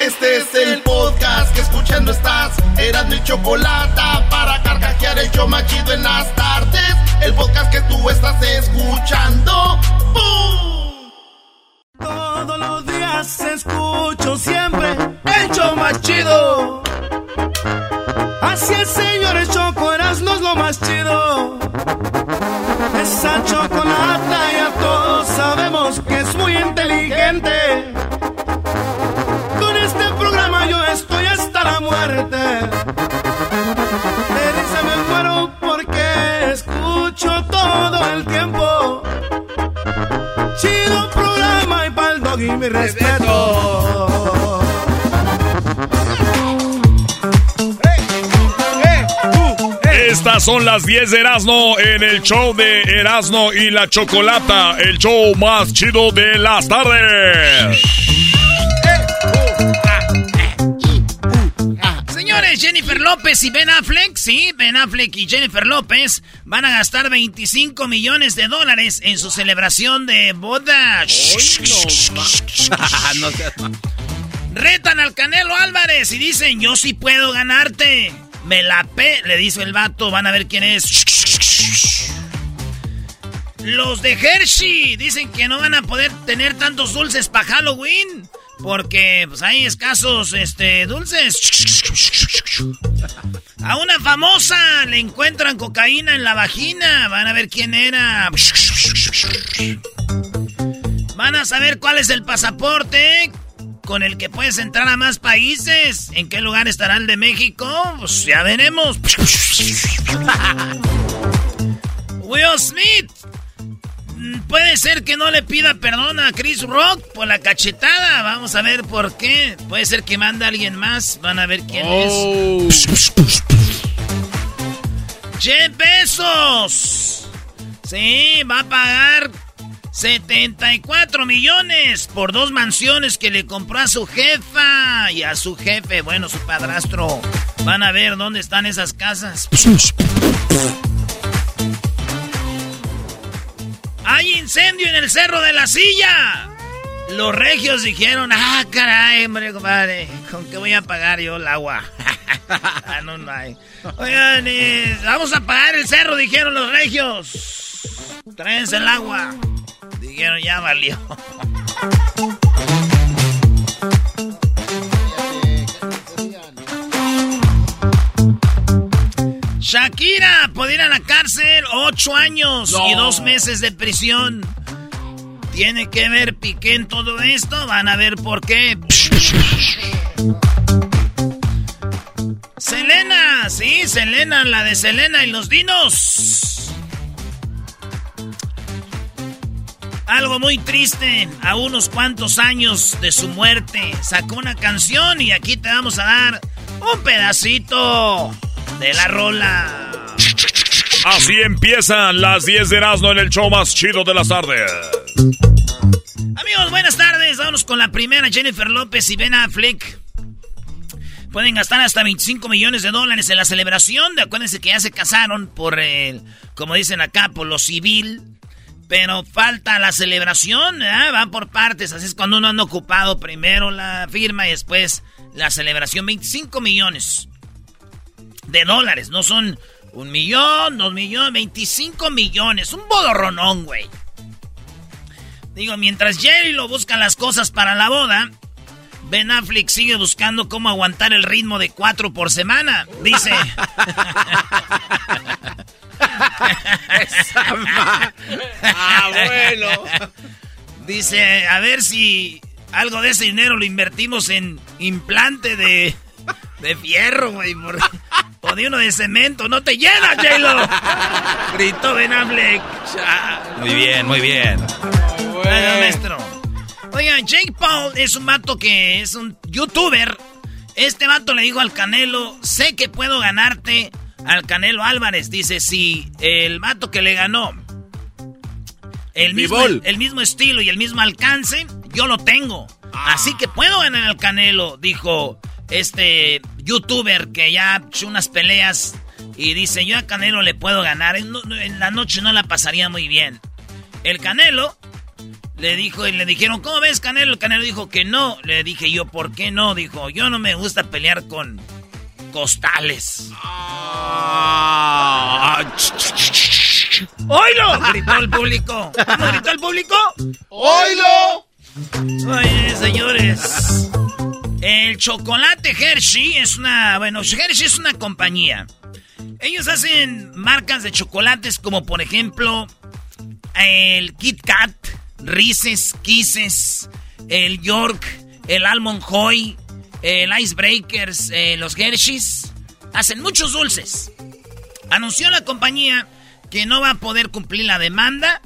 Este es el podcast que escuchando estás. Eran mi chocolate para carcajear el yo machido en las tardes. El podcast que tú estás escuchando. ¡Bum! Todos los días escucho siempre el show más chido. Así es, señores, Choco Erasmo es lo más chido. Esa chocolata ya todos sabemos que es muy inteligente. Muerte. De risa me muero porque escucho todo el tiempo. Chido programa y pa'l dog y mi respeto. Estas son las 10 de Erasmo en el show de Erasmo y la Chocolata, el show más chido de las tardes. Jennifer López y Ben Affleck, sí, Ben Affleck y Jennifer López van a gastar 25 millones de dólares en su celebración de boda. Retan al Canelo Álvarez y dicen, yo sí puedo ganarte. Me la pe... Le dice el vato, van a ver quién es. Los de Hershey dicen que no van a poder tener tantos dulces para Halloween. Porque pues, hay escasos este, dulces. A una famosa le encuentran cocaína en la vagina. Van a ver quién era. Van a saber cuál es el pasaporte con el que puedes entrar a más países. ¿En qué lugar estará el de México? Pues ya veremos. Will Smith. Puede ser que no le pida perdón a Chris Rock por la cachetada. Vamos a ver por qué. Puede ser que manda a alguien más. Van a ver quién es. Jeff Bezos. Sí, va a pagar 74 millones por dos mansiones que le compró a su jefa y a su jefe, bueno, su padrastro. Van a ver dónde están esas casas. Hay incendio en el Cerro de la Silla. Los regios dijeron, ah, caray, hombre, compadre, ¿con qué voy a pagar yo el agua? no, no hay. Oigan, vamos a pagar el cerro, dijeron los regios. Tráense el agua. Dijeron, ya valió. Shakira puede ir a la cárcel ocho años y dos meses de prisión. ¿Tiene que ver Piqué en todo esto? Van a ver por qué. Selena, sí, Selena, la de Selena y los dinos. Algo muy triste, a unos cuantos años de su muerte, sacó una canción y aquí te vamos a dar un pedacito de la rola. Así empiezan las 10 de Erasmo en el show más chido de las tardes. Amigos, buenas tardes. Vámonos con la primera, Jennifer López y Ben Affleck. Pueden gastar hasta 25 millones de dólares en la celebración. De acuérdense que ya se casaron por, el, como dicen acá, por lo civil. Pero falta la celebración, ¿eh? van por partes. Así es cuando uno anda ocupado. Primero la firma y después la celebración. 25 millones de dólares. No son un millón, dos millones, 25 millones. Un bodorronón, güey. Digo, mientras Jerry lo busca las cosas para la boda, Ben Affleck sigue buscando cómo aguantar el ritmo de cuatro por semana. Dice. ah, bueno. Dice, a ver si algo de ese dinero lo invertimos en implante de, de fierro, güey. O de uno de cemento. ¡No te llenas, J-Lo! Gritó Ben Affleck. Muy bien, muy bien. Bueno, maestro. Oiga, Jake Paul es un vato que es un youtuber. Este vato le dijo al Canelo, sé que puedo ganarte al Canelo Álvarez. Dice, si el vato que le ganó el mismo, el mismo estilo y el mismo alcance, yo lo tengo. Así que puedo ganar al Canelo, dijo este youtuber que ya ha hecho unas peleas y dice, yo a Canelo le puedo ganar. En, en la noche no la pasaría muy bien. El Canelo le dijo y le dijeron, ¿cómo ves, Canelo? El Canelo dijo que no. Le dije yo, ¿por qué no? Dijo, yo no me gusta pelear con costales. Ah. ¡Oilo! Gritó el público. ¿Cómo gritó el público? ¡Oilo! Oye, señores. El chocolate Hershey es una. Bueno, Hershey es una compañía. Ellos hacen marcas de chocolates como, por ejemplo, el Kit Kat, Reese's, Kisses, el York, el Almond Joy, el Icebreakers, eh, los Hershey's. Hacen muchos dulces. Anunció la compañía que no va a poder cumplir la demanda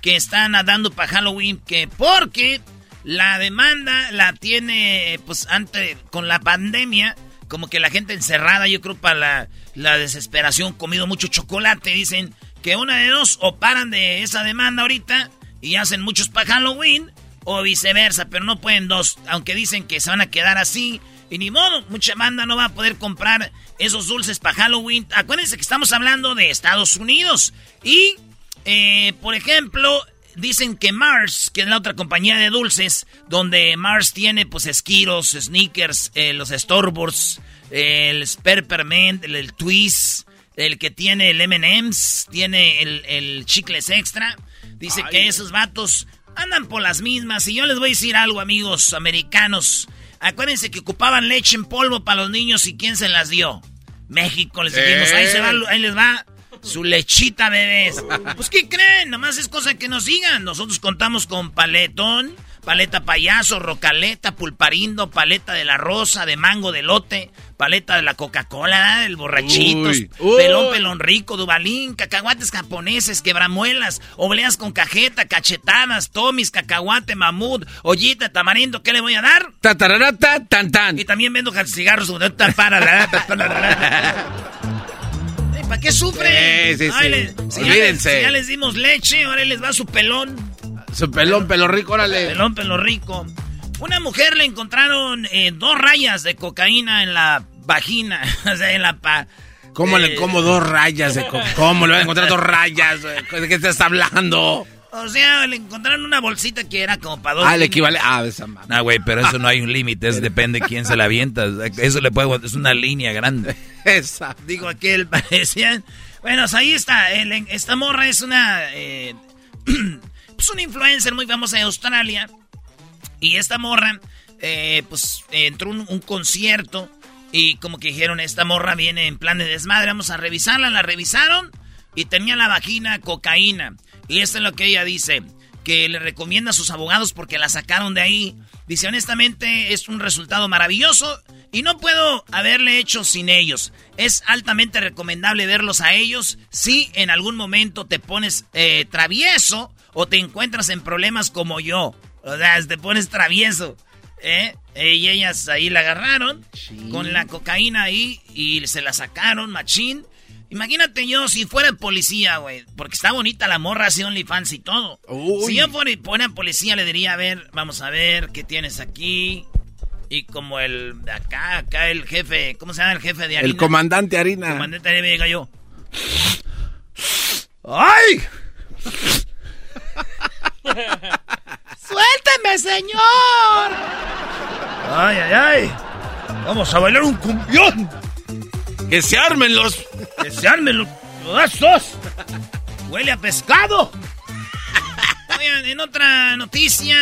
que están dando para Halloween, que porque la demanda la tiene, pues, antes, con la pandemia, como que la gente encerrada, yo creo, para la, la desesperación, comido mucho chocolate, dicen que una de dos, o paran de esa demanda ahorita y hacen muchos para Halloween, o viceversa, pero no pueden dos, aunque dicen que se van a quedar así. Y ni modo, mucha banda no va a poder comprar esos dulces para Halloween. Acuérdense que estamos hablando de Estados Unidos. Y, eh, por ejemplo, dicen que Mars, que es la otra compañía de dulces, donde Mars tiene pues esquiros, sneakers, eh, los Starbursts, el Sperperment, el, el, Twist, el que tiene el M&M's, tiene el, el, Chicles Extra. Dice Ay. que esos vatos andan por las mismas. Y yo les voy a decir algo, amigos americanos. Acuérdense que ocupaban leche en polvo para los niños y ¿quién se las dio? México, les dijimos, eh. ahí, se va, ahí les va su lechita, bebés. Pues, ¿qué creen? Nomás es cosa que nos digan. Nosotros contamos con paletón, paleta payaso, rocaleta, pulparindo, paleta de la rosa, de mango, de lote, paleta de la Coca-Cola, el borrachitos, uy, uy. pelón, pelón rico, dubalín, cacahuates japoneses, quebramuelas, obleas con cajeta, cachetadas, tomis, cacahuate, mamut, ollita, tamarindo, ¿qué le voy a dar? Tatararata, tan tan. Y también vendo cigarros para la... ¿Para qué sufren? Sí, sí, Ay, sí. les, si Olvídense. Ya les, si ya les dimos leche, ahora les va su pelón. Su pelón, pelo rico, órale. Pelón, pelo rico. Una mujer le encontraron eh, dos rayas de cocaína en la vagina. o sea, en la pa. ¿Cómo eh, le como dos rayas de cocaína? ¿Cómo le van a encontrar dos rayas? ¿De qué estás hablando? O sea, le encontraron una bolsita que era como para dos. Ah, el equivalente. Ah, esa mamá. No, güey, pero eso no hay un límite, es depende quién se la avienta. Eso le puede. Es una línea grande. Esa. Digo, aquel parecía. Bueno, ahí está. El, esta morra es una. Eh, pues una influencer muy famosa de Australia. Y esta morra, eh, pues entró un, un concierto. Y como que dijeron, esta morra viene en plan de desmadre, vamos a revisarla. La revisaron y tenía la vagina cocaína. Y esto es lo que ella dice, que le recomienda a sus abogados porque la sacaron de ahí. Dice, honestamente, es un resultado maravilloso y no puedo haberle hecho sin ellos. Es altamente recomendable verlos a ellos si en algún momento te pones eh, travieso o te encuentras en problemas como yo. O sea, te pones travieso. ¿eh? Y ellas ahí la agarraron sí. con la cocaína ahí y se la sacaron, machín. Imagínate yo si fuera policía, güey. Porque está bonita la morra, así OnlyFans y todo. Uy. Si yo fuera, fuera policía, le diría, a ver, vamos a ver qué tienes aquí. Y como el de acá, acá el jefe, ¿cómo se llama el jefe de Harina? El comandante Harina. El comandante Harina, me diga yo. ¡Ay! ¡Suélteme, señor! ¡Ay, ay, ay! Vamos a bailar un cumbión. ¡Que se armen los! ¡Que se armen los pedazos! ¡Huele a pescado! Oigan, en otra noticia,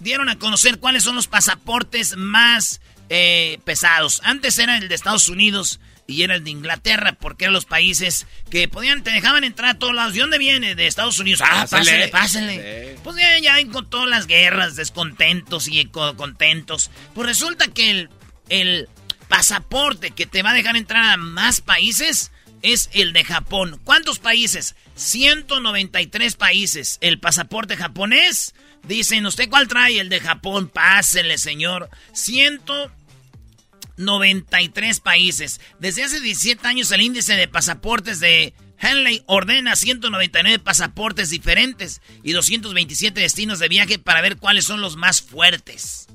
dieron a conocer cuáles son los pasaportes más eh, pesados. Antes era el de Estados Unidos y era el de Inglaterra, porque eran los países que podían, te dejaban entrar a todos lados. ¿De dónde viene? De Estados Unidos. Ah, pásale, pásale. Pues ya, ya con todas las guerras, descontentos y contentos. Pues resulta que el, el pasaporte que te va a dejar entrar a más países es el de Japón. ¿Cuántos países? 193 países. El pasaporte japonés. Dicen, ¿usted cuál trae? El de Japón. Pásele, señor. 193 países. Desde hace 17 años el índice de pasaportes de Henley ordena 199 pasaportes diferentes y 227 destinos de viaje para ver cuáles son los más fuertes.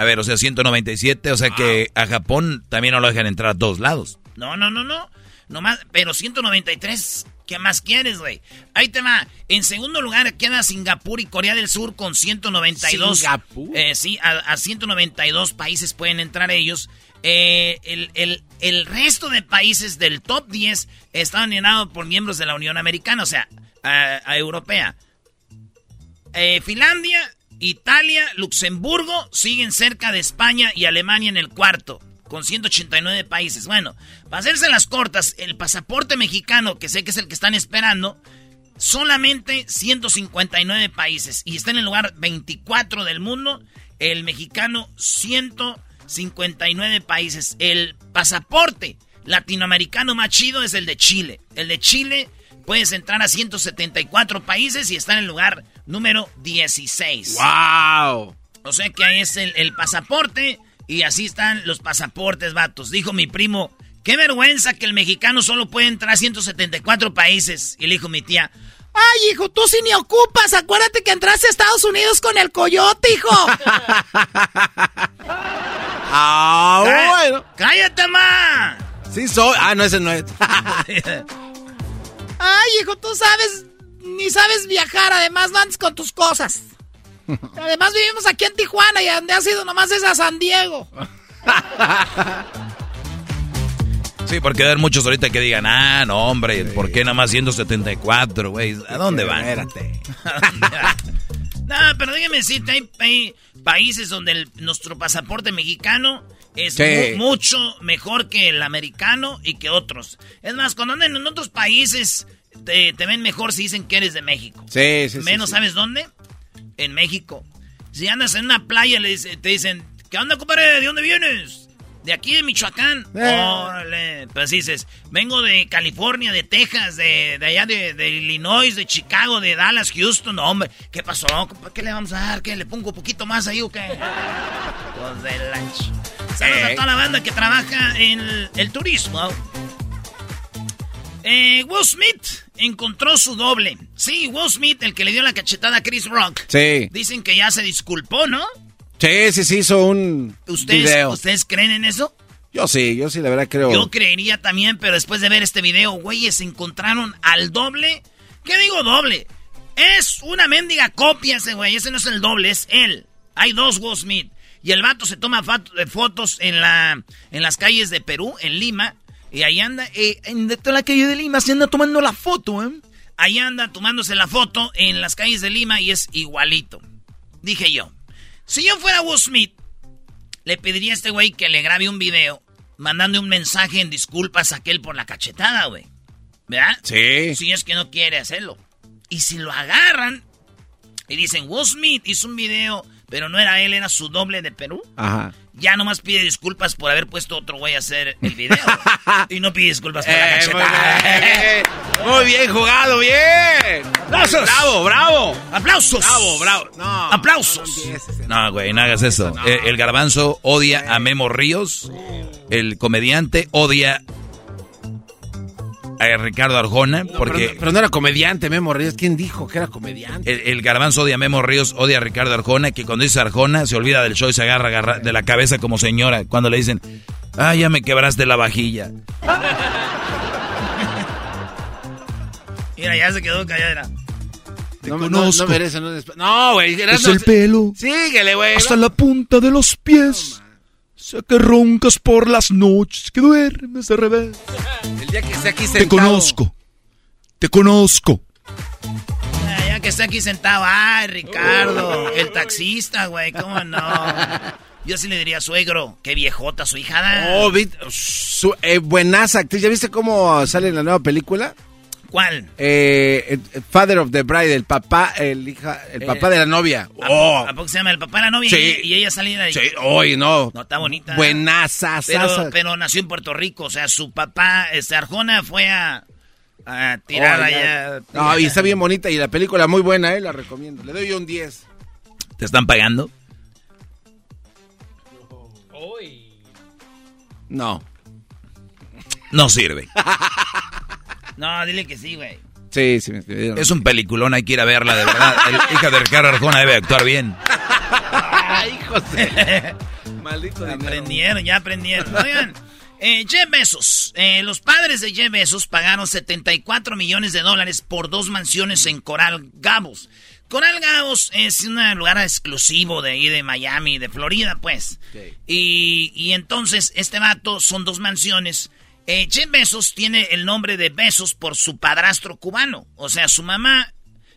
A ver, o sea, 197, o sea que a Japón también no lo dejan entrar a todos lados. No, no, no, no. No más, pero 193, ¿qué más quieres, güey? Ahí te va. En segundo lugar queda Singapur y Corea del Sur con 192. ¿Singapur? Eh, sí, a, a 192 países pueden entrar ellos. Eh, el, resto de países del top 10 estaban llenados por miembros de la Unión Americana, o sea, a, europea. Eh, Finlandia, Italia, Luxemburgo siguen cerca de España y Alemania en el cuarto, con 189 países. Bueno, para hacerse las cortas, el pasaporte mexicano, que sé que es el que están esperando, solamente 159 países y está en el lugar 24 del mundo. El mexicano, 100 59 países. El pasaporte latinoamericano más chido es el de Chile. El de Chile puedes entrar a 174 países y está en el lugar número 16. ¡Wow! O sea que ahí es el, pasaporte y así están los pasaportes, vatos. Dijo mi primo, qué vergüenza que el mexicano solo puede entrar a 174 países. Y le dijo mi tía, Ay, hijo, tú sí ni ocupas. Acuérdate que entraste a Estados Unidos con el coyote, hijo. ah, bueno. Cállate, ma. Sí soy. Ah, no, ese no es. Ay, hijo, tú sabes, ni sabes viajar. Además, no andes con tus cosas. Además, vivimos aquí en Tijuana y donde has ido nomás es a San Diego. Sí, porque hay muchos ahorita que digan, ah, no, hombre, ¿por qué nada más 174, güey? ¿A dónde van? Espérate. no, pero déjeme decirte, hay, países donde nuestro pasaporte mexicano es mucho mejor que el americano y que otros. Es más, cuando andan en otros países, te, ven mejor si dicen que eres de México. Sí, sí, Menos, ¿sabes dónde? En México. Si andas en una playa, te dicen, ¿qué onda, compadre? ¿De dónde vienes? De aquí de Michoacán. Eh. Órale. Pues dices, vengo de California, de Texas, de, allá de, Illinois, de Chicago, de Dallas, Houston. No, hombre, ¿qué pasó? ¿Qué le vamos a dar? ¿Qué? ¿Le pongo un poquito más ahí o qué? Pues de lunch. Saludos a eh. toda la banda que trabaja en el, turismo. Eh, Will Smith encontró su doble. Sí, Will Smith, el que le dio la cachetada a Chris Rock. Sí. Dicen que ya se disculpó, ¿no? Sí, sí, sí, hizo un ¿Ustedes, video. ¿Ustedes creen en eso? Yo sí, yo sí, la verdad creo. Yo creería también, pero después de ver este video, güeyes, encontraron al doble. ¿Qué digo doble? Es una mendiga copia ese güey, ese no es el doble, es él. Hay dos Will Smith. Y el vato se toma eh, fotos en, la, en las calles de Perú, en Lima. Y ahí anda, eh, en toda la calle de Lima, se anda tomando la foto, ¿eh? Ahí anda tomándose la foto en las calles de Lima y es igualito. Dije yo. Si yo fuera Will Smith, le pediría a este güey que le grabe un video mandando un mensaje en disculpas a aquel por la cachetada, güey. ¿Verdad? Sí. Si es que no quiere hacerlo. Y si lo agarran y dicen, Will Smith hizo un video, pero no era él, era su doble de Perú. Ajá ya nomás pide disculpas por haber puesto otro güey a hacer el video. y no pide disculpas por la eh, cachetada. Muy bien, jugado, bien. ¡Aplausos! ¡Bravo, bravo! ¡Aplausos! ¡Bravo, bravo! No, ¡Aplausos! No, güey, no hagas eso. El, garbanzo odia a Memo Ríos. El comediante odia a Ricardo Arjona, porque... Pero, no era comediante Memo Ríos, ¿quién dijo que era comediante? El, el, garbanzo odia a Memo Ríos, odia a Ricardo Arjona, que cuando dice Arjona se olvida del show y se agarra, de la cabeza como señora, cuando le dicen, ah, ya me quebraste la vajilla. Mira, ya se quedó callada. Te no, conozco. No, merece, no, güey. Es el pelo. Síguele, güey. Hasta la punta de los pies. Sé que roncas por las noches, que duermes de revés. Día que esté aquí sentado. Te conozco. Te conozco. Ya, que está aquí sentado. Ay, Ricardo, el taxista, güey, ¿cómo no? Yo sí le diría, suegro, qué viejota su hija. Oh, su, eh, buenaza actriz. ¿Ya viste cómo sale en la nueva película? ¿Cuál? Eh, Father of the Bride, el papá, el hija, el papá de la novia. ¿A, oh. poco se llama el papá de la novia? Sí. Y, ella salía ahí. Sí, hoy no. No, está bonita. Buenaza, pero, pero nació en Puerto Rico, o sea, su papá, este Arjona, fue a, a tirar allá. No, y está bien bonita y la película muy buena, eh, la recomiendo. Le doy yo un 10. ¿Te están pagando? No. No sirve. no, dile que sí, güey. Sí, sí, Es un peliculón, hay que ir a verla, de verdad. El hija de Ricardo Arjona debe actuar bien. Hijos Maldito Aprendieron, ya aprendieron. Oigan, eh, Jeff Bezos. Eh, los padres de Jeff Bezos pagaron 74 millones de dólares por dos mansiones en Coral Gables. Coral Gables es un lugar exclusivo de ahí de Miami, de Florida, pues. Y, y, entonces, este vato son dos mansiones. Eh, Jeff Bezos tiene el nombre de Bezos por su padrastro cubano. O sea, su mamá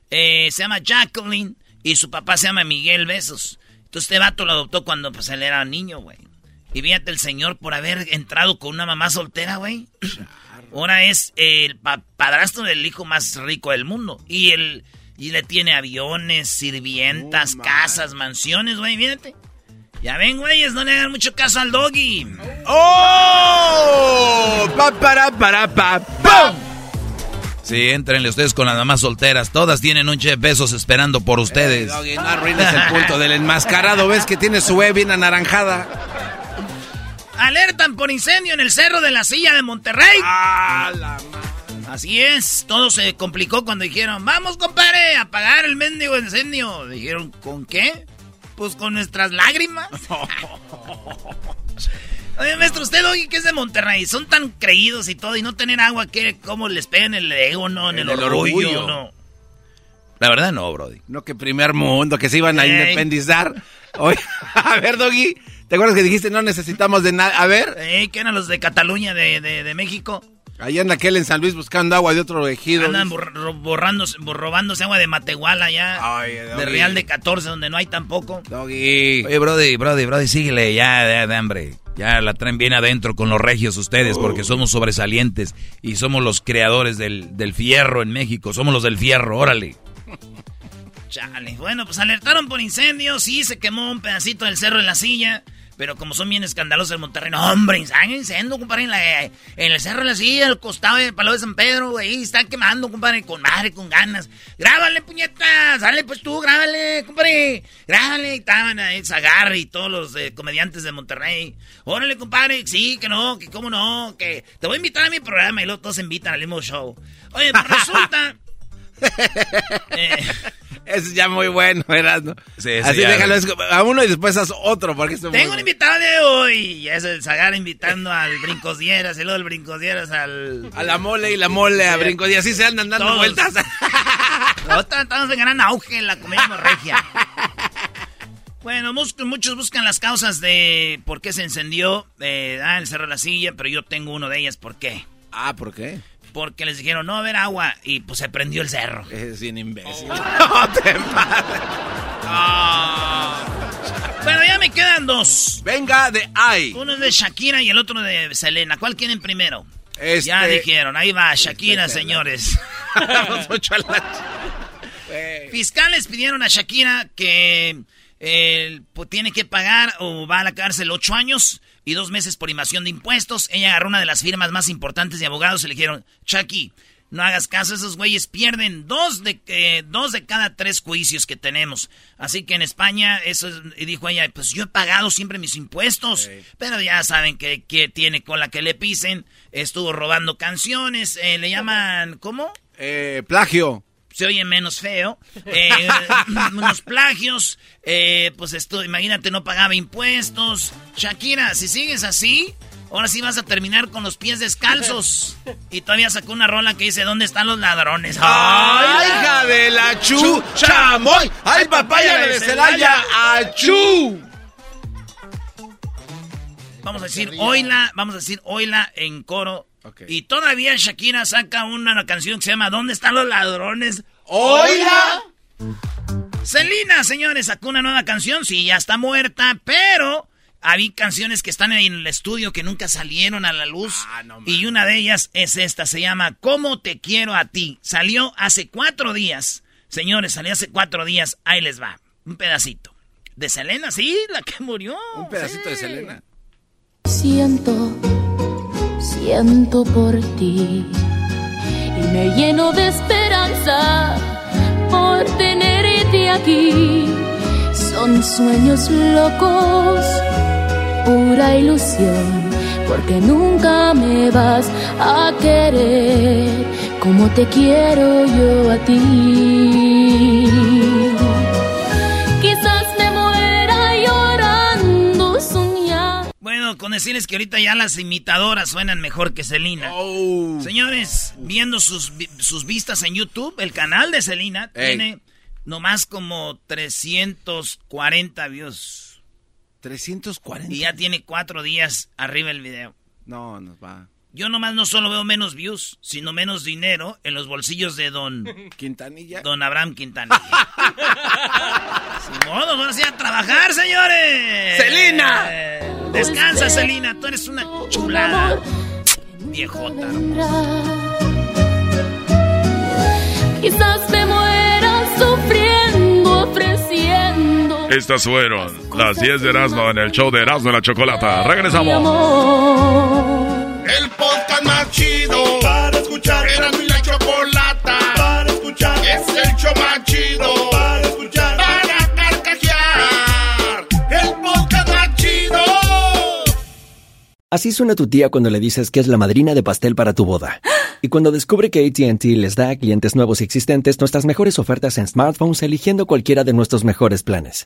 eh, se llama Jacqueline y su papá se llama Miguel Bezos. Entonces, este vato lo adoptó cuando pues, él era niño, güey. Y fíjate el señor por haber entrado con una mamá soltera, güey. Ahora es el padrastro del hijo más rico del mundo. Y el y le tiene aviones, sirvientas, casas, mansiones, güey, fíjate. Ya ven, güeyes, no le hagan mucho caso al doggy. ¡Oh! Pa, para, para, pa, ¡pum! Sí, entrenle ustedes con las mamás solteras. Todas tienen un chef besos esperando por ustedes. Eh, doggy, no arruines el punto del enmascarado. ¿Ves que tiene su E bien anaranjada? Alertan por incendio en el cerro de la silla de Monterrey. ¡Ah, la Así es, todo se complicó cuando dijeron, vamos compadre, a apagar el mendigo incendio. Dijeron, ¿con qué? Pues con nuestras lágrimas. Oye, maestro, usted, oye, que es de Monterrey, son tan creídos y todo, y no tener agua, ¿qué? ¿Cómo les pegan el ego, no? En el, orgullo, no? La verdad, no, Brody. No, que primer mundo, que se iban a independizar. Oye, a ver, Doggy, ¿te acuerdas que dijiste no necesitamos de nada? A ver. ¿Qué eran los de Cataluña, de, de, de México? Allá en aquel en San Luis buscando agua de otro ejido. Andan borrándose, robándose agua de Matehuala allá. de Real de 14, donde no hay tampoco. Doggy. Oye, Brody, Brody, Brody, síguele ya de, hambre. Ya la traen bien adentro con los regios ustedes, porque oh. somos sobresalientes y somos los creadores del, del fierro en México. Somos los del fierro, órale. Chale. Bueno, pues alertaron por incendios. Sí, se quemó un pedacito del cerro en la silla. Pero como son bien escandalosos en Monterrey, no, hombre, están incendiando, compadre, en, el cerro de la silla, al costado del Palo de San Pedro, güey, están quemando, compadre, con madre, con ganas. Grábale, puñetas, dale pues tú, grábale, compadre, grábale. Y estaban ahí Zagar y todos los eh, comediantes de Monterrey. Órale, compadre, sí, que no, que cómo no, que te voy a invitar a mi programa y luego todos se invitan al mismo show. Oye, pues resulta... eh, es ya muy bueno, ¿verdad? ¿no? Sí, Así déjalo a uno y después haz otro. Porque Tengo un invitado de hoy. Y es el Zagar invitando al Brincosieras. Y luego el Brincosieras al. A la mole y la mole a Brincosieras. Así se andan dando vueltas. estamos en gran auge en la comedia regia. Bueno, muchos buscan las causas de por qué se encendió eh, ah, el Cerro de la Silla, pero yo tengo uno de ellas. ¿Por qué? Ah, ¿por qué? Porque les dijeron, no a haber agua, y pues se prendió el cerro. Es bien imbécil. Oh. no te ah. Bueno, ya me quedan dos. Venga de ahí. Uno es de Shakira y el otro de Selena. ¿Cuál quieren primero? Este... Ya dijeron, ahí va, Shakira, señores. Fiscales pidieron a Shakira que eh, pues, tiene que pagar o va a la cárcel ocho años y dos meses por invasión de impuestos. Ella agarró una de las firmas más importantes de abogados y le dijeron, Chucky, no hagas caso, esos güeyes pierden dos de, eh, dos de cada tres juicios que tenemos. Así que en España, eso y dijo ella, pues yo he pagado siempre mis impuestos. Pero ya saben que, que, tiene con la que le pisen. Estuvo robando canciones, eh, le llaman, ¿cómo? Eh, plagio se oye menos feo. Eh, unos plagios. Eh, pues esto, imagínate, no pagaba impuestos. Shakira, si sigues así, ahora sí vas a terminar con los pies descalzos. Y todavía sacó una rola que dice, ¿dónde están los ladrones? ¡Ay, hija de la chu! ¡Chamoy! ¡Ay, papaya de Celaya! ¡Achú! Vamos a decir oila, vamos a decir oila en coro y todavía Shakira saca una canción que se llama ¿Dónde están los ladrones? ¡Oiga! Selina, señores, sacó una nueva canción. Sí, ya está muerta, pero había canciones que están en el estudio que nunca salieron a la luz. Ah, y una de ellas es esta, se llama ¿Cómo te quiero a ti? Salió hace cuatro días. Señores, salió hace cuatro días. Ahí les va. Un pedacito. De Selena, sí, la que murió. Un pedacito de Selena. Siento, siento por ti. Y me lleno de esperanza por tenerte aquí. Son sueños locos, pura ilusión, porque nunca me vas a querer como te quiero yo a ti. Decirles que ahorita ya las imitadoras suenan mejor que Selena. Oh. Señores, viendo sus, sus vistas en YouTube, el canal de Selena tiene nomás como 340 views. 340. Y ya tiene cuatro días arriba el video. No, nos va. Yo nomás no solo veo menos views, sino menos dinero en los bolsillos de don... ¿Quintanilla? Don Abraham Quintanilla. Sin modo, vamos a ir a trabajar, señores. ¡Celina! descansa, Celina. Tú eres una chulada. Viejota. Quizás me muera sufriendo, ofreciendo. Estas fueron las 10 de Erasmo en el show de Erasmo en la Chocolata. Regresamos. El podcast más chido para escuchar. Erasmo y la Chocolata para escuchar. Es el show más chido para escuchar. Para carcajear. El podcast más chido. Así suena tu tía cuando le dices que es la madrina de pastel para tu boda. Y cuando descubre que ATT les da a clientes nuevos y existentes nuestras mejores ofertas en smartphones eligiendo cualquiera de nuestros mejores planes.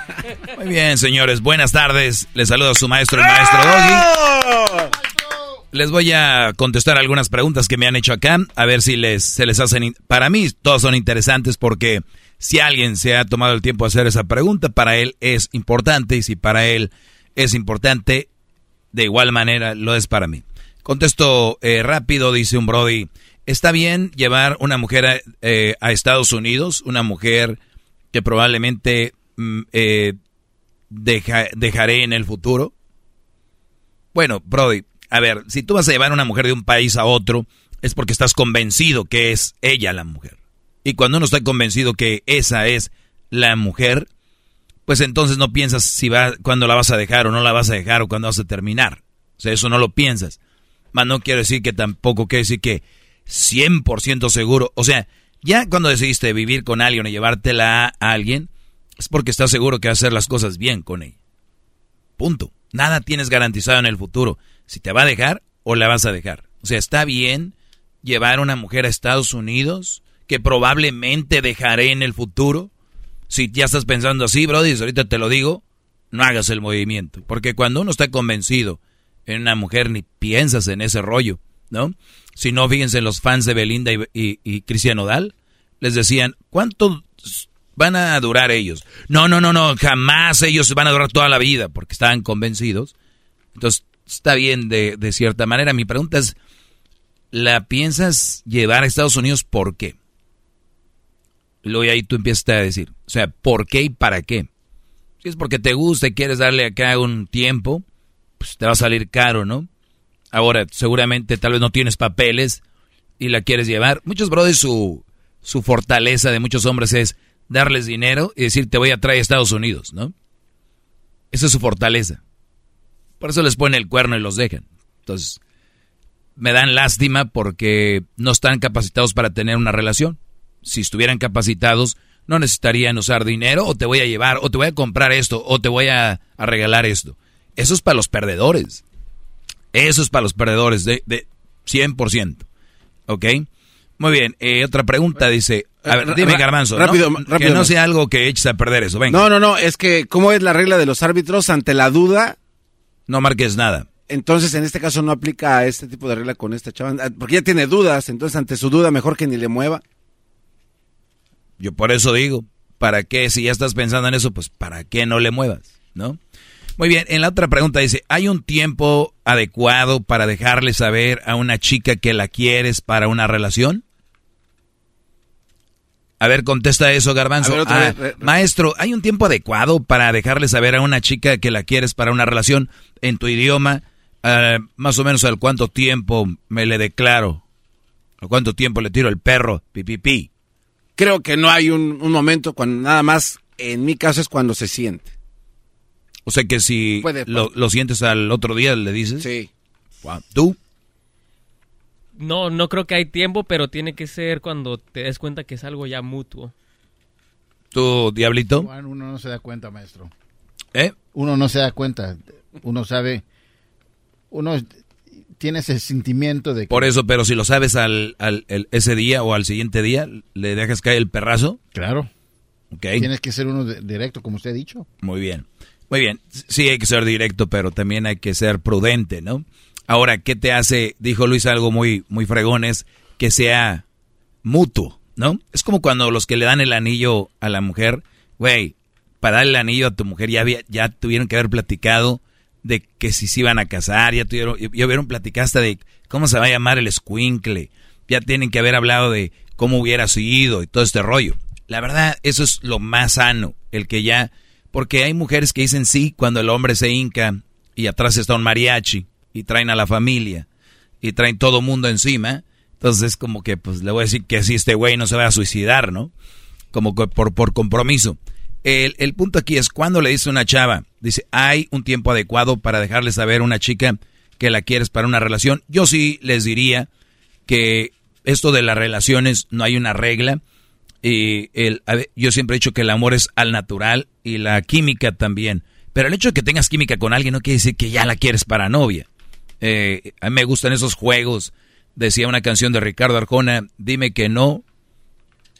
Muy bien, señores, buenas tardes. Les saluda su maestro, el maestro Doggy. Les voy a contestar algunas preguntas que me han hecho acá, a ver si les, se les hacen... Para mí, todas son interesantes porque si alguien se ha tomado el tiempo de hacer esa pregunta, para él es importante y si para él es importante, de igual manera lo es para mí. Contesto eh, rápido, dice un Brody. ¿Está bien llevar una mujer a, eh, a Estados Unidos? Una mujer que probablemente Mm, eh, dejaré en el futuro? Bueno, Brody, a ver, si tú vas a llevar a una mujer de un país a otro, es porque estás convencido que es ella la mujer. Y cuando uno está convencido que esa es la mujer, pues entonces no piensas si va, cuándo la vas a dejar o no la vas a dejar o cuándo vas a terminar. O sea, eso no lo piensas. Más no quiero decir que tampoco quiere decir que 100% seguro. O sea, ya cuando decidiste vivir con alguien o llevártela a alguien, es porque estás seguro que vas a hacer las cosas bien con ella. Punto. Nada tienes garantizado en el futuro. Si te va a dejar o la vas a dejar. O sea, está bien llevar a una mujer a Estados Unidos que probablemente dejaré en el futuro? Si ya estás pensando así, Brody, ahorita te lo digo, no hagas el movimiento. Porque cuando uno está convencido en una mujer, ni piensas en ese rollo, ¿no? Si no, fíjense los fans de Belinda y, y, Cristian Odal, les decían, ¿cuánto van a durar ellos? No, no, no, no, jamás ellos van a durar toda la vida, porque estaban convencidos. Entonces, está bien de, de cierta manera. Mi pregunta es, ¿la piensas llevar a Estados Unidos por qué? Luego ahí tú empiezas a decir, o sea, ¿por qué y para qué? Si es porque te gusta y quieres darle acá un tiempo, pues te va a salir caro, ¿no? Ahora, seguramente tal vez no tienes papeles y la quieres llevar. Muchos brothers, su, su fortaleza de muchos hombres es darles dinero y decir, te voy a traer a Estados Unidos, ¿no? Esa es su fortaleza. Por eso les ponen el cuerno y los dejan. Entonces, me dan lástima porque no están capacitados para tener una relación. Si estuvieran capacitados, no necesitarían usar dinero o te voy a llevar o te voy a comprar esto o te voy a, regalar esto. Eso es para los perdedores. Eso es para los perdedores de, de 100%. ¿Ok? Muy bien. Eh, otra pregunta dice... A ver, dime, Garbanzo. Rápido, rápido. Que no sea algo que eches a perder eso. Venga. No, no, no. Es que, ¿cómo es la regla de los árbitros ante la duda? No marques nada. Entonces, en este caso no aplica este tipo de regla con esta chava. Porque ella tiene dudas. Entonces, ante su duda, mejor que ni le mueva. Yo por eso digo, ¿para qué? Si ya estás pensando en eso, pues ¿para qué no le muevas? ¿No? Muy bien, en la otra pregunta dice, ¿hay un tiempo adecuado para dejarle saber a una chica que la quieres para una relación? A ver, contesta eso, Garbanzo. Ah, maestro, ¿hay un tiempo adecuado para dejarle saber a una chica que la quieres para una relación en tu idioma? Ah, más o menos al cuánto tiempo me le declaro. ¿A cuánto tiempo le tiro el perro? Pipipi creo que no hay un, momento cuando nada más, en mi caso es cuando se siente. O sea que si lo, sientes al otro día, le dices. Sí. ¿Tú? No, no creo que hay tiempo, pero tiene que ser cuando te des cuenta que es algo ya mutuo. ¿Tú, Diablito? uno no se da cuenta, maestro. ¿Eh? Uno no se da cuenta. Uno sabe. Uno tiene ese sentimiento de que... Por eso, pero si lo sabes al, al ese día o al siguiente día, ¿le dejas caer el perrazo? Claro. Okay. Tienes que ser uno directo, como usted ha dicho. Muy bien. Muy bien. Sí hay que ser directo, pero también hay que ser prudente, ¿no? Ahora, ¿qué te hace? Dijo Luis algo muy, muy fregón, es que sea mutuo, ¿no? Es como cuando los que le dan el anillo a la mujer, güey, para dar el anillo a tu mujer ya, había, ya tuvieron que haber platicado de que si se iban a casar, ya tuvieron, ya vieron platicaste de cómo se va a llamar el squinkle, ya tienen que haber hablado de cómo hubiera sido y todo este rollo. La verdad, eso es lo más sano, el que ya, porque hay mujeres que dicen sí cuando el hombre se hinca y atrás está un mariachi y traen a la familia y traen todo mundo encima, entonces es como que pues le voy a decir que si este güey no se va a suicidar, ¿no? Como por, por compromiso. El, el punto aquí es cuando le dice una chava, dice, hay un tiempo adecuado para dejarle saber a una chica que la quieres para una relación. Yo sí les diría que esto de las relaciones no hay una regla. Y el, yo siempre he dicho que el amor es al natural y la química también. Pero el hecho de que tengas química con alguien no quiere decir que ya la quieres para novia. Eh, a mí me gustan esos juegos. Decía una canción de Ricardo Arjona, dime que no,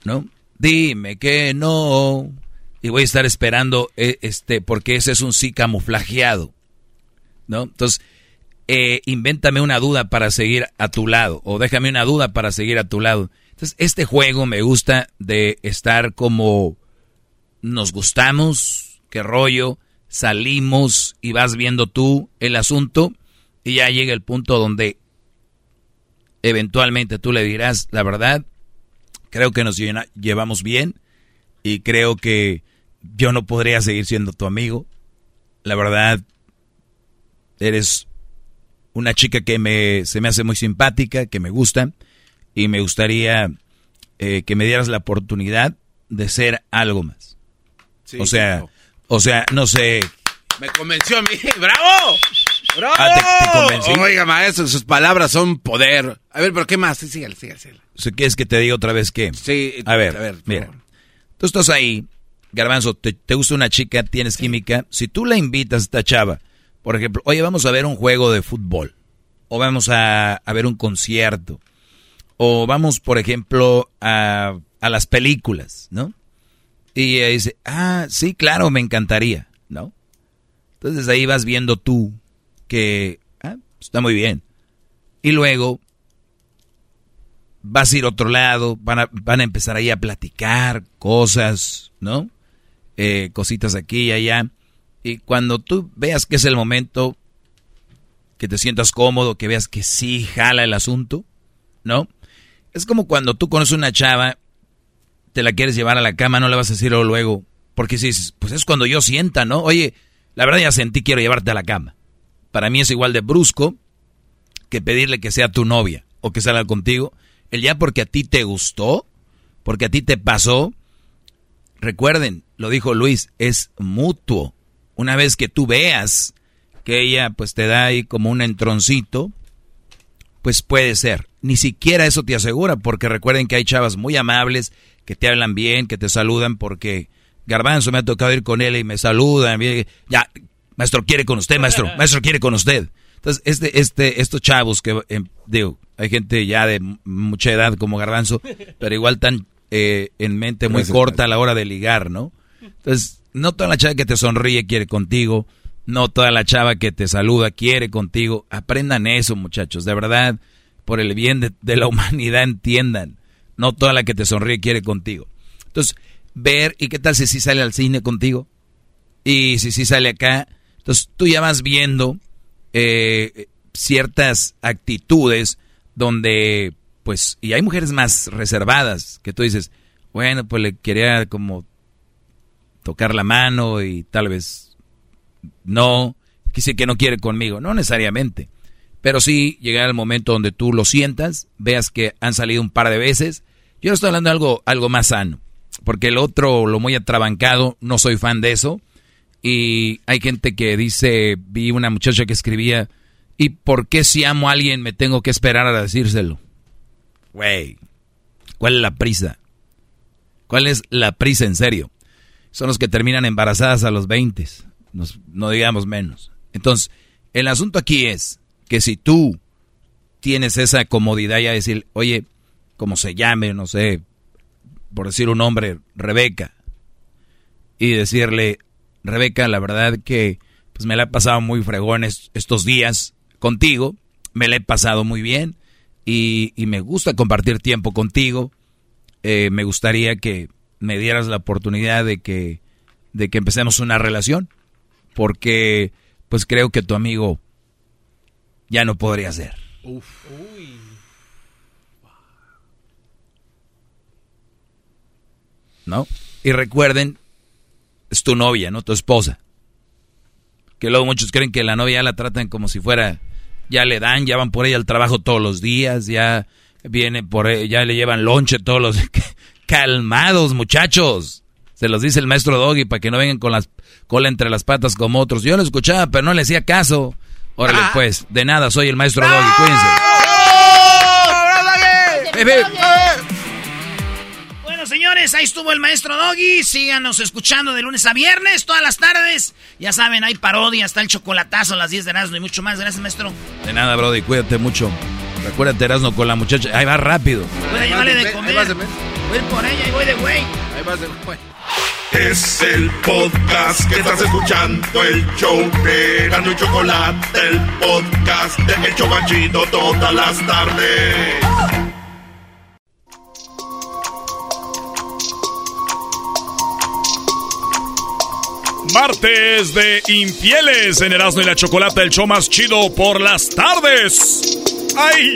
¿no? Dime que no y voy a estar esperando eh, este porque ese es un sí camuflajeado, ¿no? Entonces, eh, invéntame una duda para seguir a tu lado o déjame una duda para seguir a tu lado. Entonces, este juego me gusta de estar como nos gustamos, qué rollo, salimos y vas viendo tú el asunto y ya llega el punto donde eventualmente tú le dirás la verdad, creo que nos llevamos bien y creo que yo no podría seguir siendo tu amigo. La verdad, eres una chica que me, se me hace muy simpática, que me gusta, y me gustaría eh, que me dieras la oportunidad de ser algo más. o sea, o sea, no sé. Me convenció a mí, ¡bravo! ¡Bravo! Ah, te, Oiga, maestro, sus palabras son poder. A ver, pero ¿qué más? Sí, sígale, sígale, ¿Quieres que te diga otra vez qué? Sí. A ver, a ver mira. Tú estás ahí, Garbanzo, te, gusta una chica, tienes química, si tú la invitas a esta chava, por ejemplo, oye, vamos a ver un juego de fútbol, o vamos a, ver un concierto, O vamos, por ejemplo, a, a las películas, ¿no? Y ella dice, ah, sí, claro, me encantaría, ¿no? Entonces ahí vas viendo tú que ah, está muy bien. Y luego vas a ir a otro lado, van a, van a empezar ahí a platicar cosas, ¿no? Eh, cositas aquí y allá. Y cuando tú veas que es el momento, que te sientas cómodo, que veas que sí jala el asunto, ¿no? Es como cuando tú conoces una chava, te la quieres llevar a la cama, no le vas a decir luego, porque si pues es cuando yo sienta, ¿no? Oye, la verdad ya sentí, quiero llevarte a la cama. Para mí es igual de brusco que pedirle que sea tu novia o que salga contigo. El ya porque a ti te gustó, porque a ti te pasó. Recuerden, lo dijo Luis, es mutuo. Una vez que tú veas que ella pues te da ahí como un entroncito, pues puede ser. Ni siquiera eso te asegura, porque recuerden que hay chavas muy amables, que te hablan bien, que te saludan, porque Garbanzo me ha tocado ir con él y me saludan. Ya, maestro quiere con usted, maestro, maestro quiere con usted. Entonces, este, este, estos chavos que, eh, digo, hay gente ya de mucha edad como Garbanzo, pero igual tan eh, en mente muy corta a la hora de ligar, ¿no? Entonces, no toda la chava que te sonríe quiere contigo. No toda la chava que te saluda quiere contigo. Aprendan eso, muchachos. De verdad, por el bien de, la humanidad, entiendan. No toda la que te sonríe quiere contigo. Entonces, ver, ¿y qué tal si sí sale al cine contigo? Y si sí sale acá. Entonces, tú ya vas viendo eh, ciertas actitudes donde, pues, y hay mujeres más reservadas que tú dices, bueno, pues le quería como tocar la mano y tal vez no, quise que no quiere conmigo, no necesariamente. Pero sí llegar al momento donde tú lo sientas, veas que han salido un par de veces. Yo estoy hablando de algo, algo más sano, porque el otro, lo muy atrabancado, no soy fan de eso. Y hay gente que dice, vi una muchacha que escribía, ¿y por qué si amo a alguien me tengo que esperar a decírselo? Güey, ¿cuál es la prisa? ¿Cuál es la prisa en serio? Son los que terminan embarazadas a los 20 no digamos menos. Entonces, el asunto aquí es que si tú tienes esa comodidad ya de decir, oye, como se llame, no sé, por decir un nombre, Rebeca, y decirle, Rebeca, la verdad que pues me la he pasado muy fregón estos días contigo, me la he pasado muy bien y, me gusta compartir tiempo contigo. Eh, me gustaría que me dieras la oportunidad de que, de que empecemos una relación porque pues creo que tu amigo ya no podría ser. ¿No? Y recuerden, es tu novia, no tu esposa. Que luego muchos creen que la novia ya la tratan como si fuera, ya le dan, ya van por ella al trabajo todos los días, ya viene por ella, ya le llevan lonche todos los... Calmados, muchachos. Se los dice el maestro Doggy para que no vengan con las cola entre las patas como otros. Yo lo escuchaba, pero no le hacía caso. Órale, ah. pues, de nada, soy el maestro Doggy, cuídense. Bueno, señores, ahí estuvo el maestro Doggy. Síganos escuchando de lunes a viernes, todas las tardes. Ya saben, hay parodia, está el chocolatazo a las 10 de Erasmo y mucho más. Gracias, maestro. De nada, Brody, cuídate mucho. Recuérdate, Erasmo, con la muchacha. Ahí va rápido. Voy a llevarle de comer. Voy por ella y voy de güey. Ahí vas de güey. Es el podcast que estás escuchando, el show de y Chocolate, el podcast de El Chobachito todas las tardes. Martes de infieles en Erasmo y la Chocolate, el show más chido por las tardes. ¡Ay!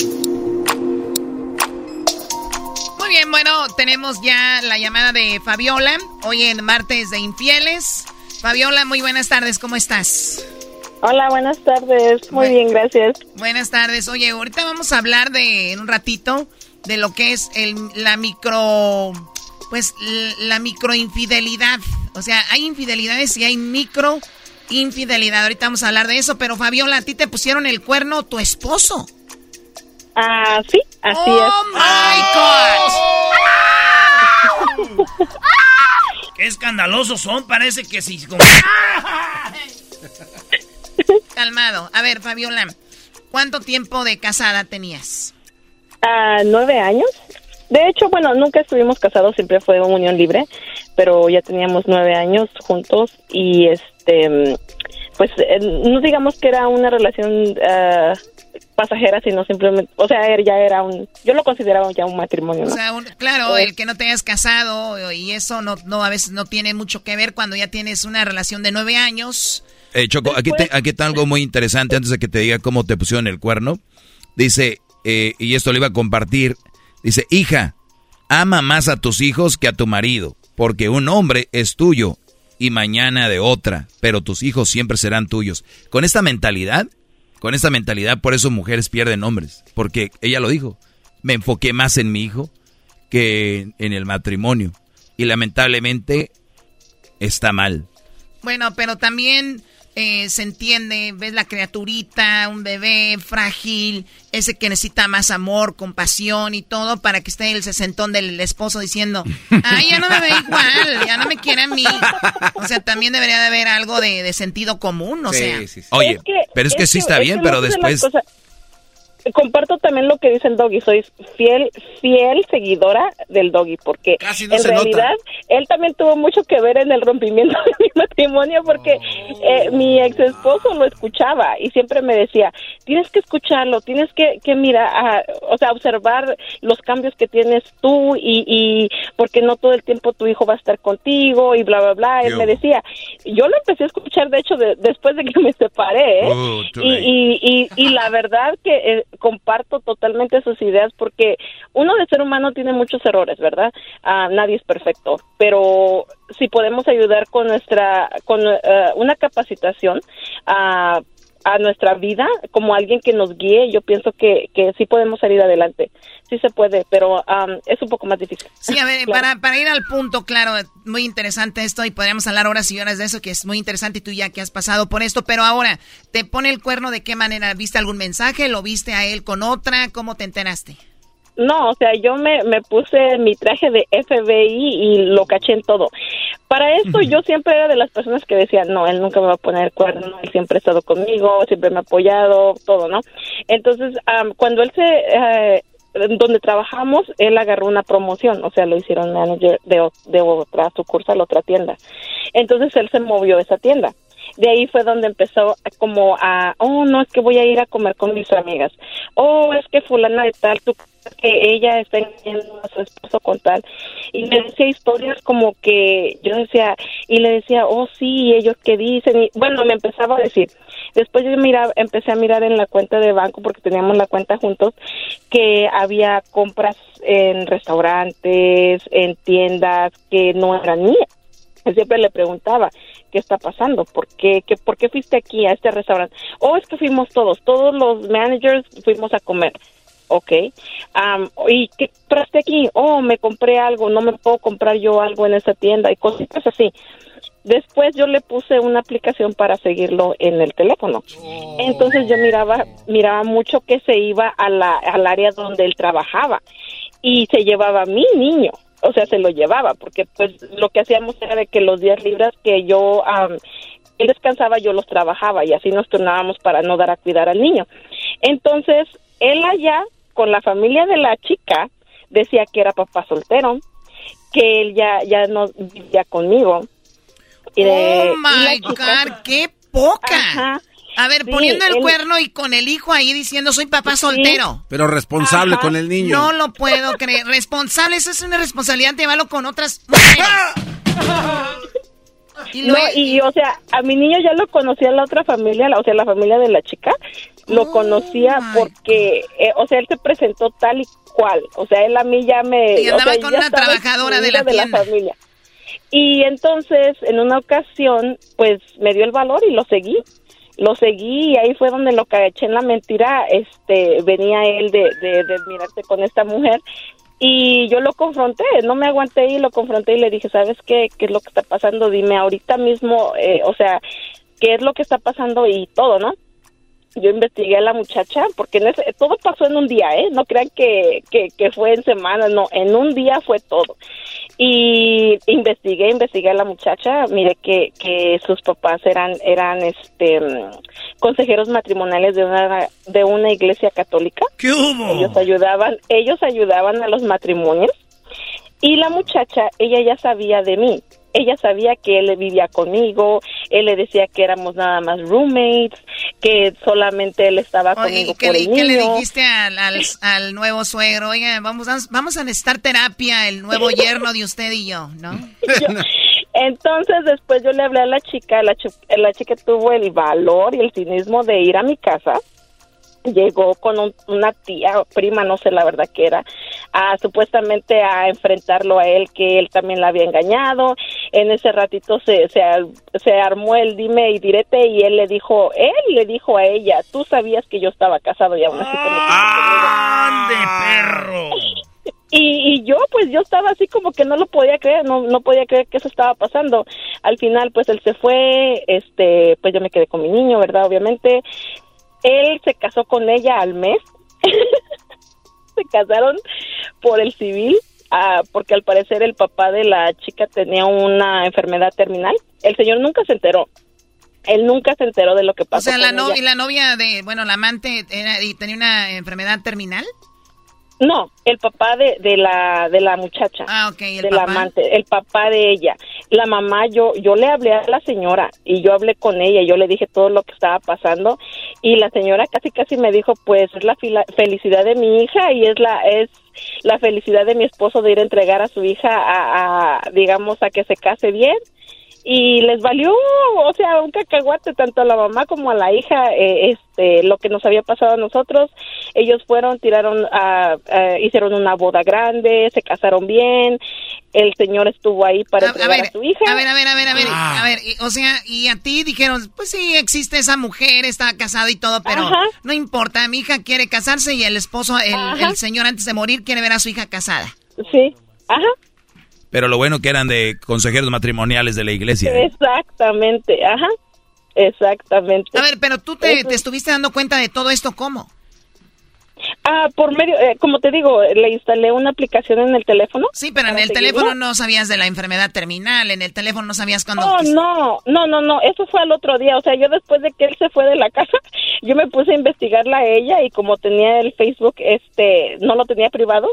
Muy bien, bueno, tenemos ya la llamada de Fabiola, hoy en martes de infieles. Fabiola, muy buenas tardes, ¿cómo estás? Hola, buenas tardes, muy bien, gracias. Buenas tardes, oye, ahorita vamos a hablar de, en un ratito, de lo que es el, la micro, pues la microinfidelidad. O sea, hay infidelidades y hay micro infidelidad. Ahorita vamos a hablar de eso, pero Fabiola, a ti te pusieron el cuerno tu esposo. Ah, sí, así oh my God. Qué escandalosos son, parece que sí. Calmado. A ver, Fabiola, ¿cuánto tiempo de casada tenías? a nueve años. De hecho, bueno, nunca estuvimos casados, siempre fue una unión libre, pero ya teníamos nueve años juntos y este, pues eh, no digamos que era una relación ah, pasajera, sino simplemente, o sea, él ya era un, yo lo consideraba ya un matrimonio, ¿no? O sea, un- claro, el que no te hayas casado y eso no, no a veces no tiene mucho que ver cuando ya tienes una relación de nueve años. Eh, Choco, aquí, te- aquí está algo muy interesante antes de que te diga cómo te pusieron el cuerno. Dice, eh, y esto lo iba a compartir, dice, hija, ama más a tus hijos que a tu marido, porque un hombre es tuyo y mañana de otra, pero tus hijos siempre serán tuyos. Con esta mentalidad, con esta mentalidad, por eso mujeres pierden hombres, porque ella lo dijo, me enfoqué más en mi hijo que en el matrimonio, y lamentablemente está mal. Bueno, pero también eh, se entiende, ves la criaturita, un bebé frágil, ese que necesita más amor, compasión y todo para que esté el sesentón del esposo diciendo, ay, ya no me ve igual, ya no me quiere a mí. O sea, también debería de haber algo de, de sentido común, o sea. Oye, pero es que sí está bien, pero después... comparto también lo que dice el doggy, soy fiel, fiel seguidora del doggy, porque no en nota. realidad él también tuvo mucho que ver en el rompimiento de mi matrimonio, porque eh, mi ex esposo lo escuchaba y siempre me decía, tienes que escucharlo, tienes que, que mirar, ah, o sea, observar los cambios que tienes tú y, y porque no todo el tiempo tu hijo va a estar contigo y bla, bla, bla. Él Yo. me decía, yo lo empecé a escuchar, de hecho, de- después de que me separé, ¿eh? Oh, y, y, y, y la verdad que eh, comparto totalmente sus ideas porque uno de ser humano tiene muchos errores, ¿verdad? Ah, nadie es perfecto, pero si podemos ayudar con nuestra, con eh, una capacitación a a nuestra vida como alguien que nos guíe, yo pienso que, que sí podemos salir adelante. Sí se puede, pero am, es un poco más difícil. Sí, a ver, Claro. para, para ir al punto, claro, muy interesante esto y podríamos hablar horas y horas de eso, que es muy interesante y tú ya que has pasado por esto, pero ahora, ¿te pone el cuerno de qué manera? ¿Viste algún mensaje? ¿Lo viste a él con otra? ¿Cómo te enteraste? No, o sea, yo me, me puse mi traje de FBI y lo caché en todo. Para esto yo siempre era de las personas que decían, no, él nunca me va a poner cuerno, él siempre ha estado conmigo, siempre me ha apoyado, todo, ¿no? Entonces, am, cuando él se... eh, donde trabajamos, él agarró una promoción, o sea, lo hicieron manager de, de otra sucursal, otra tienda. Entonces él se movió a esa tienda. De ahí fue donde empezó como a, oh, no, es que voy a ir a comer con mis amigas. Oh, es que fulana de tal, tú que ella está engañando a su esposo con tal. Y me decía historias como que yo decía, y le decía, oh, sí, ellos qué dicen. Y bueno, me empezaba a decir. Después yo miraba, empecé a mirar en la cuenta de banco, porque teníamos la cuenta juntos, que había compras en restaurantes, en tiendas que no eran mías. Siempre le preguntaba, ¿qué está pasando? ¿Por qué, qué, ¿Por qué fuiste aquí a este restaurante? Oh, es que fuimos todos, todos los managers fuimos a comer. Ok. Am, ¿Y qué compraste aquí? Oh, me compré algo, no me puedo comprar yo algo en esa tienda y cositas así. Después yo le puse una aplicación para seguirlo en el teléfono. Entonces yo miraba, miraba mucho que se iba a la, al área donde él trabajaba y se llevaba a mi niño, o sea, se lo llevaba, porque pues lo que hacíamos era de que los días libres que yo, él descansaba, yo los trabajaba y así nos turnábamos para no dar a cuidar al niño. Entonces, él allá, con la familia de la chica, decía que era papá soltero, que él ya, ya no vivía conmigo. Oh my God, qué poca. Ajá. A ver, Sí, poniendo el él- cuerno y con el hijo ahí diciendo soy papá soltero. Pero responsable Ajá. con el niño. No lo puedo creer. Responsable, eso es una responsabilidad, llévalo con otras mujeres. Y no, y o sea, a mi niño ya lo conocía la otra familia, la- o sea, la familia de la chica, lo Oh, conocía porque, eh, o sea, él se presentó tal y cual, o sea, él a mí ya me... Y o andaba sea, con una trabajadora de la excluida tienda. familia. Y entonces, en una ocasión, pues me dio el valor y lo seguí. Lo seguí y ahí fue donde lo caché en la mentira. Este, venía él de, de, de mirarse con esta mujer y yo lo confronté, no me aguanté y lo confronté y le dije, ¿sabes qué? ¿Qué es lo que está pasando? Dime ahorita mismo, eh, o sea, ¿qué es lo que está pasando? Y todo, ¿no? Yo investigué a la muchacha porque en ese- todo pasó en un día, ¿eh? No crean que, que, que fue en semanas, no, en un día fue todo. Y investigué, investigué a la muchacha, mire que, que sus papás eran, eran este mm, consejeros matrimoniales de una, de una iglesia católica. ¿Qué hubo? Ellos ayudaban, ellos ayudaban a los matrimonios. Y la muchacha, ella ya sabía de mí. Ella sabía que él vivía conmigo, él le decía que éramos nada más roommates, que solamente él estaba Oye, conmigo ¿y qué, por le, el qué le dijiste al, al, al nuevo suegro? Oiga, vamos, vamos a necesitar terapia, el nuevo yerno de usted y yo, ¿no? Entonces después yo le hablé a la chica, la, la chica tuvo el valor y el cinismo de ir a mi casa. Llegó con un- una tía o prima, no sé la verdad que era, a, supuestamente a enfrentarlo a él, que él también la había engañado. En ese ratito se, se, ar- se armó el dime y direte y él le dijo, él le dijo a ella, tú sabías que yo estaba casado y aún así metiste conmigo?" Y, y yo, pues yo estaba así como que no lo podía creer, no, no podía creer que eso estaba pasando. Al final, pues él se fue, este, pues yo me quedé con mi niño, ¿verdad? Obviamente. Él se casó con ella al mes. se casaron por el civil, ah, porque al parecer el papá de la chica tenía una enfermedad terminal. El señor nunca se enteró. Él nunca se enteró de lo que O pasó. sea, la, no- y la novia de, bueno, la amante era, y tenía una enfermedad terminal. No, el papá de, de la de la muchacha. Ah, ok, el de la papá. amante, el papá de ella. La mamá, yo yo le hablé a la señora y yo hablé con ella, yo le dije todo lo que estaba pasando y la señora casi casi me dijo, pues es la fila- felicidad de mi hija y es la es la felicidad de mi esposo de ir a entregar a su hija a, a, digamos a que se case bien y les valió, o sea, un cacahuate tanto a la mamá como a la hija, eh, este, lo que nos había pasado a nosotros. Ellos fueron, tiraron, a, a- hicieron una boda grande, se casaron bien. El señor estuvo ahí para A, a entregar a, ver, su hija. a ver, a ver, a ver, a ver, Ah. a ver, y- o sea, y a ti dijeron, pues sí, existe esa mujer, está casada y todo, pero Ajá. no importa, mi hija quiere casarse y el esposo, el señor antes de morir quiere ver a su hija casada. Sí, ajá, Pero lo bueno que eran de consejeros matrimoniales de la iglesia. ¿eh? exactamente, ajá, exactamente. A ver, pero tú te, te estuviste dando cuenta de todo esto, ¿cómo? Ah, por medio, eh, como te digo, le instalé una aplicación en el teléfono. Sí, pero en el seguirlo. teléfono no sabías de la enfermedad terminal, en el teléfono no sabías cuándo... Oh, no, no, no, no, eso fue al otro día, o sea, yo después de que él se fue de la casa, yo me puse a investigarla a ella y como tenía el Facebook, este, no lo tenía privado,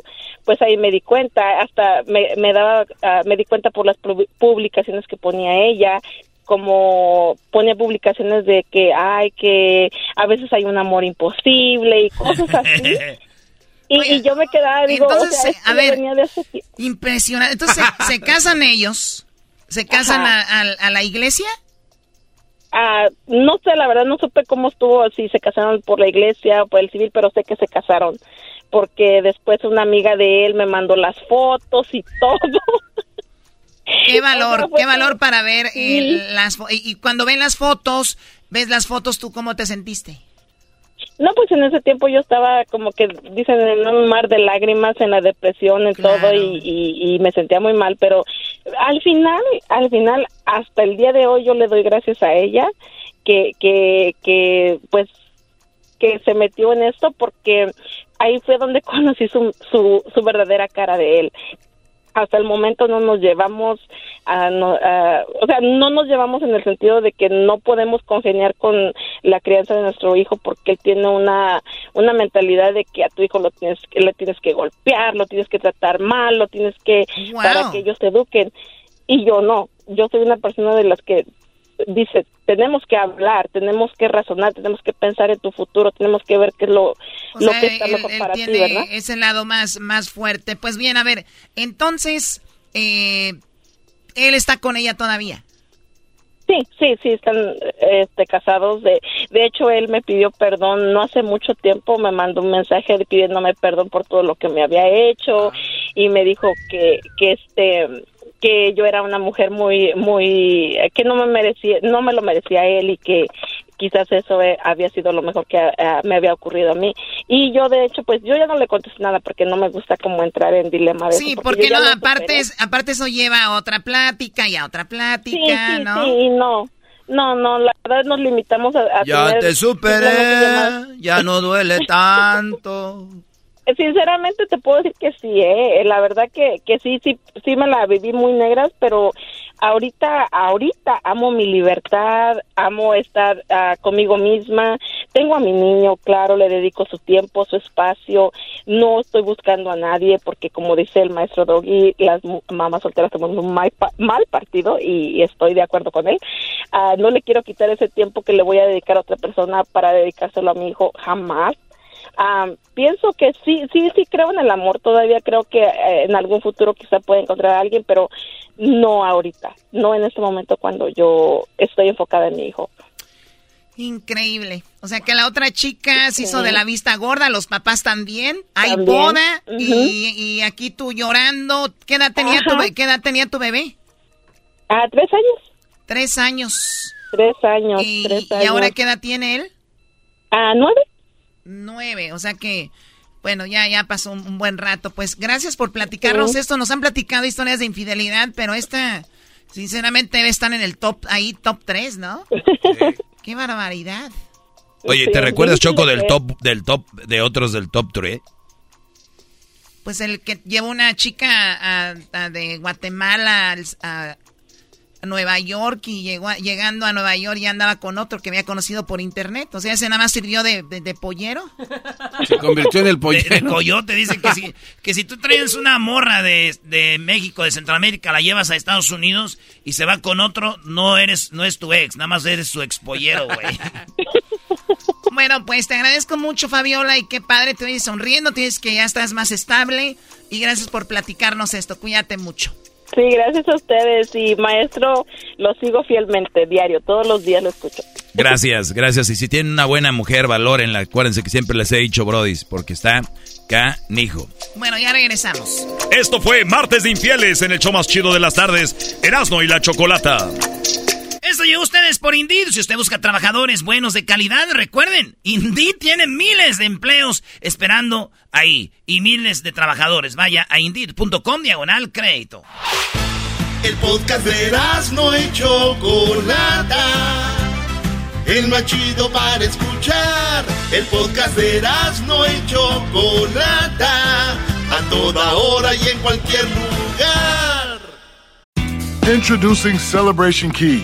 pues ahí me di cuenta, hasta me, me daba, ah, me di cuenta por las pu- publicaciones que ponía ella, como pone publicaciones de que, ay, que a veces hay un amor imposible y cosas así. Y, y yo me quedaba, digo, Entonces, o sea, a ver, hace Impresionante. Entonces, ¿se, casan ellos? ¿Se casan a- a la iglesia? Ah, no sé, la verdad no supe cómo estuvo, si se casaron por la iglesia o por el civil, pero sé que se casaron. Porque después una amiga de él me mandó las fotos y todo. Qué valor, qué valor para ver eh, Sí. las y, y cuando ven las fotos, ves las fotos, ¿tú cómo te sentiste? No, pues en ese tiempo yo estaba como que dicen en un mar de lágrimas, en la depresión, en todo y, y- y me sentía muy mal, pero al final, al final, hasta el día de hoy yo le doy gracias a ella que, que, que pues que se metió en esto porque ahí fue donde conocí su, su, su verdadera cara de él. Hasta el momento no nos llevamos, a, no- a- o sea, no nos llevamos en el sentido de que no podemos congeniar con la crianza de nuestro hijo porque él tiene una, una mentalidad de que a tu hijo lo tienes, que le tienes que golpear, lo tienes que tratar mal, lo tienes que, Wow. para que ellos se eduquen. Y yo no, yo soy una persona de las que dice, tenemos que hablar, tenemos que razonar, tenemos que pensar en tu futuro, tenemos que ver qué es lo, O lo sea, que está él, mejor él para ti, tiene ¿verdad? ese lado más, más fuerte. Pues bien, a ver, entonces, eh, él está con ella todavía. Sí, sí, sí, están este, casados. De, de hecho, él me pidió perdón no hace mucho tiempo, me mandó un mensaje pidiéndome perdón por todo lo que me había hecho y me dijo que, que este que yo era una mujer muy muy que no me merecía no me lo merecía él y que quizás eso eh, había sido lo mejor que eh, me había ocurrido a mí y yo de hecho pues yo ya no le contesté nada porque no me gusta como entrar en dilema de Sí, eso, porque ya no, aparte, es- aparte eso lleva a otra plática y a otra plática, Sí, sí, ¿no? sí, y no. No, no, la verdad nos limitamos a, a Ya tener te superé, ya no duele tanto. Sinceramente te puedo decir que sí, ¿eh? La verdad que, que sí, sí, sí me la viví muy negras, pero ahorita, ahorita amo mi libertad, amo estar ah, conmigo misma. Tengo a mi niño, claro, le dedico su tiempo, su espacio. No estoy buscando a nadie porque, como dice el maestro Doggy, las mamás solteras tenemos un mal, mal partido y, estoy de acuerdo con él. Ah, no le quiero quitar ese tiempo que le voy a dedicar a otra persona para dedicárselo a mi hijo, jamás. Ah, pienso que sí, sí, sí creo en el amor. Todavía creo que eh, en algún futuro quizá pueda encontrar a alguien, pero no ahorita, no en este momento cuando yo estoy enfocada en mi hijo. Increíble. O sea que la otra chica se hizo de la vista gorda, los papás también. Hay boda y, aquí tú llorando. ¿Qué edad tenía, tu, ¿qué edad tenía tu bebé? Ah, tres años. Tres años. Tres años, ¿Y, tres años. ¿Y ahora qué edad tiene él? Ah, nueve. Nueve, o sea que, bueno, ya, ya pasó un, buen rato. Pues gracias por platicarnos esto. Nos han platicado historias de infidelidad, pero esta, sinceramente, debe estar en el top, ahí top tres, ¿no? Qué barbaridad. Oye, ¿te recuerdas, Choco, del top, del top, de otros del top 3? Pues el que llevó una chica de Guatemala a, Nueva York y llegó llegando a Nueva York y andaba con otro que había conocido por internet. O sea, ese nada más sirvió de, pollero. Se convirtió en el pollero. De, coyote. Dice que si, que si tú traes una morra de, de, México, de Centroamérica, la llevas a Estados Unidos y se va con otro, no eres, no es tu ex, nada más eres su ex pollero, güey. Bueno, pues te agradezco mucho, Fabiola, y qué padre, te oyes sonriendo, tienes que ya estás más estable, y gracias por platicarnos esto, cuídate mucho. Sí, gracias a ustedes y maestro, lo sigo fielmente, diario, todos los días lo escucho. Gracias, gracias. Y si tienen una buena mujer, valorenla. Acuérdense que siempre les he dicho, brodis, porque está canijo. Bueno, ya regresamos. Esto fue Martes de Infieles en el show más chido de las tardes, Erasmo y la Chocolata. Esto llegó a ustedes por Indeed. Si usted busca trabajadores buenos de calidad, recuerden, Indeed tiene miles de empleos esperando ahí y miles de trabajadores. Vaya a Indeed.com diagonal crédito. El podcast de no hecho Chocolata. El más chido para escuchar. El podcast de no hecho Chocolata. A toda hora y en cualquier lugar. Introducing Celebration Key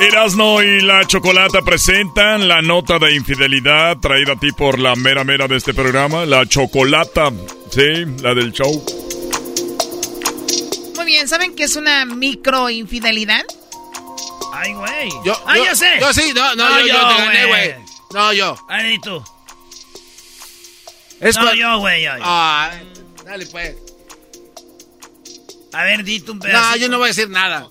Erasno y la Chocolata presentan la nota de infidelidad traída a ti por la mera mera de este programa, la Chocolata, sí, la del show. Muy bien, ¿saben qué es una microinfidelidad? Ay, güey. Yo, ah, yo, sé. Yo sí, no, no, yo, yo, te gané, güey. No, yo. Ay, tú. Es no, yo, güey, yo, Ah, dale, pues. A ver, di un pedazo. No, yo no voy a decir nada.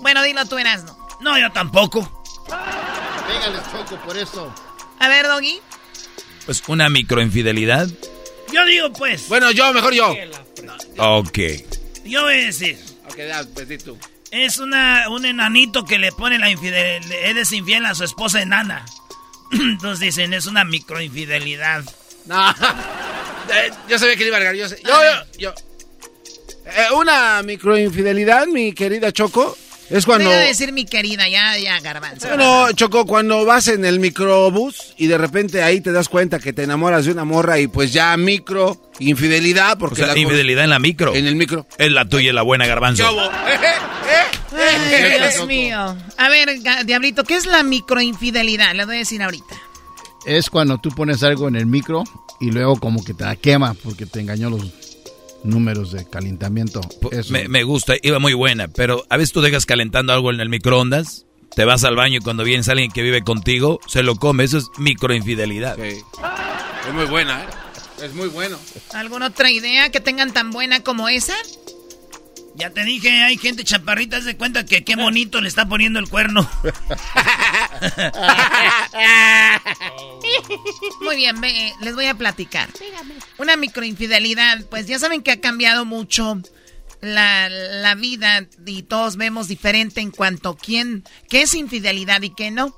Bueno, dilo tú, Erasno. No, yo tampoco. Pégale, Choco, por eso. A ver, Doggy. Pues una microinfidelidad. Yo digo, pues. Bueno, yo, mejor yo. Ok. Yo voy a decir. Ok, ya, pues di tú. Es una, un enanito que le pone la infidelidad. Él es infiel a su esposa enana. Entonces dicen, es una microinfidelidad. No. Eh, yo sabía que iba a Yo, sé, yo, yo, yo. Eh, una microinfidelidad, mi querida Choco, es cuando. decir mi querida, ya, ya, garbanzo. Bueno, Choco, cuando vas en el microbús y de repente ahí te das cuenta que te enamoras de una morra y pues ya micro, infidelidad, porque. la infidelidad en la micro. En el micro. Es la tuya y la buena, garbanzo. Ay, Dios mío. A ver, Diablito, ¿qué es la microinfidelidad? Le voy a decir ahorita. Es cuando tú pones algo en el micro y luego como que te la quema porque te engañó los números de calentamiento. Eso. Me, me gusta, iba muy buena, pero a veces tú dejas calentando algo en el microondas, te vas al baño y cuando vienes alguien que vive contigo, se lo come, eso es microinfidelidad. Sí. Es muy buena, ¿eh? Es muy bueno. ¿Alguna otra idea que tengan tan buena como esa? Ya te dije, hay gente chaparrita, se cuenta que qué bonito le está poniendo el cuerno. Muy bien, ve, les voy a platicar. Una microinfidelidad, pues ya saben que ha cambiado mucho la, la vida y todos vemos diferente en cuanto a quién, qué es infidelidad y qué no.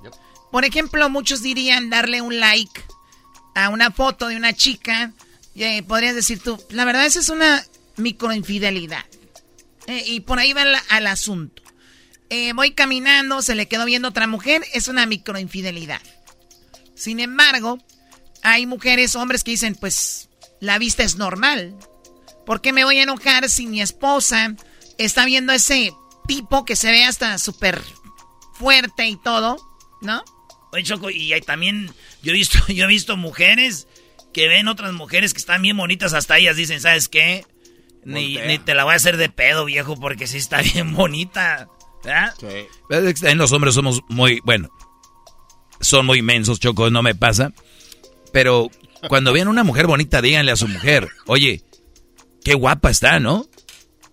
Por ejemplo, muchos dirían darle un like a una foto de una chica. Y, eh, podrías decir tú, la verdad, esa es una microinfidelidad. Eh, y por ahí va al asunto. Eh, voy caminando, se le quedó viendo otra mujer, es una microinfidelidad. Sin embargo, hay mujeres, hombres que dicen, pues la vista es normal. ¿Por qué me voy a enojar si mi esposa está viendo ese tipo que se ve hasta súper fuerte y todo? ¿No? Oye, Choco, y hay también, yo he visto, yo he visto mujeres que ven otras mujeres que están bien bonitas, hasta ellas dicen, ¿sabes qué? Ni, ni te la voy a hacer de pedo, viejo, porque sí está bien bonita. ¿Verdad? En los hombres somos muy, bueno, son muy inmensos, Choco, no me pasa. Pero cuando vean una mujer bonita, díganle a su mujer, oye, qué guapa está, ¿no?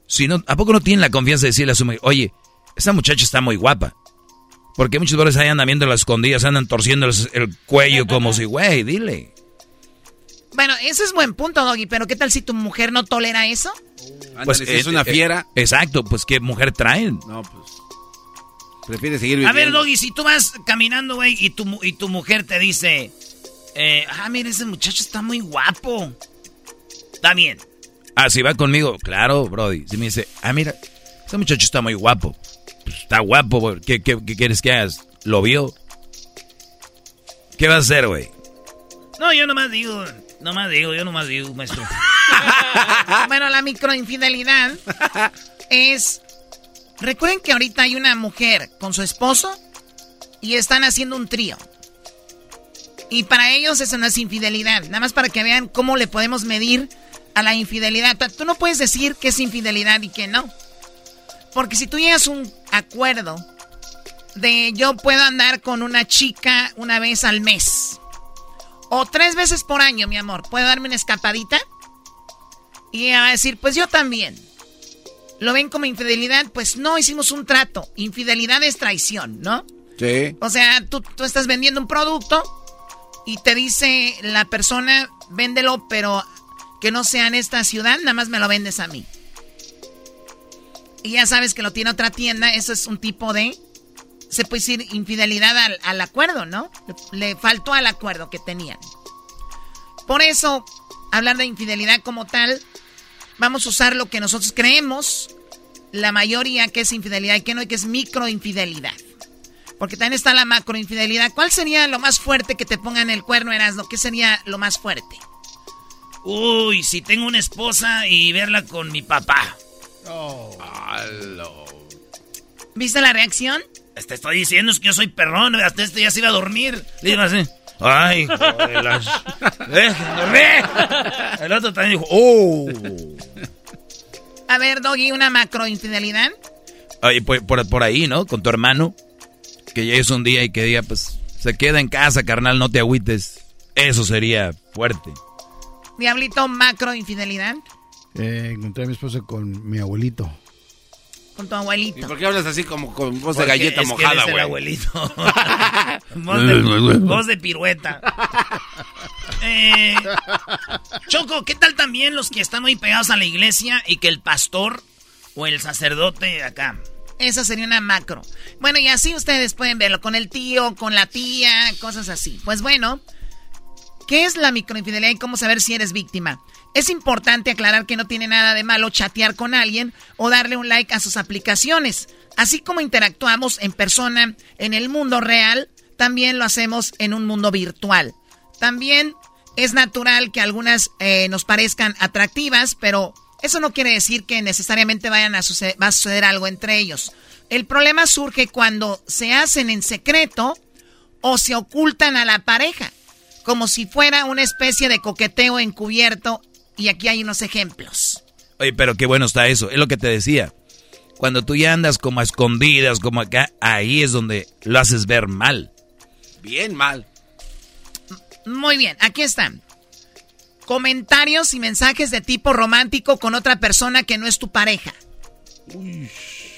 Si no, ¿a poco no tienen la confianza de decirle a su mujer, oye, esa muchacha está muy guapa? Porque muchos veces ahí andan viendo las escondidas, andan torciendo el, el cuello como si, güey, dile. Bueno, ese es buen punto, Doggy, pero ¿qué tal si tu mujer no tolera eso? Pues es una fiera. exacto, pues qué mujer traen. No, pues. Prefiere seguir A viviendo. ver, Doggy, si tú vas caminando, güey, y tu, y tu mujer te dice, eh, ah, mira, ese muchacho está muy guapo. Está bien. Ah, si va conmigo, claro, Brody. Si me dice, ah, mira, ese muchacho está muy guapo. Pues está guapo, güey. ¿Qué, qué, qué quieres que hagas? ¿Lo vio? ¿Qué vas a hacer, güey? No, yo nomás digo, nomás digo, yo nomás digo, maestro. bueno, la microinfidelidad es... Recuerden que ahorita hay una mujer con su esposo y están haciendo un trío. Y para ellos eso no es infidelidad. Nada más para que vean cómo le podemos medir a la infidelidad. Tú- Tú no puedes decir que es infidelidad y que no. Porque si tú llegas a un acuerdo de yo puedo andar con una chica una vez al mes. O tres veces por año, mi amor. ¿Puedo darme una escapadita? Y ella va a decir, pues yo también. ¿Lo ven como infidelidad? Pues no, hicimos un trato. Infidelidad es traición, ¿no? Sí. O sea, tú, tú estás vendiendo un producto y te dice la persona, véndelo, pero que no sea en esta ciudad, nada más me lo vendes a mí. Y ya sabes que lo tiene otra tienda, eso es un tipo de, se puede decir, infidelidad al, al acuerdo, ¿no? Le, le faltó al acuerdo que tenían. Por eso, hablar de infidelidad como tal, vamos a usar lo que nosotros creemos, la mayoría que es infidelidad y que no, y que es microinfidelidad. Porque también está la macroinfidelidad. ¿Cuál sería lo más fuerte que te pongan el cuerno, Erasmo? ¿Qué sería lo más fuerte? Uy, si tengo una esposa y verla con mi papá. ¿Viste la reacción? Te estoy diciendo es que yo soy perrón, hasta este ya se iba a dormir. Le digo así. Ay, hijo de la... ¡Dejen dormir! El otro también dijo, ¡oh! A ver, Doggy, una macroinfidelidad. Oye, por, por, por ahí, ¿no? Con tu hermano. Que llegues un día y que diga, pues, se queda en casa, carnal, no te agüites. Eso sería fuerte. Diablito, macroinfidelidad. Eh, encontré a mi esposa con mi abuelito. Con tu abuelito. ¿Y por qué hablas así como con voz de galleta es mojada, eres el güey? abuelito. voz, de, voz de pirueta. Eh, Choco, ¿qué tal también los que están muy pegados a la iglesia y que el pastor o el sacerdote acá? Esa sería una macro. Bueno, y así ustedes pueden verlo con el tío, con la tía, cosas así. Pues bueno, ¿qué es la microinfidelidad y cómo saber si eres víctima? Es importante aclarar que no tiene nada de malo chatear con alguien o darle un like a sus aplicaciones. Así como interactuamos en persona en el mundo real, también lo hacemos en un mundo virtual. También es natural que algunas eh, nos parezcan atractivas, pero eso no quiere decir que necesariamente vayan a va a suceder algo entre ellos. El problema surge cuando se hacen en secreto o se ocultan a la pareja. Como si fuera una especie de coqueteo encubierto. Y aquí hay unos ejemplos. Oye, pero qué bueno está eso. Es lo que te decía. Cuando tú ya andas como a escondidas, como acá, ahí es donde lo haces ver mal. Bien mal. Muy bien, aquí están. Comentarios y mensajes de tipo romántico con otra persona que no es tu pareja.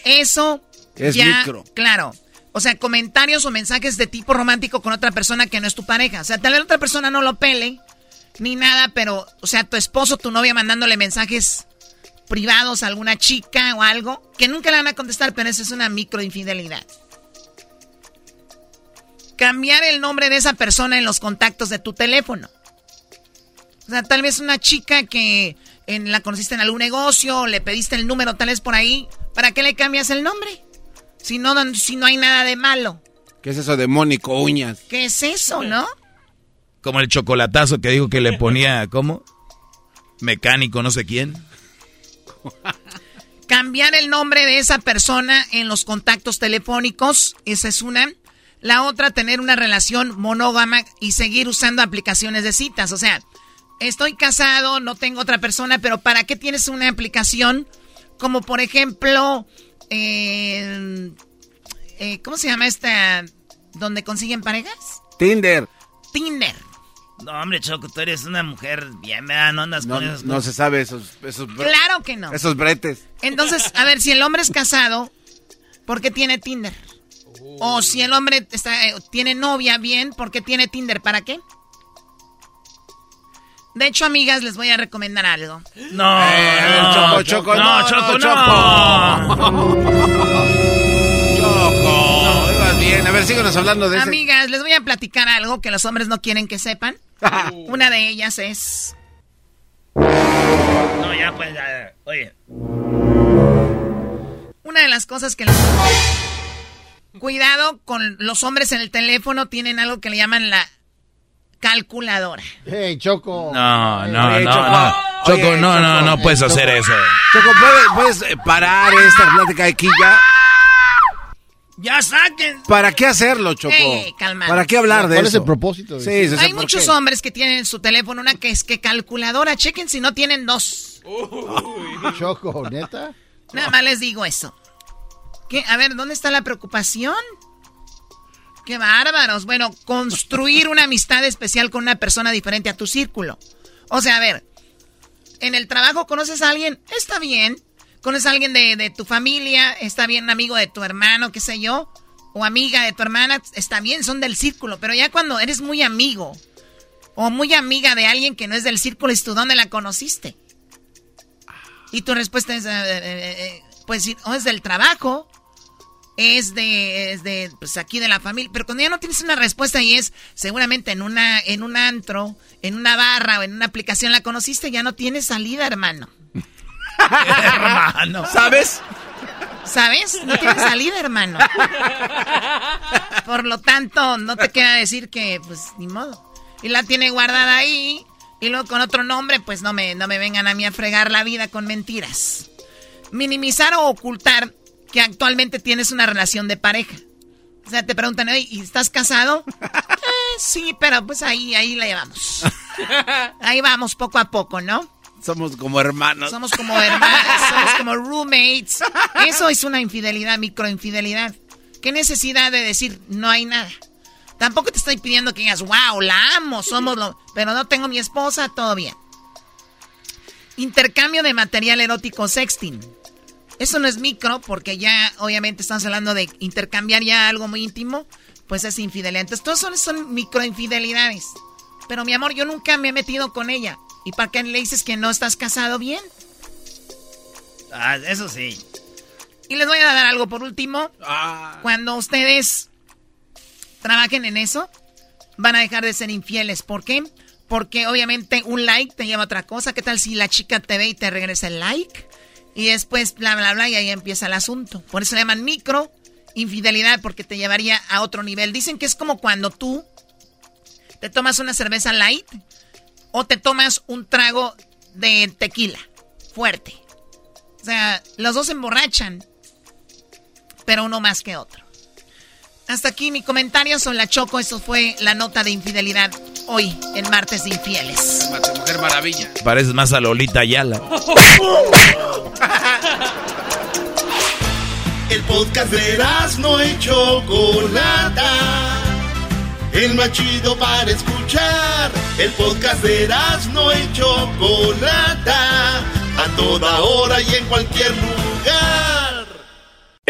Eso Es ya, micro. claro. O sea, comentarios o mensajes de tipo romántico con otra persona que no es tu pareja. O sea, tal vez otra persona no lo pele ni nada, pero, o sea, tu esposo, tu novia mandándole mensajes privados a alguna chica o algo que nunca le van a contestar, pero eso es una microinfidelidad. Cambiar el nombre de esa persona en los contactos de tu teléfono. O sea, tal vez una chica que en, la conociste en algún negocio, le pediste el número tal vez por ahí, ¿para qué le cambias el nombre? Si no, si no hay nada de malo. ¿Qué es eso de Mónico Uñas? ¿Qué es eso, no? Como el chocolatazo que dijo que le ponía, ¿cómo? Mecánico, no sé quién. Cambiar el nombre de esa persona en los contactos telefónicos, esa es una. La otra, tener una relación monógama y seguir usando aplicaciones de citas. O sea, estoy casado, no tengo otra persona, pero ¿para qué tienes una aplicación como por ejemplo, eh, eh, ¿cómo se llama esta? ¿Donde consiguen parejas? Tinder. Tinder. No, hombre, Choco, tú eres una mujer bien, ¿verdad? No andas No, con esas no se sabe esos, esos, Claro que no. esos bretes. Entonces, a ver, si el hombre es casado, ¿por qué tiene Tinder? O si el hombre está, eh, tiene novia, bien, ¿por qué tiene Tinder? ¿Para qué? De hecho, amigas, les voy a recomendar algo. No, Eh, no, Choco, Choco, no, Choco, no, no. Choco, ibas bien. A ver, síguenos hablando de ese. Amigas, les voy a platicar algo que los hombres no quieren que sepan. Una de ellas es... No, ya, pues, ya. Oye. Una de las cosas que les... Cuidado con los hombres en el teléfono, tienen algo que le llaman la calculadora. Hey, Choco. No, no, no, Choco. no. Choco, Oye, no, no, Choco. no puedes hacer eso. Choco, ¿puedes, puedes, eh, parar esta plática aquí ya? Ya saquen. ¿Para qué hacerlo, Choco? Ey, calmado. ¿Para qué hablar de ¿Cuál eso? es el propósito? de Sí, eso? sí, sí, Hay ¿por muchos qué? hombres que tienen en su teléfono una que es que calculadora. Chequen si no tienen dos. Choco, ¿neta? Nada más les digo eso. ¿Qué? A ver, ¿dónde está la preocupación? Qué bárbaros. Bueno, construir una amistad especial con una persona diferente a tu círculo. O sea, a ver, en el trabajo conoces a alguien, está bien. Conoces a alguien de, tu familia, está bien, amigo de tu hermano, qué sé yo, o amiga de tu hermana, está bien, son del círculo. Pero ya cuando eres muy amigo o muy amiga de alguien que no es del círculo, ¿y tú dónde la conociste? Y tu respuesta es, eh, eh, eh, pues, sí, o es del trabajo, es de, es de, pues, aquí de la familia. Pero cuando ya no tienes una respuesta y es, seguramente en una, en un antro, en una barra o en una aplicación la conociste, ya no tienes salida, hermano. Hermano. ¿Sabes? ¿Sabes? No tienes salida, hermano. Por lo tanto, no te queda decir que, pues, ni modo. Y la tiene guardada ahí. Y luego con otro nombre, pues no me, no me vengan a mí a fregar la vida con mentiras. Minimizar o ocultar que actualmente tienes una relación de pareja. O sea, te preguntan, "Oye, ¿y estás casado? "Eh, sí, pero pues ahí, ahí la llevamos. Ahí vamos, poco a poco, ¿no? Somos como hermanos. Somos como hermanos, somos como roommates. Eso es una infidelidad, microinfidelidad. ¿Qué necesidad de decir no hay nada? Tampoco te estoy pidiendo que digas, wow, la amo, somos lo... Pero no tengo mi esposa, todo bien. Intercambio de material erótico sexting. Eso no es micro porque ya obviamente estamos hablando de intercambiar ya algo muy íntimo, pues es infidelidad. Entonces, todos son, son microinfidelidades. Pero mi amor, yo nunca me he metido con ella. ¿Y para qué le dices que no estás casado bien? Ah, eso sí. Y les voy a dar algo por último. Cuando ustedes trabajen en eso, van a dejar de ser infieles. ¿Por qué? Porque obviamente un like te lleva a otra cosa. ¿Qué tal si la chica te ve y te regresa el like? Y después bla, bla, bla, y ahí empieza el asunto. Por eso le llaman micro infidelidad, porque te llevaría a otro nivel. Dicen que es como cuando tú te tomas una cerveza light o te tomas un trago de tequila fuerte. O sea, los dos emborrachan, pero uno más que otro. Hasta aquí mi comentario sobre la Choco. Eso fue la nota de infidelidad. hoy, en Martes de Infieles. Maravilla. Pareces más a Lolita Ayala. El podcast de no y Chocolata. El más chido para escuchar. El podcast de no y Chocolata. A toda hora y en cualquier lugar.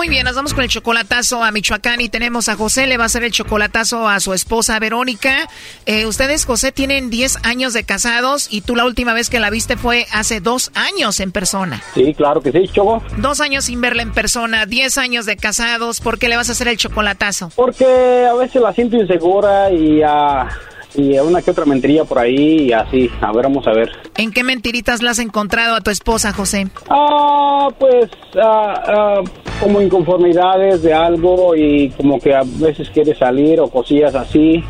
Muy bien, nos vamos con el chocolatazo a Michoacán y tenemos a José, le va a hacer el chocolatazo a su esposa Verónica. Eh, ustedes, José, tienen 10 años de casados y tú la última vez que la viste fue hace dos años en persona. Sí, claro que sí, Choco. Dos años sin verla en persona, 10 años de casados, ¿por qué le vas a hacer el chocolatazo? Porque a veces la siento insegura y a y una que otra mentirilla por ahí y así. A ver, vamos a ver. ¿En qué mentiritas la has encontrado a tu esposa, José? Ah, pues ah, ah, como inconformidades de algo y como que a veces quiere salir o cosillas así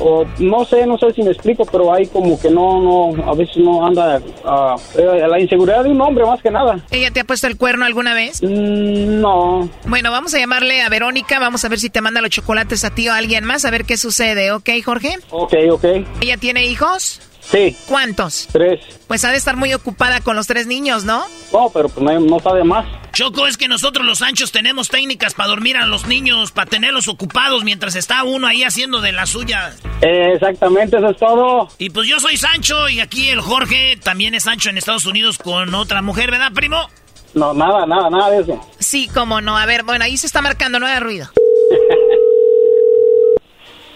o no sé, no sé si me explico, pero hay como que no, no, a veces no anda a la inseguridad de un hombre más que nada. ¿Ella te ha puesto el cuerno alguna vez? Mm, no. Bueno, vamos a llamarle a Verónica, vamos a ver si te manda los chocolates a ti o a alguien más, a ver qué sucede, ¿ok, Jorge? Ok, ok. ¿Ella tiene hijos? Sí. ¿Cuántos? Tres. Pues ha de estar muy ocupada con los tres niños, ¿no? No, pero pues no, no sabe más. Choco, es que nosotros los anchos tenemos técnicas para dormir a los niños, para tenerlos ocupados mientras está uno ahí haciendo de la suya. exactamente, eso es todo. Y pues yo soy Sancho y aquí el Jorge también es Sancho en Estados Unidos con otra mujer, ¿verdad, primo? No, nada, nada, nada de eso. Sí, cómo no. A ver, bueno, ahí se está marcando, no hay ruido.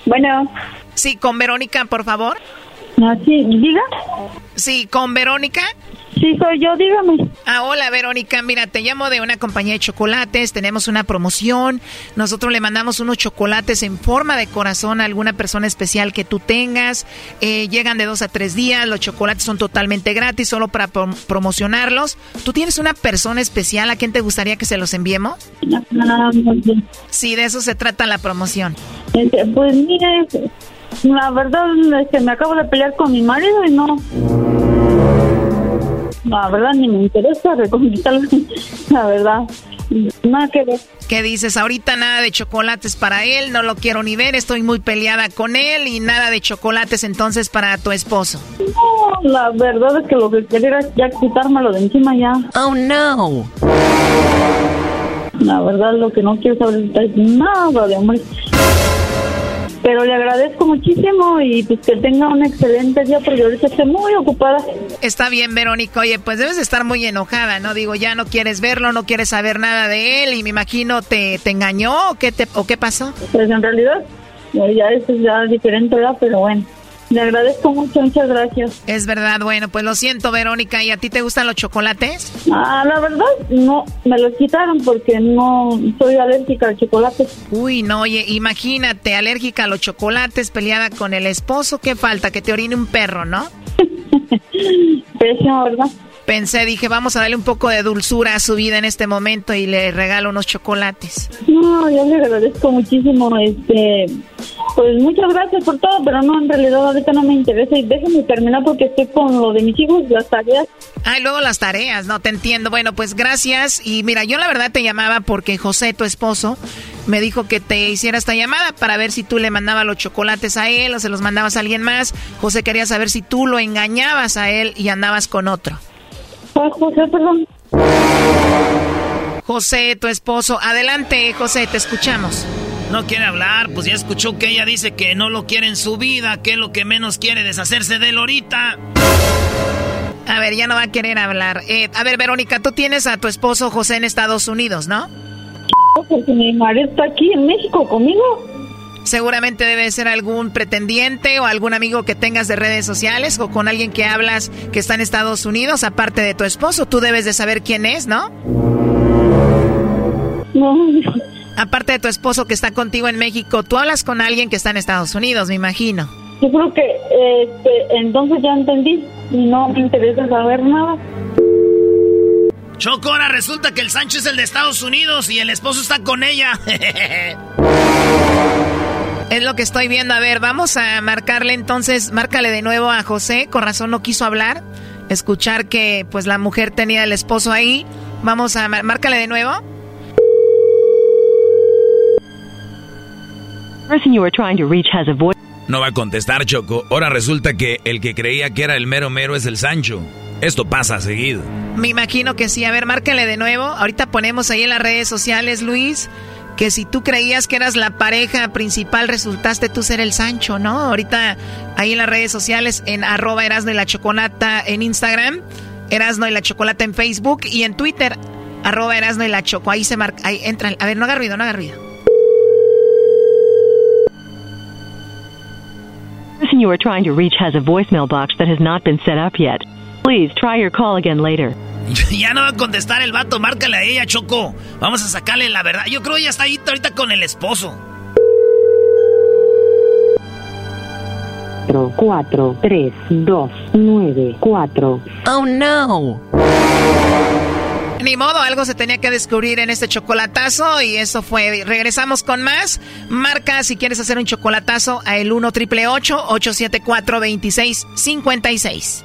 bueno. Sí, con Verónica, por favor. Ah, sí, diga. Sí, con Verónica. Sí, soy yo, dígame. Ah, hola Verónica, mira, te llamo de una compañía de chocolates, tenemos una promoción, nosotros le mandamos unos chocolates en forma de corazón a alguna persona especial que tú tengas, eh, llegan de dos a tres días, los chocolates son totalmente gratis, solo para promocionarlos. ¿Tú tienes una persona especial a quien te gustaría que se los enviemos? Ah, sí, de eso se trata la promoción. Este, pues mire, la verdad es que me acabo de pelear con mi marido y no. La verdad ni me interesa reconquistarlo. La verdad. Nada que ver. ¿Qué dices? Ahorita nada de chocolates para él, no lo quiero ni ver, estoy muy peleada con él y nada de chocolates entonces para tu esposo. No, la verdad es que lo que quería era ya quitármelo de encima ya. Oh no. La verdad lo que no quiero saber es nada de hombre. Pero le agradezco muchísimo y pues que tenga un excelente día porque ahorita estoy muy ocupada. Está bien, Verónica. Oye, pues debes estar muy enojada, ¿no? Digo, ya no quieres verlo, no quieres saber nada de él y me imagino te, te engañó o qué, te, o qué pasó. Pues en realidad ya eso es ya diferente, ¿verdad? Pero bueno. Le agradezco mucho, muchas gracias. Es verdad, bueno, pues lo siento, Verónica. ¿Y a ti te gustan los chocolates? Ah, la verdad, no, me los quitaron porque no soy alérgica al chocolate. Uy, no, oye, imagínate, alérgica a los chocolates, peleada con el esposo, ¿qué falta? Que te orine un perro, ¿no? Pésimo, ¿verdad? Pensé, dije, vamos a darle un poco de dulzura a su vida en este momento y le regalo unos chocolates. No, yo le agradezco muchísimo, este, pues muchas gracias por todo, pero no, en realidad ahorita no me interesa y déjenme terminar porque estoy con lo de mis hijos, las tareas. Ah, y luego las tareas, no, te entiendo. Bueno, pues gracias y mira, yo la verdad te llamaba porque José, tu esposo, me dijo que te hiciera esta llamada para ver si tú le mandabas los chocolates a él o se los mandabas a alguien más. José quería saber si tú lo engañabas a él y andabas con otro. José, perdón. José, tu esposo. Adelante, José, te escuchamos. No quiere hablar, pues ya escuchó que ella dice que no lo quiere en su vida, que es lo que menos quiere deshacerse de él ahorita. A ver, ya no va a querer hablar. Eh, a ver, Verónica, tú tienes a tu esposo José en Estados Unidos, ¿no? Porque mi marido está aquí en México conmigo. Seguramente debe ser algún pretendiente o algún amigo que tengas de redes sociales o con alguien que hablas que está en Estados Unidos, aparte de tu esposo. Tú debes de saber quién es, ¿no? No. Aparte de tu esposo que está contigo en México, tú hablas con alguien que está en Estados Unidos, me imagino. Yo creo que este, entonces ya entendí y no me interesa saber nada. Choco, ahora resulta que el Sancho es el de Estados Unidos y el esposo está con ella. Es lo que estoy viendo. A ver, vamos a marcarle entonces, márcale de nuevo a José. Con razón no quiso hablar. Escuchar que pues la mujer tenía el esposo ahí. Vamos a márcale de nuevo. No va a contestar, Choco. Ahora resulta que el que creía que era el mero mero es el Sancho. Esto pasa seguido. Me imagino que sí. A ver, márcale de nuevo. Ahorita ponemos ahí en las redes sociales, Luis, que si tú creías que eras la pareja principal, resultaste tú ser el Sancho, ¿no? Ahorita ahí en las redes sociales, en arroba Erasno y la Chocolata en Instagram, Erasno y la Chocolata en Facebook y en Twitter, arroba Erasno y la Choco. Ahí se marca, ahí entran. A ver, no haga ruido, no haga ruido. person you are trying to reach has a voicemail box that has not been set up yet. Please try your call again later. ya no va a contestar el vato, márcale a ella, Choco. Vamos a sacarle la verdad. Yo creo que ya está ahí ahorita con el esposo. 4, 3, 2, 9, 4. Oh no. Ni modo, algo se tenía que descubrir en este chocolatazo y eso fue. Regresamos con más. Marca si quieres hacer un chocolatazo a el 1 triple 874 2656.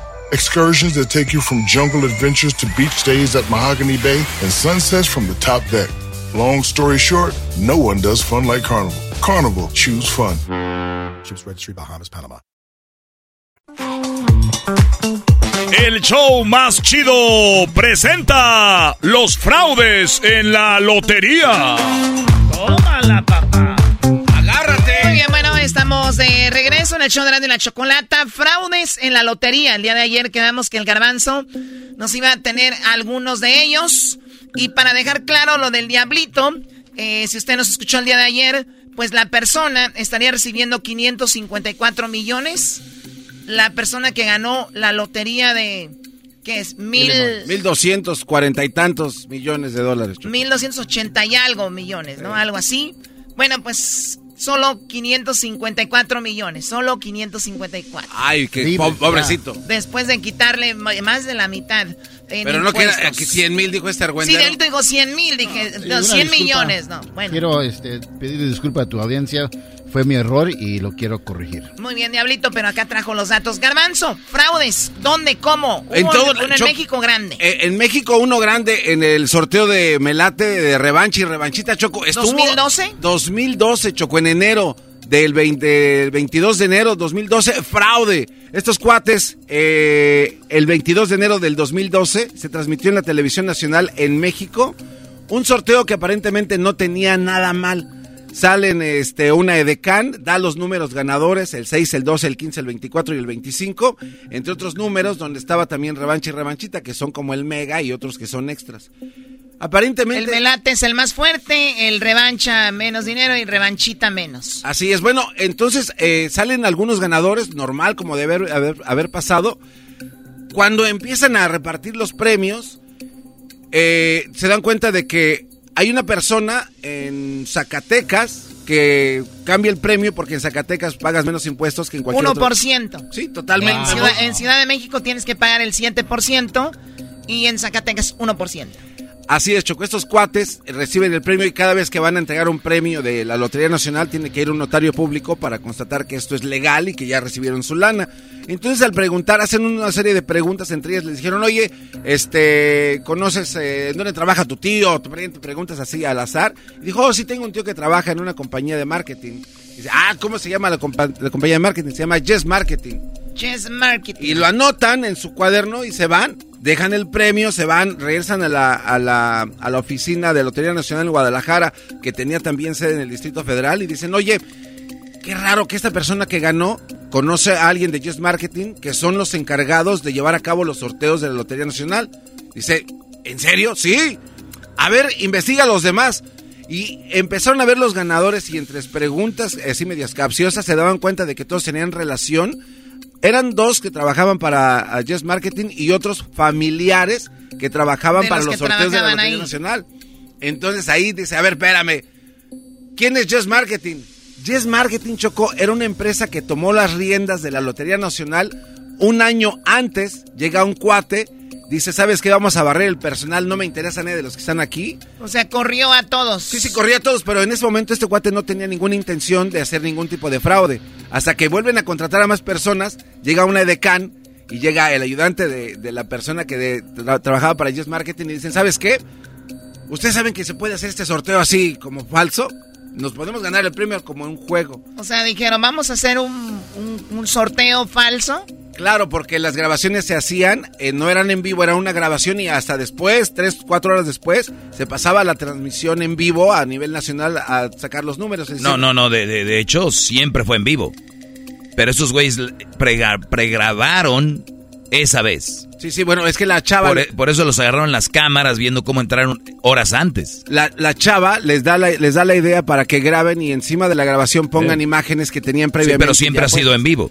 Excursions that take you from jungle adventures to beach days at Mahogany Bay and sunsets from the top deck. Long story short, no one does fun like Carnival. Carnival, choose fun. Ships Registry, Bahamas, Panama. El show más chido presenta los fraudes en la lotería. Tómala, papá. Agárrate. Muy bien, bueno, estamos de regreso en el show de Radio y la Chocolata. Fraudes en la lotería. El día de ayer quedamos que el garbanzo nos iba a tener algunos de ellos. Y para dejar claro lo del diablito, eh, si usted nos escuchó el día de ayer, pues la persona estaría recibiendo 554 millones. La persona que ganó la lotería de, ¿qué es? Mil... 1240 y tantos millones de dólares. Choco. 1280 y algo millones, ¿no? Algo así. Bueno, pues solo 554 millones, solo 554. Ay, qué Sí, pues, pobrecito. Después de quitarle más de la mitad. en Pero no queda impuestos. que 100 mil, dijo este Sí, argüendero. de él digo 100 mil, dije, Sí, no, una 100 disculpa. millones, no. Bueno, Quiero este, pedirle disculpa a tu audiencia. Fue mi error y lo quiero corregir. muy bien, Diablito, pero acá trajo los datos. Garbanzo, fraudes, ¿dónde, cómo? En todo- uno en México grande. Eh, en México, uno grande en el sorteo de Melate de revancha y revanchita, Choco. Estuvo ¿2012? 2012, Choco, en enero del 20 del 22 de enero 2012. Fraude. Estos cuates, eh, el 22 de enero del 2012, se transmitió en la televisión nacional en México. Un sorteo que aparentemente no tenía nada mal. Salen este, una edecán, da los números ganadores, el 6, el 12, el 15, el 24 y el 25, entre otros números donde estaba también revancha y revanchita, que son como el mega y otros que son extras. Aparentemente... El Melate es el más fuerte, el revancha menos dinero y revanchita menos. Así es, bueno, entonces eh, salen algunos ganadores, normal como debe haber, haber, haber pasado. Cuando empiezan a repartir los premios, eh, se dan cuenta de que hay una persona en Zacatecas que cambia el premio porque en Zacatecas pagas menos impuestos que en cualquier otro. 1%. Sí, totalmente. En Ciudad, en Ciudad de México tienes que pagar el 7% y en Zacatecas 1%. Así es, Choco. Estos cuates reciben el premio y cada vez que van a entregar un premio de la Lotería Nacional tiene que ir un notario público para constatar que esto es legal y que ya recibieron su lana. Entonces al preguntar, hacen una serie de preguntas, entre ellas les dijeron, oye, este, ¿conoces eh, dónde trabaja tu tío? Te preguntas así al azar. Y dijo, oh, sí, tengo un tío que trabaja en una compañía de marketing. dice, ah, ¿cómo se llama la, compa- la compañía de marketing? Se llama Yes Marketing. Chess Marketing. Y lo anotan en su cuaderno y se van, dejan el premio, se van, regresan a la, a la, a la oficina de Lotería Nacional en Guadalajara, que tenía también sede en el Distrito Federal, y dicen, oye, qué raro que esta persona que ganó conoce a alguien de Just Marketing, que son los encargados de llevar a cabo los sorteos de la Lotería Nacional. Dice, ¿en serio? Sí. A ver, investiga a los demás. Y empezaron a ver los ganadores y entre preguntas así medias capciosas se daban cuenta de que todos tenían relación. Eran dos que trabajaban para uh, Just Marketing y otros familiares que trabajaban De para los sorteos de la Lotería ahí. Nacional. Entonces ahí dice, a ver, espérame, ¿quién es Just Marketing? Just Marketing Choco era una empresa que tomó las riendas de la Lotería Nacional un año antes. Llega un cuate, dice, ¿sabes qué? Vamos a barrer el personal, no me interesa nadie de los que están aquí. O sea, corrió a todos. Sí, sí, corría a todos, pero en ese momento este cuate no tenía ninguna intención de hacer ningún tipo de fraude. Hasta que vuelven a contratar a más personas, llega una edecán y llega el ayudante de, de la persona que de- tra- trabajaba para Just Marketing y dicen, ¿sabes qué? Ustedes saben que se puede hacer este sorteo así como falso. Nos podemos ganar el premio como un juego. O sea, dijeron, vamos a hacer un, un- un sorteo falso. Claro, porque las grabaciones se hacían, eh, no eran en vivo, era una grabación y hasta después, tres, cuatro horas después, se pasaba la transmisión en vivo a nivel nacional a sacar los números. Es No, decir, no, no, de, de, de hecho siempre fue en vivo. Pero esos güeyes pregrabaron esa vez. Sí, sí, bueno, es que la chava... Por, e- por eso los agarraron las cámaras viendo cómo entraron horas antes. La, la chava les da la, les da la idea para que graben y encima de la grabación pongan Sí. imágenes que tenían Sí, previamente. pero siempre ha sido en vivo.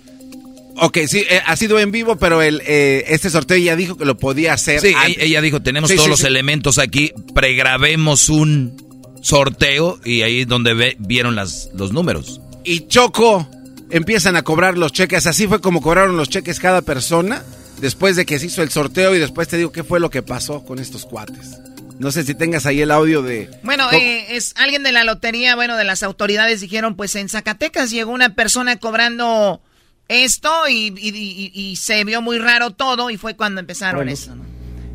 Ok, sí, eh, ha sido en vivo, pero el, eh, este sorteo ya dijo que lo podía hacer. Sí, antes. ella dijo, tenemos Sí, todos sí, los sí. elementos aquí, pregrabemos un sorteo y ahí es donde ve- vieron las, los números. Y Choco empiezan a cobrar los cheques. Así fue como cobraron los cheques cada persona después de que se hizo el sorteo y después te digo qué fue lo que pasó con estos cuates. No sé si tengas ahí el audio de... Bueno, eh, es alguien de la lotería, bueno, de las autoridades dijeron, pues en Zacatecas llegó una persona cobrando esto y, y- y- y se vio muy raro todo y fue cuando empezaron Bueno. eso. ¿no?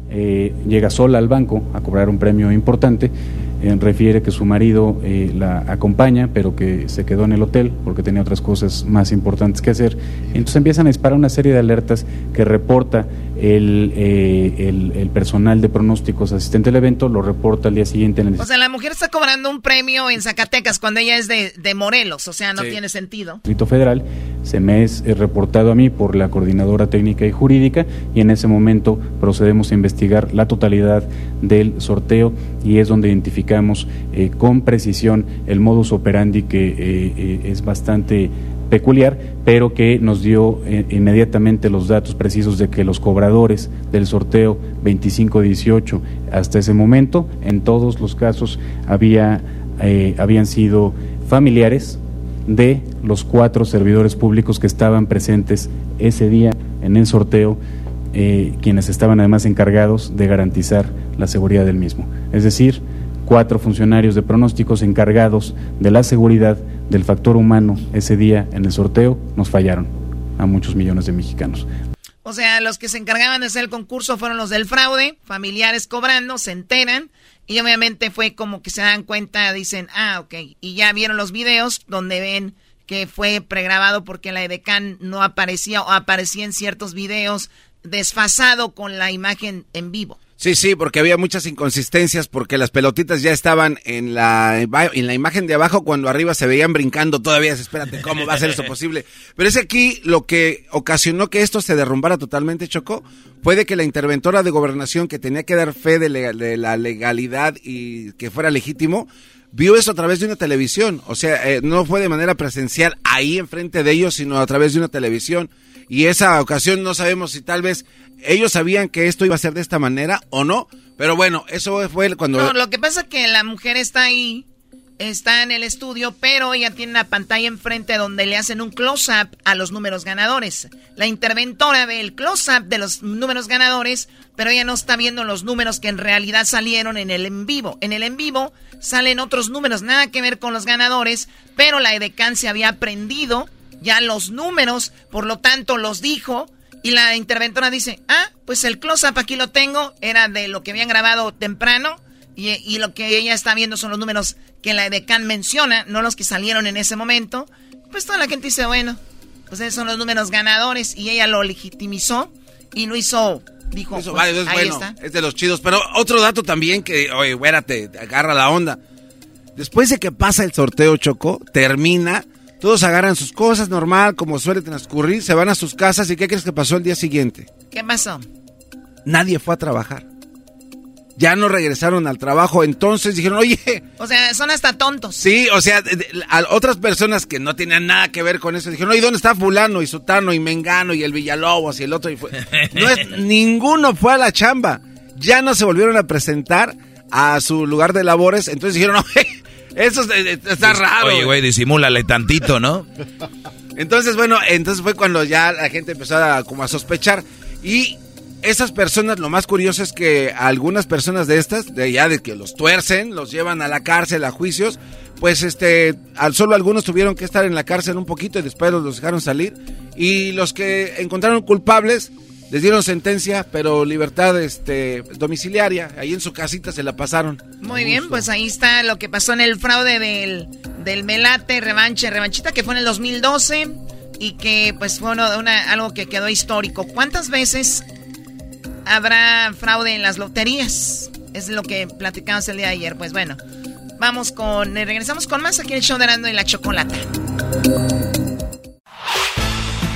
eh, llega sola al banco a cobrar un premio importante. Eh, refiere que su marido eh, la acompaña, pero que se quedó en el hotel porque tenía otras cosas más importantes que hacer. Entonces empiezan a disparar una serie de alertas que reporta el, eh, el, el personal de pronósticos asistente al evento, lo reporta al día siguiente en el O sea, la mujer está cobrando un premio en Zacatecas cuando ella es de, de Morelos, o sea, no Sí. tiene sentido. Distrito Federal, se me es eh, reportado a mí por la coordinadora técnica y jurídica y en ese momento procedemos a investigar la totalidad del sorteo y es donde identificamos eh, con precisión el modus operandi que eh, eh, es bastante peculiar, pero que nos dio eh, inmediatamente los datos precisos de que los cobradores del sorteo 2518 hasta ese momento, en todos los casos había, eh, habían sido familiares de los cuatro servidores públicos que estaban presentes ese día en el sorteo, eh, quienes estaban además encargados de garantizar la seguridad del mismo. Es decir, cuatro funcionarios de pronósticos encargados de la seguridad del factor humano ese día en el sorteo nos fallaron a muchos millones de mexicanos. O sea, los que se encargaban de hacer el concurso fueron los del fraude, familiares cobrando, se enteran y obviamente fue como que se dan cuenta, dicen, ah, ok, y ya vieron los videos donde ven que fue pregrabado porque la edecán no aparecía o aparecía en ciertos videos desfasado con la imagen en vivo. Sí, sí, porque había muchas inconsistencias porque las pelotitas ya estaban en la, en la imagen de abajo cuando arriba se veían brincando todavía. Espérate, ¿cómo va a ser eso posible? Pero es aquí lo que ocasionó que esto se derrumbara totalmente, Chocó, fue de que la interventora de gobernación que tenía que dar fe de, legal- de la legalidad y que fuera legítimo, vio eso a través de una televisión. O sea, eh, no fue de manera presencial ahí enfrente de ellos, sino a través de una televisión. Y esa ocasión no sabemos si tal vez ellos sabían que esto iba a ser de esta manera o no. Pero bueno, eso fue cuando... Lo que pasa es que la mujer está ahí está en el estudio, pero ella tiene una pantalla enfrente donde le hacen un close-up a los números ganadores. La interventora ve el close-up de los números ganadores, pero ella no está viendo los números que en realidad salieron en el en vivo. En el en vivo salen otros números, nada que ver con los ganadores, pero la edecán se había aprendido ya los números, por lo tanto los dijo. Y la interventora dice, ah, pues el close-up aquí lo tengo, era de lo que habían grabado temprano y, lo que ella está viendo son los números que la edecán menciona, no los que salieron en ese momento. Pues toda la gente dice, bueno, pues esos son los números ganadores y ella lo legitimizó y lo hizo, dijo, Eso pues, vale, es ahí bueno, está. es de los chidos. Pero otro dato también que, oye, güérate, te agarra la onda. Después de que pasa el sorteo Choco, termina, todos agarran sus cosas normal, como suele transcurrir, se van a sus casas y ¿qué crees que pasó el día siguiente? ¿Qué pasó? Nadie fue a trabajar. Ya no regresaron al trabajo, entonces dijeron, oye, O sea, son hasta tontos. Sí, o sea, de- de- a otras personas que no tenían nada que ver con eso dijeron, oye, ¿dónde está fulano y sutano y mengano y el Villalobos y el otro? Y fue... No es- ninguno fue a la chamba. Ya no se volvieron a presentar a su lugar de labores. Entonces dijeron, oye, eso es- eh, está raro. Oye, güey, disimúlale tantito, ¿no? Entonces, bueno, entonces fue cuando ya la gente empezó a, como a sospechar. Y esas personas, lo más curioso es que algunas personas de estas, de ya de que los tuercen, los llevan a la cárcel, a juicios, pues este, al solo algunos tuvieron que estar en la cárcel un poquito y después los dejaron salir. Y los que encontraron culpables, les dieron sentencia, pero libertad este, domiciliaria. Ahí en su casita se la pasaron. Muy bien, pues ahí está lo que pasó en el fraude del, del Melate Revanche Revanchita, que fue en el 2012 y que pues fue uno- una, algo que quedó histórico. ¿Cuántas veces habrá fraude en las loterías? Es lo que platicamos el día de ayer. Pues bueno, vamos con, eh, regresamos con más aquí en el show de Erasmo y la Chocolata.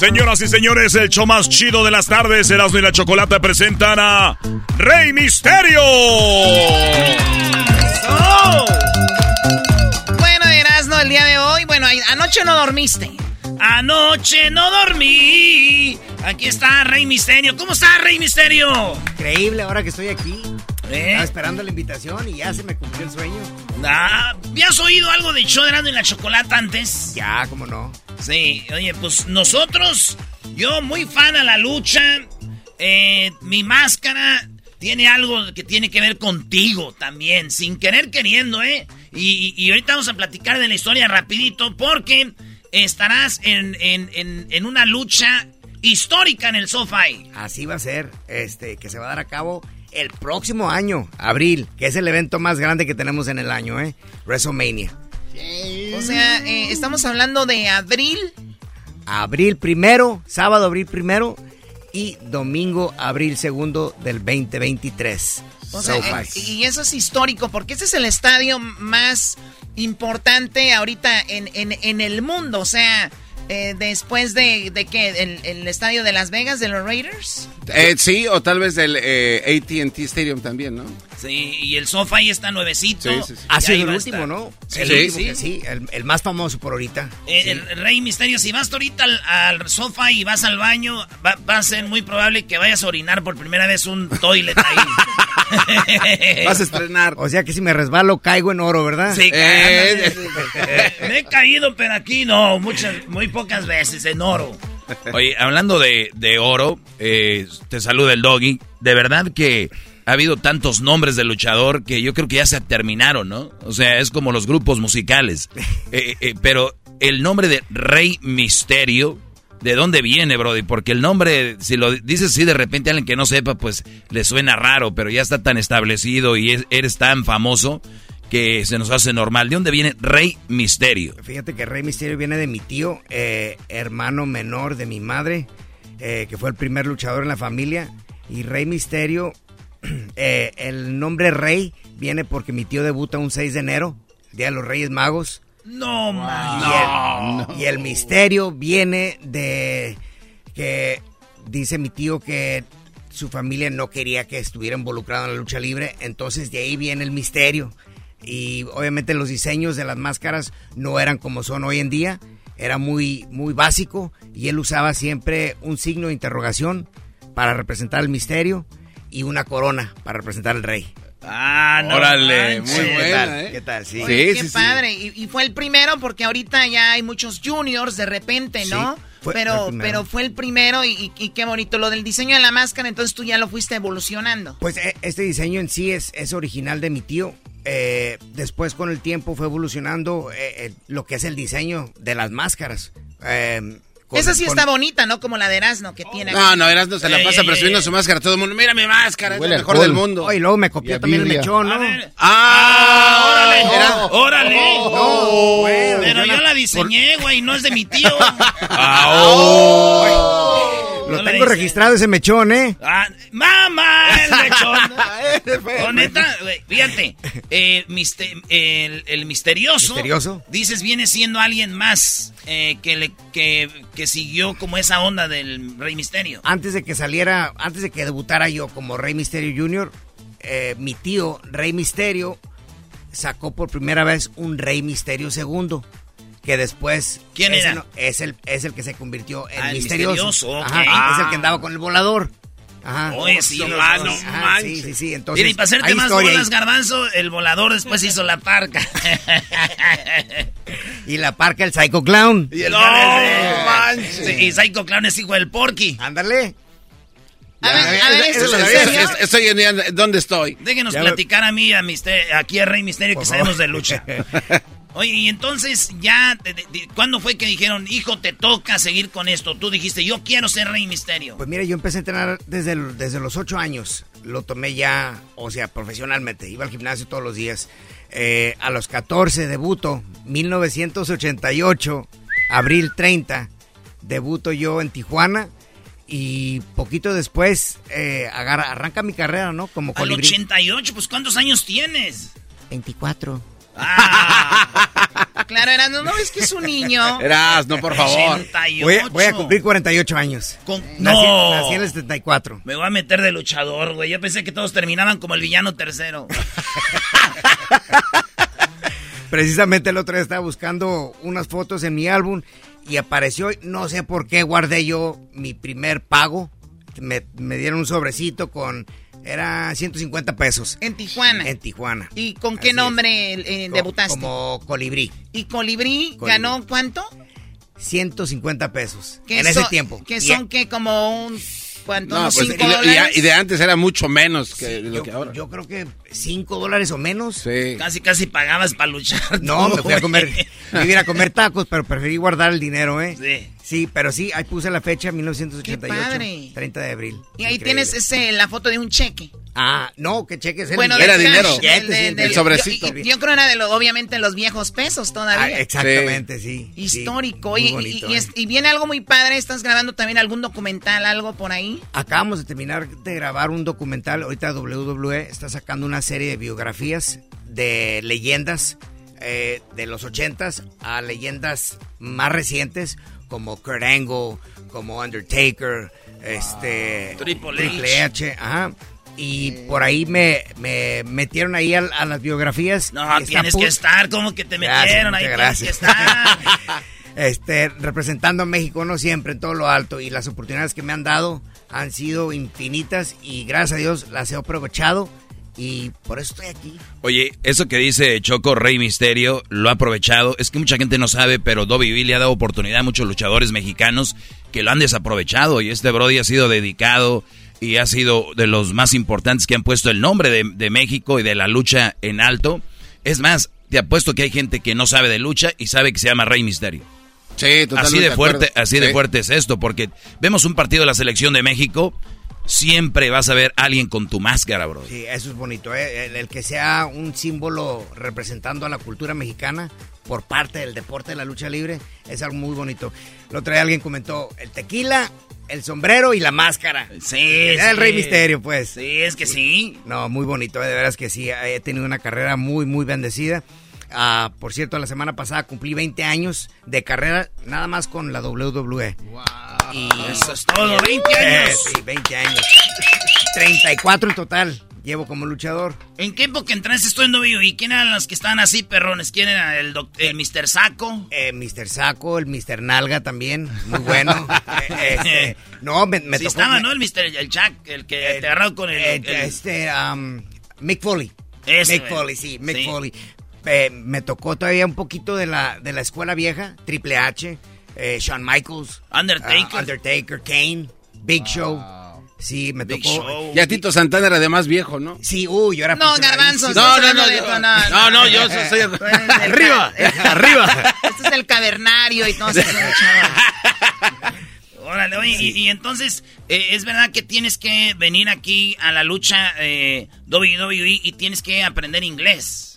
Señoras y señores, el show más chido de las tardes, Erasmo y la Chocolata presentan a Rey Misterio. Bueno, Erasmo, el día de hoy, bueno, anoche no dormiste. Anoche no dormí. Aquí está Rey Misterio. ¿Cómo está Rey Misterio? Increíble, ahora que estoy aquí. ¿Eh? Estaba esperando la invitación y ya se me cumplió el sueño. Ah, ¿Habías oído algo de Erasmo y la Chocolata antes? Ya, cómo no. Sí, oye, pues nosotros, yo muy fan a la lucha. eh, mi máscara tiene algo que tiene que ver contigo también, sin querer queriendo, ¿eh? Y ahorita vamos a platicar de la historia rapidito porque estarás en, en- en- en una lucha histórica en el SoFi. Así va a ser, este, que se va a dar a cabo el próximo año, abril, que es el evento más grande que tenemos en el año, ¿eh? WrestleMania. O sea, eh, estamos hablando de abril. Abril primero, sábado abril primero y domingo abril segundo del 2023. O sea, eh, y eso es histórico porque este es el estadio más importante ahorita en, en- en el mundo. O sea, eh, después de, de que el, el estadio de Las Vegas, de los Raiders. Eh, sí, o tal vez del eh, AT&T Stadium también, ¿no? Sí, y el SoFi está nuevecito. Sí, sí, sí. Ha sido ahí el último, estar. ¿no? Sí, el sí, último sí. que sí, el, el más famoso por ahorita. Eh, El Rey Misterio, si vas ahorita al, al sofá y vas al baño, va, va a ser muy probable que vayas a orinar por primera vez un toilet ahí. Vas a estrenar. O sea que si me resbalo caigo en oro, ¿verdad? Sí, Eh, ándale. Me he caído, pero aquí no, muchas, muy pocas veces en oro. Oye, hablando de, de oro, eh, te saluda el doggy. De verdad que ha habido tantos nombres de luchador que yo creo que ya se terminaron, ¿no? O sea, es como los grupos musicales. Eh, eh, pero el nombre de Rey Misterio, ¿de dónde viene, Brody? Porque el nombre, si lo dices así de repente a alguien que no sepa, pues le suena raro, pero ya está tan establecido y es- eres tan famoso que se nos hace normal. ¿De dónde viene Rey Misterio? Fíjate que Rey Misterio viene de mi tío, eh, hermano menor de mi madre, que fue el primer luchador en la familia. Y Rey Misterio, eh, el nombre Rey viene porque mi tío debuta un 6 de enero, Día de los Reyes Magos. No, man. Y, el, y el misterio viene de que dice mi tío que su familia no quería que estuviera involucrado en la lucha libre, entonces de ahí viene el misterio. Y obviamente los diseños de las máscaras no eran como son hoy en día, era muy, muy básico y él usaba siempre un signo de interrogación para representar el misterio y una corona para representar al rey. Ah, no. Órale, muy buena, ¿Qué tal? ¿eh? ¿Qué tal? Sí. Oye, qué padre. Y, y fue el primero porque ahorita ya hay muchos juniors de repente, ¿no? Sí, fue- pero, fue el primero. pero fue el primero y, y- y qué bonito. Lo del diseño de la máscara, entonces tú ya lo fuiste evolucionando. Pues eh, este diseño en sí es, es original de mi tío. Eh, después con el tiempo fue evolucionando eh, eh, lo que es el diseño de las máscaras. Eh, con- Esa sí con- está bonita, ¿no? Como la de Erasmo que tiene. No, no, Erasmo se la pasa ey, presumiendo ey. su máscara a todo el mundo. Mira mi máscara, es Huele la mejor del mundo. Oh, y luego me copió también el mechón, ¿no? ¡Ah! ¡Órale! ¡Órale! No, bueno, Pero yo yo la- diseñé, güey, no es de mi tío. Lo tengo registrado ese mechón, ¿eh? Ah, ¡Mamá! El mechón. Güey, fíjate. eh, miste- el, el misterioso. ¿Misterioso? Dices, viene siendo alguien más eh, que, le, que, que siguió como esa onda del Rey Misterio. Antes de que saliera, antes de que debutara yo como Rey Misterio Jr., eh, mi tío, Rey Misterio, sacó por primera vez un Rey Misterio segundo. Que después. ¿Quién ese era? no- es, el, es el que se convirtió en Ah, el misterioso. misterioso, ok. Ajá, Ah. Es el que andaba con el volador. Ajá. Oye, sí, Los no, dos. no Ajá, manches. Sí, sí, sí. Entonces, Mira, y para hacerte más bolas, ahí. garbanzo, el volador después hizo la parca. Y la parca, el Psycho Clown. Y el manches. y Psycho Clown es hijo del Porky. Ándale. A ver, a ver, Eso ¿esto lo es sabía, serio? es- Estoy en ¿dónde estoy? Déjenos Ya platicar a mí, a Mister- aquí a Rey Misterio, que sabemos de lucha. Oye, y entonces ya, de- de- ¿cuándo fue que dijeron, hijo, te toca seguir con esto? Tú dijiste, yo quiero ser Rey Misterio. Pues mira, yo empecé a entrenar desde, el- desde los ocho años. Lo tomé ya, o sea, profesionalmente. Iba al gimnasio todos los días. Eh, a los 14 debuto, 1988, abril 30, debuto yo en Tijuana. Y poquito después eh, agarra- arranca mi carrera, ¿no? Como Al colibrí. 88, pues ¿cuántos años tienes? 24. Claro, Erasmo, no ves que es un niño. Eras, no, por favor. 88. Voy a, voy a cumplir 48 años. Con- Nací, No. nací en el 74. Me voy a meter de luchador, güey. Yo pensé que todos terminaban como el villano tercero. Precisamente el otro día estaba buscando unas fotos en mi álbum y apareció, no sé por qué guardé yo mi primer pago. Me, me dieron un sobrecito con, era 150 pesos. En Tijuana. En Tijuana. ¿Y con qué nombre eh, Co- debutaste? Como colibrí. ¿Y Colibrí, Colibrí. ganó cuánto? 150 pesos. ¿Qué En ese tiempo. Que Y- son que como un... ¿Cuánto? No, ¿Unos pues, cinco y, de- y- dólares? y de antes era mucho menos que Sí, lo yo, que ahora. yo creo que 5 dólares o menos. Sí. Casi, casi pagabas para luchar. No, tú, me fui a comer, me iba a ir a comer tacos, pero preferí guardar el dinero, ¿eh? Sí. Sí, pero sí, ahí puse la fecha, 1988. Qué padre. 30 de abril. Y ahí Increíble. tienes ese, la foto de un cheque. Ah, no, que cheques el Bueno, del dinero. cash, Billete, del- del- sí, del- el sobrecito. Yo, yo creo era de lo, obviamente los viejos pesos Ah, todavía. exactamente, sí. sí. Histórico. Y, y- bonito, y ¿eh? y viene algo muy padre. ¿Estás grabando también algún documental, algo por ahí? Acabamos de terminar de grabar un documental. Ahorita WWE está sacando una serie de biografías de leyendas eh, de los ochentas a leyendas más recientes como Kurt Angle, como Undertaker, este Triple H. ajá. Y por ahí me, me metieron ahí a, a las biografías. No, tienes que estar, como que te Gracias, metieron ahí. muchas Tienes que gracias. estar. este, representando a México, no siempre, en todo lo alto. Y las oportunidades que me han dado han sido infinitas y gracias a Dios las he aprovechado y por eso estoy aquí. Oye, eso que dice Choco Rey Misterio lo ha aprovechado. Es que mucha gente no sabe, pero Dobby le ha dado oportunidad a muchos luchadores mexicanos que lo han desaprovechado. Y este Brody ha sido dedicado y ha sido de los más importantes que han puesto el nombre de, de México y de la lucha en alto. Es más, te apuesto que hay gente que no sabe de lucha y sabe que se llama Rey Misterio. Sí, totalmente Así de fuerte, acuerdo. así de fuerte es esto, porque vemos un partido de la selección de México, siempre vas a ver a alguien con tu máscara, bro. Sí, eso es bonito, ¿eh? el, el que sea un símbolo representando a la cultura mexicana por parte del deporte de la lucha libre es algo muy bonito. Otro día alguien comentó el tequila, el sombrero y la máscara. Sí, Era el sí. Rey Misterio, pues. Sí, es que sí. No, muy bonito, eh, de veras que sí. He tenido una carrera muy, muy bendecida. Ah, por cierto, la semana pasada cumplí 20 años de carrera nada más con la WWE. Y Eso es todo, 20 años. Sí, 20 años. 34 en total. Llevo como luchador. ¿En qué época entraste esto en novio? ¿Y quién eran los que estaban así, perrones? ¿Quién era el, el Mr. Saco? Eh, Mr. Saco, el Mr. Nalga también, muy bueno. Eh, este, no, me, me sí tocó. estaba, me- ¿no? El Mr. El Jack, el que te agarró con el... Eh, el- este, um, Mick Foley. Ese, Mick. Foley, sí, Mick Sí. Foley. Eh, me tocó todavía un poquito de la, de la escuela vieja, Triple H, eh, Shawn Michaels, Undertaker. ah, Undertaker, Kane, Big Show. Sí, me Big tocó. Show. Ya Tito Santana era de más viejo, ¿no? Sí, uy, yo era No, garbanzos. No, no, no, yo- eso, no, no, yo soy- Arriba, arriba. Este es el cavernario y todo eso. Órale, oye, y, y entonces, eh, ¿es verdad que tienes que venir aquí a la lucha eh, WWE y tienes que aprender inglés?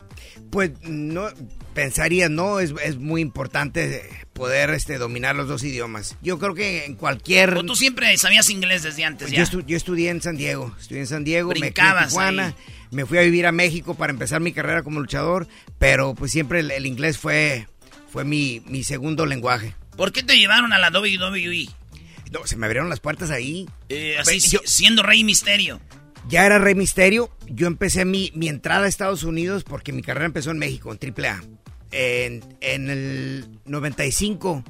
Pues no, pensaría, no, es, es muy importante poder este, dominar los dos idiomas. Yo creo que en cualquier... ¿O tú siempre sabías inglés desde antes ya? yo, estu- yo estudié en San Diego, estudié en San Diego, me crié en Brincabas Tijuana, ahí. me fui a vivir a México para empezar mi carrera como luchador, pero pues siempre el, el inglés fue, fue mi, mi segundo lenguaje. ¿Por qué te llevaron a la WWE? No, se me abrieron las puertas ahí. Eh, así, Yo- si- siendo Rey Misterio. Ya era Rey Misterio, yo empecé mi, mi entrada a Estados Unidos porque mi carrera empezó en México, en AAA. En, en el 95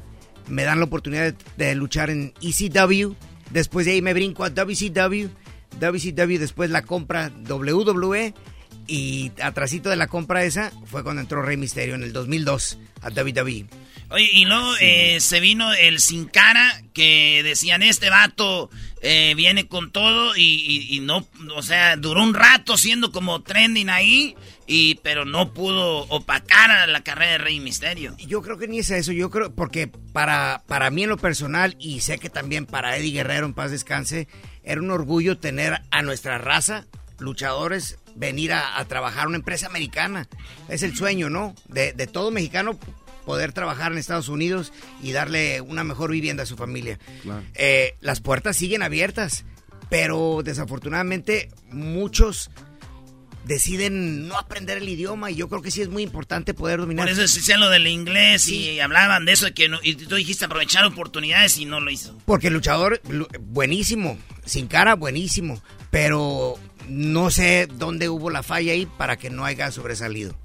me dan la oportunidad de, de luchar en ECW, después de ahí me brinco a WCW, WCW después la compra WWE y atrasito de la compra esa fue cuando entró Rey Misterio en el 2002 a WWE. Oye, y luego eh, se vino el Sin Cara, que decían, este vato eh, viene con todo y, no, o sea, duró un rato siendo como trending ahí, y pero no pudo opacar a la carrera de Rey Misterio. Yo creo que ni es eso, yo creo, porque para, para mí en lo personal, y sé que también para Eddie Guerrero en paz descanse, era un orgullo tener a nuestra raza, luchadores, venir a, trabajar una empresa americana. Es el sueño, ¿no? De, de todo mexicano poder trabajar en Estados Unidos y darle una mejor vivienda a su familia. Eh, las puertas siguen abiertas, pero desafortunadamente muchos deciden no aprender el idioma y yo creo que sí es muy importante poder dominar. Por eso decían lo del inglés y hablaban de eso, de que no- y tú dijiste aprovechar oportunidades y no lo hizo. Porque el luchador, lu- buenísimo, sin cara, buenísimo, pero no sé dónde hubo la falla ahí para que no haya sobresalido.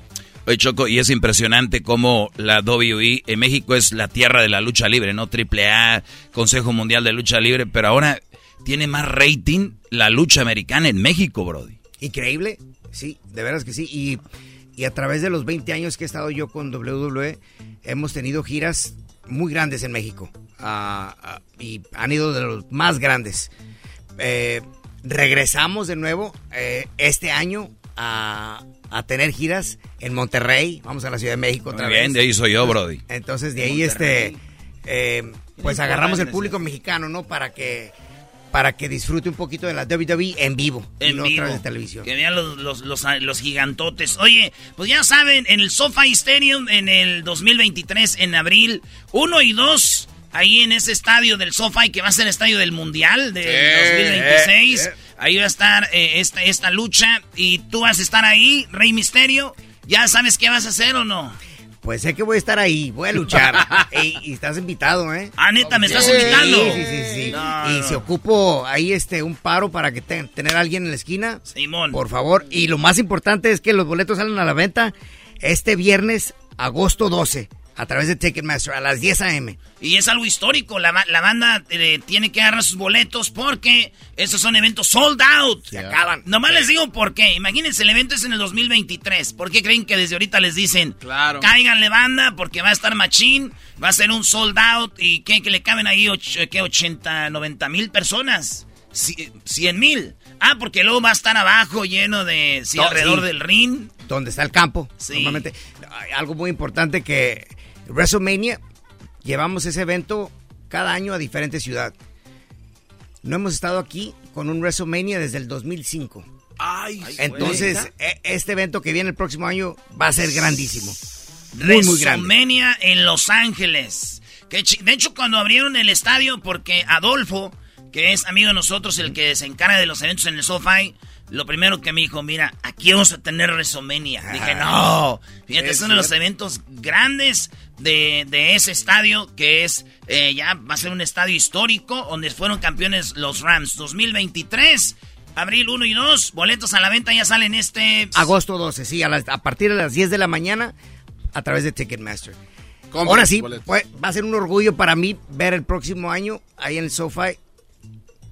Oye, Choco, y es impresionante cómo la WWE en México es la tierra de la lucha libre, ¿no? Triple A, Consejo Mundial de Lucha Libre, pero ahora tiene más rating la lucha americana en México, Brody. Increíble, sí, de veras que sí. Y, y a través de los 20 años que he estado yo con WWE, hemos tenido giras muy grandes en México. Ah, ah, y han ido de los más grandes. Eh, regresamos de nuevo eh, este año a, a tener giras en Monterrey. Vamos a la Ciudad de México otra Muy bien, vez. de ahí soy yo, Brody. Entonces de ahí Monterrey. este eh, pues agarramos el público mexicano, ¿no? Para que para que disfrute un poquito de la WWE en vivo y En no a vivo. de televisión. Que vean los, los, los, los gigantotes. Oye, pues ya saben, en el SoFi Stadium en el 2023, en abril, 1 y 2, ahí en ese estadio del SoFi, que va a ser el estadio del Mundial del Sí, 2026. eh, eh. Ahí va a estar eh, esta, esta lucha y tú vas a estar ahí, Rey Misterio. ¿Ya sabes qué vas a hacer o no? Pues sé que voy a estar ahí, voy a luchar. Ey, y estás invitado, ¿eh? Ah, neta, me estás Sí, invitando. Sí, sí, sí. No, y no. si ocupo ahí este un paro para que te- tener a alguien en la esquina, Simón. por favor. Y lo más importante es que los boletos salen a la venta este viernes, agosto 12, a través de Ticketmaster a las 10 a.m. Y es algo histórico. La, la banda eh, tiene que agarrar sus boletos porque estos son eventos sold out. Se acaban. Nomás les digo por qué. Imagínense, el evento es en el 2023. ¿Por qué creen que desde ahorita les dicen? Claro. Cáiganle banda porque va a estar machín. Va a ser un sold out. ¿Y qué? Que le caben ahí och- ¿qué? 80, 90 mil personas. Ci- 100 mil. Ah, porque luego va a estar abajo lleno de... Sí, No, alrededor sí. del ring. donde está el campo. Sí. Normalmente, algo muy importante que WrestleMania llevamos ese evento cada año a diferente ciudad. No hemos estado aquí con un WrestleMania desde el 2005. Ay, Entonces, e- este evento que viene el próximo año va a ser grandísimo. Muy, muy grande. WrestleMania en Los Ángeles. Que de hecho, cuando abrieron el estadio, porque Adolfo, que es amigo de nosotros, el que se encarga de los eventos en el SoFi, lo primero que me dijo, mira, aquí vamos a tener WrestleMania. Dije, no. Fíjate, es uno de los eventos grandes de, de ese estadio, que es, eh, ya va a ser un estadio histórico, donde fueron campeones los Rams. 2023, abril 1 y 2, boletos a la venta ya salen este... Agosto 12, sí, a, las- a partir de las 10 de la mañana, a través de Ticketmaster. Ahora sí, pues, va a ser un orgullo para mí ver el próximo año ahí en el SoFi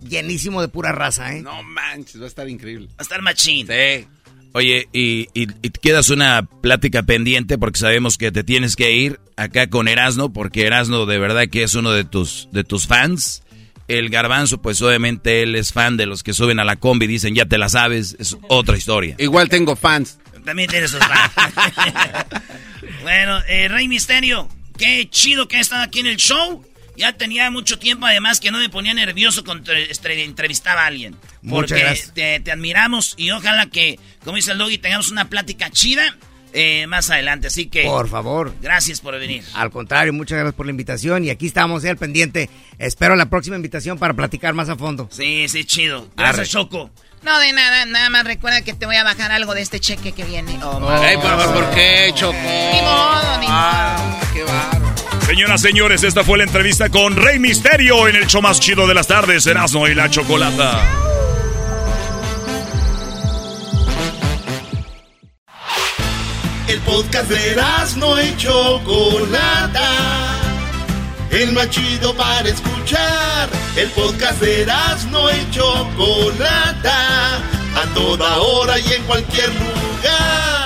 llenísimo de pura raza, ¿eh? No manches, va a estar increíble. Va a estar machín. Sí. Oye, y, y- y quedas una plática pendiente porque sabemos que te tienes que ir acá con Erasno, porque Erasno de verdad que es uno de tus, de tus fans. El garbanzo, pues obviamente él es fan de los que suben a la combi y dicen, ya te la sabes, es otra historia. Igual tengo fans. También tienes sus fans. bueno, eh, Rey Misterio, qué chido que ha estado aquí en el show. Ya tenía mucho tiempo, además, que no me ponía nervioso cuando entrevistaba a alguien. Muchas Porque gracias. te, te admiramos y ojalá que, como dice el Doggy, tengamos una plática chida eh, más adelante. Así que... Por favor. Gracias por venir. Al contrario, muchas gracias por la invitación y aquí estamos eh, al pendiente. Espero la próxima invitación para platicar más a fondo. Sí, sí, chido. Gracias, Arre. Choco. No, de nada, nada más recuerda que te voy a bajar algo de este cheque que viene. Oh, Ay, por, ¿por qué, Choco? Ni modo, ni Ah, qué bárbaro. Señoras, señores, esta fue la entrevista con Rey Misterio en el show más chido de las tardes, Erasmo y la Chocolata. El podcast de no y Chocolata. El más chido para escuchar. El podcast de no y Chocolata. A toda hora y en cualquier lugar.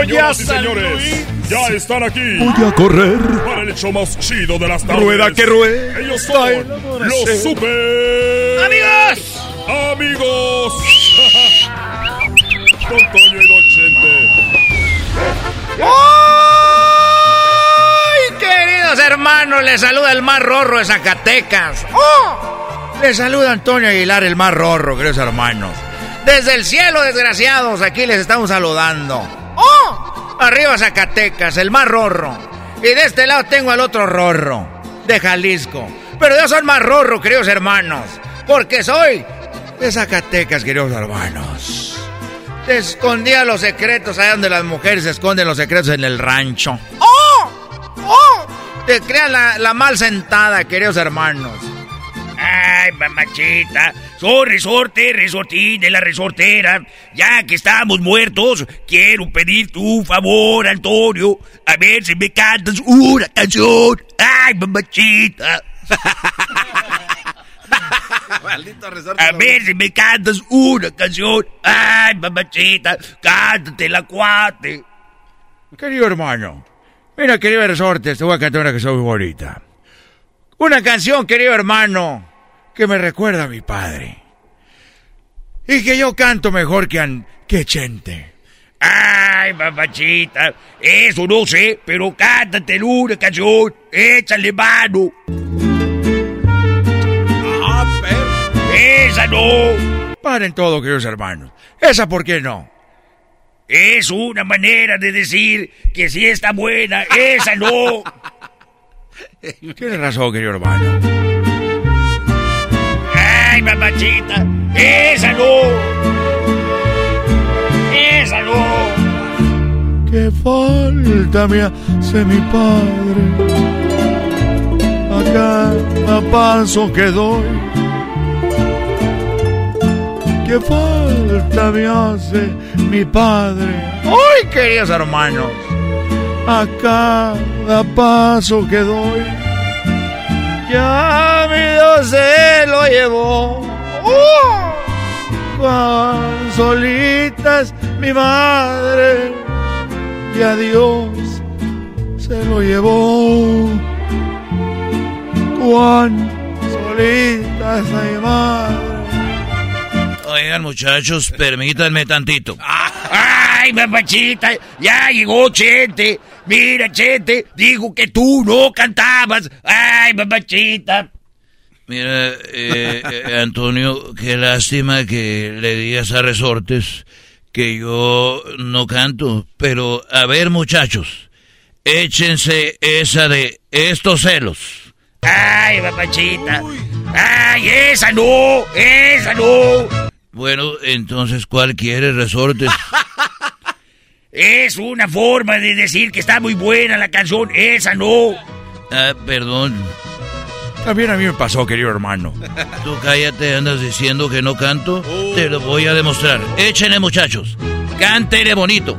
Señoras y señores, ya están aquí. Voy a correr. Para el show más chido de las tardes. Rueda que ruede. Ellos son los super... ¡Amigos! ¡Amigos! Don Toño y Don Chente. ¡Ay, queridos hermanos! Les saluda el más rorro de Zacatecas. ¡Oh! Les saluda Antonio Aguilar, el más rorro, queridos hermanos. Desde el cielo, desgraciados, aquí les estamos saludando. ¡Oh! Arriba Zacatecas, el más rorro. Y de este lado tengo al otro rorro, de Jalisco. Pero yo soy el más rorro, queridos hermanos. Porque soy de Zacatecas, queridos hermanos. Te escondía los secretos allá donde las mujeres esconden los secretos en el rancho. ¡Oh! ¡Oh! Te creas la, la mal sentada, queridos hermanos. Ay, mamachita. Soy resorte, resortín de la resortera. Ya que estamos muertos, quiero pedir tu favor, Antonio. A ver si me cantas una canción. Ay, mamachita. Maldito resorte. A ver si me cantas una canción. Ay, mamachita, cántate la cuate. Querido hermano, mira, querido resorte, te voy a cantar una canción muy bonita. Una canción, querido hermano, que me recuerda a mi padre. Y que yo canto mejor que, an- que Chente. Ay, mamachita, eso no sé, pero cántate una canción. Échale mano. Ah, perro. Esa no. Paren todo, queridos hermanos. ¿Esa por qué no? Es una manera de decir que sí está buena. Esa no. Tienes razón, querido hermano. Ay, mamachita, esa no. Esa no. Qué falta me hace mi padre a cada paso que doy. Qué falta me hace mi padre ¡Ay, queridos hermanos! a cada paso que doy. Ya mi Dios se lo llevó. ¡Oh! Cuán solita es mi madre y a Dios se lo llevó. Juan, solita esa madre. Oigan, muchachos, permítanme tantito. ¡Ay, mamachita! Ya llegó Chente. Mira, Chente, dijo que tú no cantabas. ¡Ay, mamachita! Mira, eh, eh, Antonio, qué lástima que le digas a Resortes que yo no canto. Pero, a ver, muchachos, échense esa de estos celos. ¡Ay, mamachita! ¡Ay, esa no! ¡Esa no! Bueno, entonces, ¿cuál quiere Resortes? Es una forma de decir que está muy buena la canción. Esa no. Ah, perdón. También a mí me pasó, querido hermano. Tú cállate, andas diciendo que no canto. Te lo voy a demostrar. Échenle, muchachos. Cántele bonito.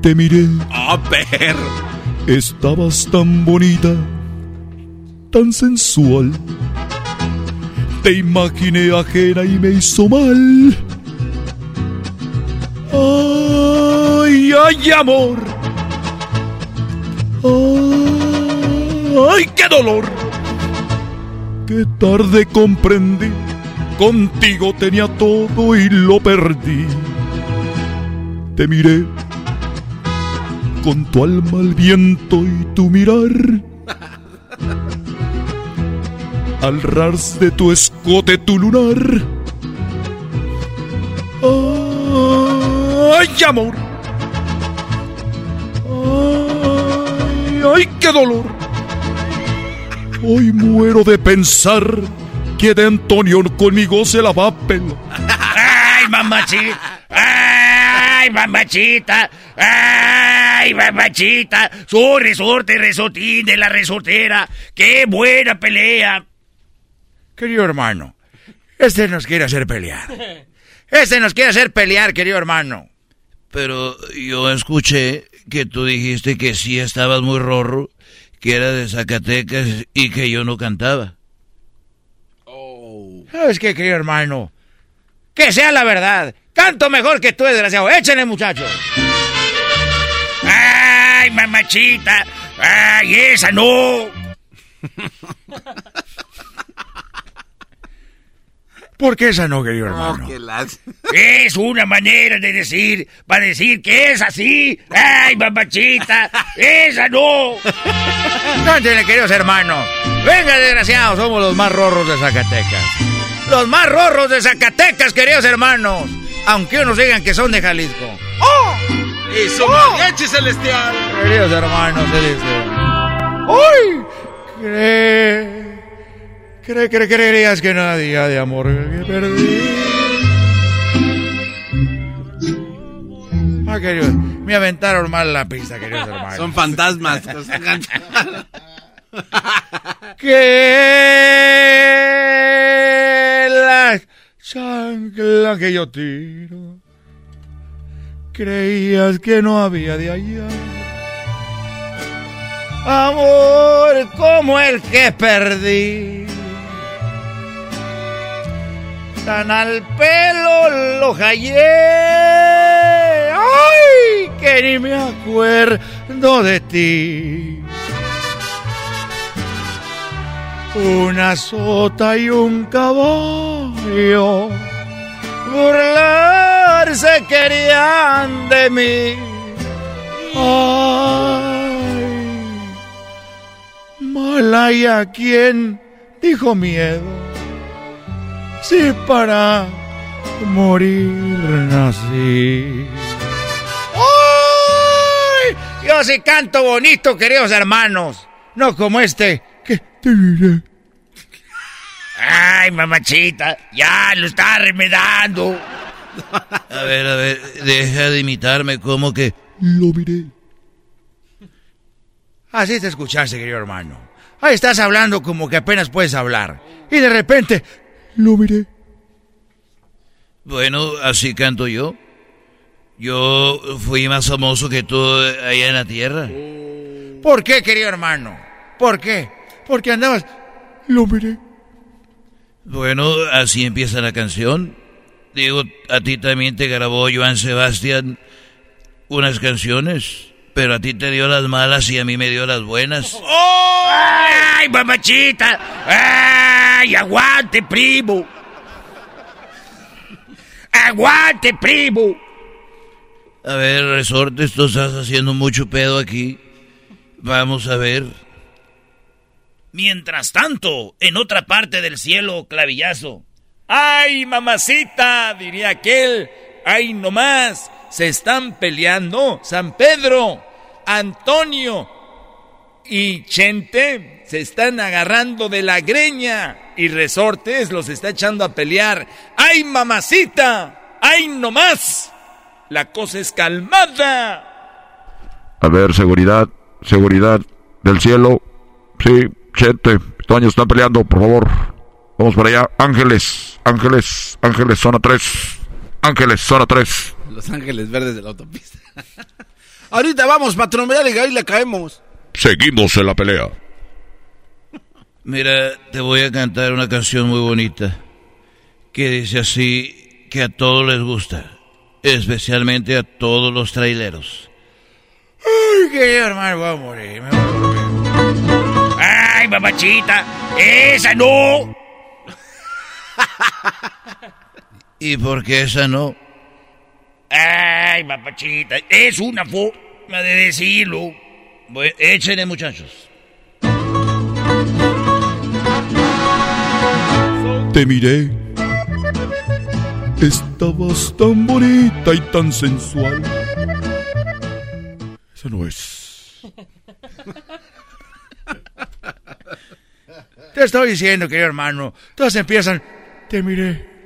Te miré. A ver. Estabas tan bonita, tan sensual. Te imaginé ajena y me hizo mal. Ay, amor. Ay, qué dolor. Qué tarde comprendí. Contigo tenía todo y lo perdí. Te miré con tu alma al viento y tu mirar. Al ras de tu escote tu lunar. ¡Ay, amor! ¡Ay, qué dolor! Hoy muero de pensar que de Antonio conmigo se la va a pelar. ¡Ay, mamachita! ¡Ay, mamachita! ¡Ay, mamachita! Su resorte, resortín de la resortera. ¡Qué buena pelea! Querido hermano, este nos quiere hacer pelear. Este nos quiere hacer pelear, querido hermano. Pero yo escuché que tú dijiste que sí estabas muy rorro, que era de Zacatecas y que yo no cantaba. ¿Sabes qué, querido hermano? Que sea la verdad. Canto mejor que tú, desgraciado. Échenle, muchachos. ¡Ay, mamachita! ¡Ay, esa no! ¿Por qué esa no, querido hermano? Es una manera de decir, para decir que es así. ¡Ay, mamachita! ¡Esa no! Cántenle, queridos hermanos. Venga, desgraciados, somos los más rorros de Zacatecas. Los más rorros de Zacatecas, queridos hermanos. Aunque unos digan que son de Jalisco. ¡Oh! ¡Y su mariachi celestial! Queridos hermanos, se dice. ¡Uy! Cree. Cree, cree, creerías que nadie de amor que perdí. Ah, queridos, me aventaron mal la pista, queridos hermanos. Son fantasmas. que la chancla que yo tiro creías que no había de allá amor como el que perdí tan al pelo lo hallé ay que ni me acuerdo de ti. Una sota y un caballo burlarse querían de mí. Ay, mala y a quien dijo miedo, si para morir nací. ¡Ay! Yo sí canto bonito, queridos hermanos, no como este que te diré. ¡Ay, mamachita! ¡Ya lo está remedando! A ver, a ver, deja de imitarme, como que... Lo miré. Así te escuchaste, querido hermano. Ahí estás hablando como que apenas puedes hablar. Y de repente... Lo miré. Bueno, así canto yo. Yo fui más famoso que tú allá en la tierra. ¿Por qué, querido hermano? ¿Por qué? Porque andabas... Lo miré. Bueno, así empieza la canción. Digo, a ti también te grabó Joan Sebastián unas canciones, Pero a ti te dio las malas y a mí me dio las buenas. ¡Ay, mamachita! ¡Ay, aguante, primo! ¡Aguante, primo! A ver, resortes, tú estás haciendo mucho pedo aquí. Vamos a ver. Mientras tanto, en otra parte del cielo, clavillazo. ¡Ay, mamacita! diría aquel. ¡Ay, nomás! Se están peleando San Pedro, Antonio y Chente se están agarrando de la greña y Resortes los está echando a pelear. ¡Ay, mamacita! ¡Ay, nomás! La cosa es calmada. A ver, seguridad, seguridad del cielo. Sí, Chente, Toño están peleando, por favor. Vamos para allá. Ángeles, Ángeles, Ángeles, zona 3. Ángeles, zona 3. Los ángeles verdes de la autopista. Ahorita vamos, patrón, y ahí le caemos. Seguimos en la pelea. Mira, te voy a cantar una canción muy bonita que dice así que a todos les gusta, especialmente a todos los traileros. Ay, querido hermano, voy a morir. Me voy a morir. Ay, mamachita, esa no. ¿Y por qué esa no? Ay, mamachita, es una forma de decirlo. Bueno, échenle, muchachos. Te miré. Estabas tan bonita y tan sensual. Eso no es. Te estoy diciendo, querido hermano. Todas empiezan. Te miré.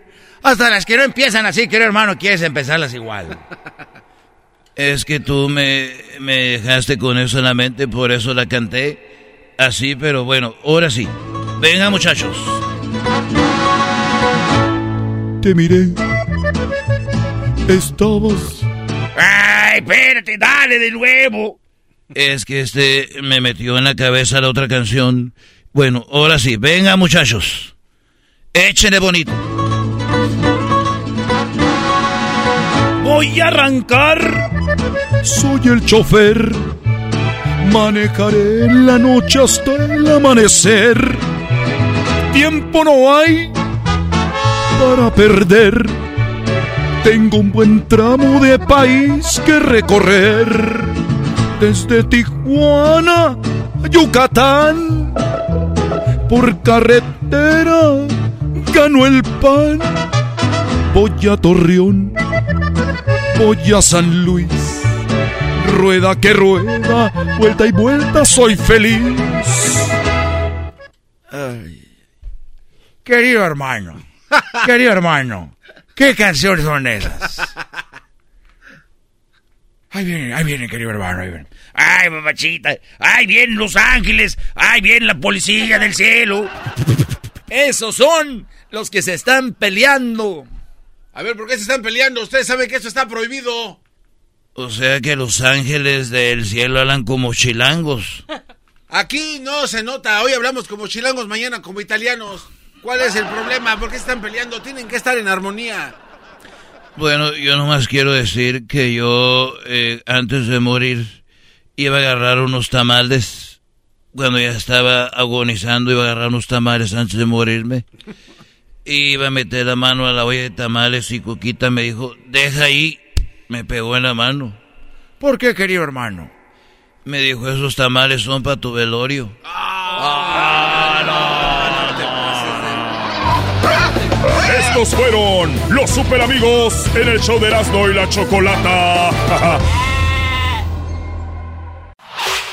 Hasta las que no empiezan así, querido hermano, quieres empezarlas igual. Es que tú me, me dejaste con eso en la mente, por eso la canté así, pero bueno, ahora sí. Venga, muchachos. Te miré. Estabas. Ay, espérate, dale de nuevo. Es que este me metió en la cabeza la otra canción. Bueno, ahora sí, venga, muchachos. Échenle bonito. Voy a arrancar. Soy el chofer. Manejaré en la noche hasta el amanecer. Tiempo no hay para perder. Tengo un buen tramo de país que recorrer. Desde Tijuana a Yucatán. Por carretera gano el pan. Voy a Torreón. Voy a San Luis. Rueda que rueda, vuelta y vuelta, soy feliz. Ay. Querido hermano, querido hermano, ¿qué canciones son esas? Ahí viene, ahí viene, querido hermano, ahí. Ay, mamachita, ay, vienen los ángeles, ay, viene la policía del cielo. Esos son los que se están peleando. A ver, ¿por qué se están peleando? Ustedes saben que eso está prohibido. O sea que los ángeles del cielo hablan como chilangos. Aquí no se nota. Hoy hablamos como chilangos, mañana como italianos. ¿Cuál es el problema? ¿Por qué están peleando? Tienen que estar en armonía. Bueno, yo nomás quiero decir que yo, eh, antes de morir, iba a agarrar unos tamales. Cuando ya estaba agonizando, iba a agarrar unos tamales antes de morirme. Iba a meter la mano a la olla de tamales y Cuquita me dijo, deja ahí. Me pegó en la mano. ¿Por qué, querido hermano? Me dijo, esos tamales son para tu velorio. Estos fueron los super amigos en el show de Erasmo y la Chocolata.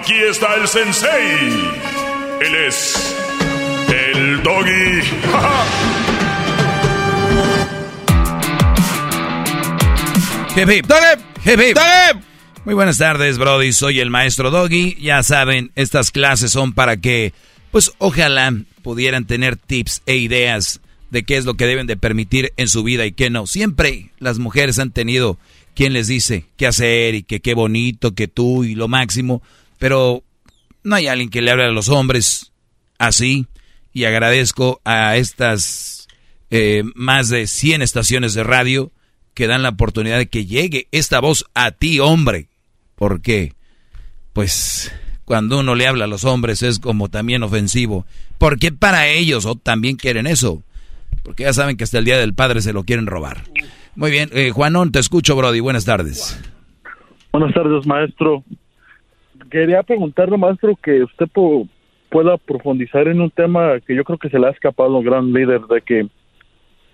Aquí está el sensei. Él es el doggy. Hip hip. Hip hip. Muy buenas tardes, Brody. Soy el maestro Doggy. Ya saben, estas clases son para que, pues, ojalá pudieran tener tips e ideas de qué es lo que deben de permitir en su vida y qué no. Siempre las mujeres han tenido quien les dice qué hacer y que qué bonito, que tú y lo máximo, pero no hay alguien que le hable a los hombres así y agradezco a estas eh, más de 100 estaciones de radio que dan la oportunidad de que llegue esta voz a ti, hombre, porque pues cuando uno le habla a los hombres es como también ofensivo, porque para ellos también quieren eso, porque ya saben que hasta el Día del Padre se lo quieren robar. Muy bien, eh, Juanón, te escucho, Brody, buenas tardes. Buenas tardes, maestro. Quería preguntarle, maestro, que usted pueda profundizar en un tema que yo creo que se le ha escapado al gran líder, de que,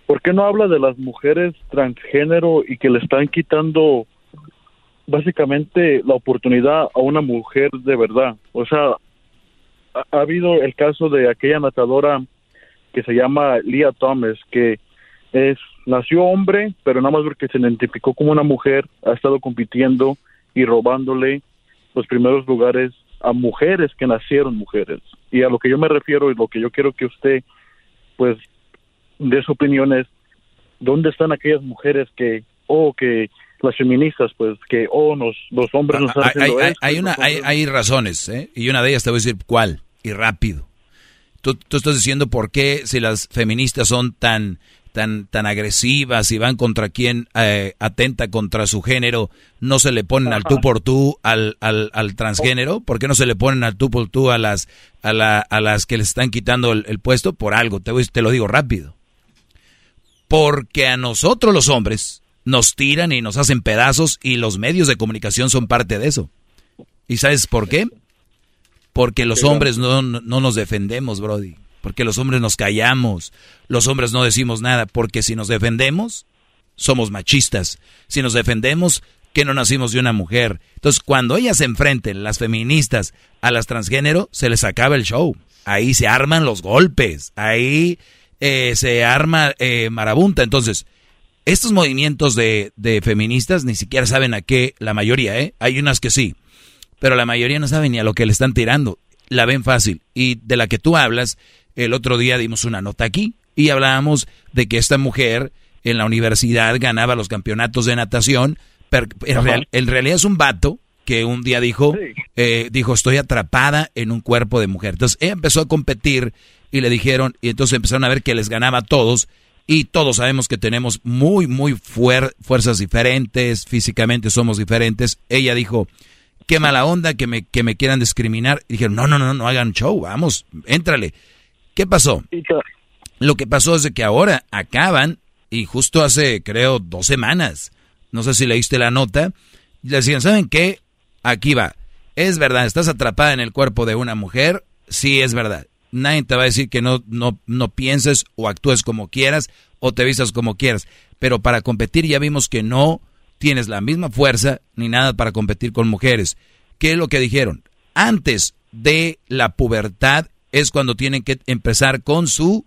¿por qué no habla de las mujeres transgénero y que le están quitando básicamente la oportunidad a una mujer de verdad? O sea, ha, ha habido el caso de aquella natadora que se llama Leah Thomas, que es nació hombre, pero nada más porque se identificó como una mujer, ha estado compitiendo y robándole los primeros lugares a mujeres que nacieron mujeres. Y a lo que yo me refiero y lo que yo quiero que usted, pues, de su opinión es, ¿dónde están aquellas mujeres que, o que las feministas, pues, que, oh, nos, los hombres nos ah, hay, hay, hay, una, hay, hay razones, ¿eh? Y una de ellas te voy a decir cuál, y rápido. Tú, tú estás diciendo por qué si las feministas son tan tan, tan agresivas y van contra quien eh, atenta contra su género, no se le ponen al tú por tú al, al, al, transgénero? ¿Por qué no se le ponen al tú por tú a las, a, la, a las que les están quitando el, puesto? Por algo, te, te lo digo rápido. Porque a nosotros los hombres nos tiran y nos hacen pedazos y los medios de comunicación son parte de eso. ¿Y sabes por qué? Porque los hombres no, no nos defendemos, Brody porque los hombres nos callamos, los hombres no decimos nada, porque si nos defendemos, somos machistas. Si nos defendemos, que no nacimos de una mujer. Entonces, cuando ellas se enfrenten, las feministas, a las transgénero, se les acaba el show. Ahí se arman los golpes, ahí eh, se arma eh, marabunta. Entonces, estos movimientos de, de, feministas ni siquiera saben a qué, la mayoría, ¿eh? Hay unas que sí, pero la mayoría no saben ni a lo que le están tirando. La ven fácil. Y de la que tú hablas el otro día dimos una nota aquí y hablábamos de que esta mujer en la universidad ganaba los campeonatos de natación. Pero en, realidad es un vato que un día dijo, eh, dijo, estoy atrapada en un cuerpo de mujer. Entonces ella empezó a competir y le dijeron, y entonces empezaron a ver que les ganaba a todos. Y todos sabemos que tenemos muy, muy fuerzas diferentes, físicamente somos diferentes. Ella dijo, qué mala onda que me, que me quieran discriminar. Y dijeron, no, no, no, no hagan show, vamos, éntrale. ¿Qué pasó? Lo que pasó es que ahora acaban, y justo hace, creo, dos semanas, no sé si leíste la nota, le decían, ¿saben qué? Aquí va. Es verdad, estás atrapada en el cuerpo de una mujer, sí es verdad. Nadie te va a decir que no, no, no pienses o actúes como quieras o te vistas como quieras. Pero para competir ya vimos que no tienes la misma fuerza ni nada para competir con mujeres. ¿Qué es lo que dijeron? Antes de la pubertad es cuando tienen que empezar con su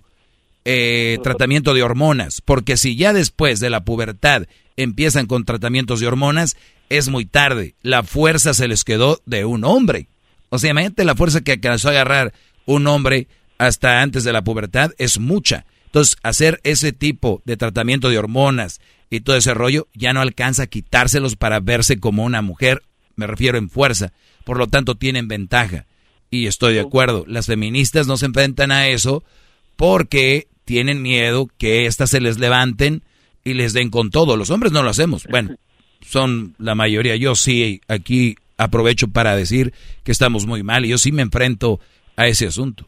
eh, tratamiento de hormonas, porque si ya después de la pubertad empiezan con tratamientos de hormonas, es muy tarde. La fuerza se les quedó de un hombre. O sea, imagínate la fuerza que alcanzó a agarrar un hombre hasta antes de la pubertad es mucha. Entonces, hacer ese tipo de tratamiento de hormonas y todo ese rollo ya no alcanza a quitárselos para verse como una mujer, me refiero en fuerza. Por lo tanto, tienen ventaja. Y estoy de acuerdo, las feministas no se enfrentan a eso porque tienen miedo que éstas se les levanten y les den con todo. Los hombres no lo hacemos. Bueno, son la mayoría. Yo sí aquí aprovecho para decir que estamos muy mal y yo sí me enfrento a ese asunto.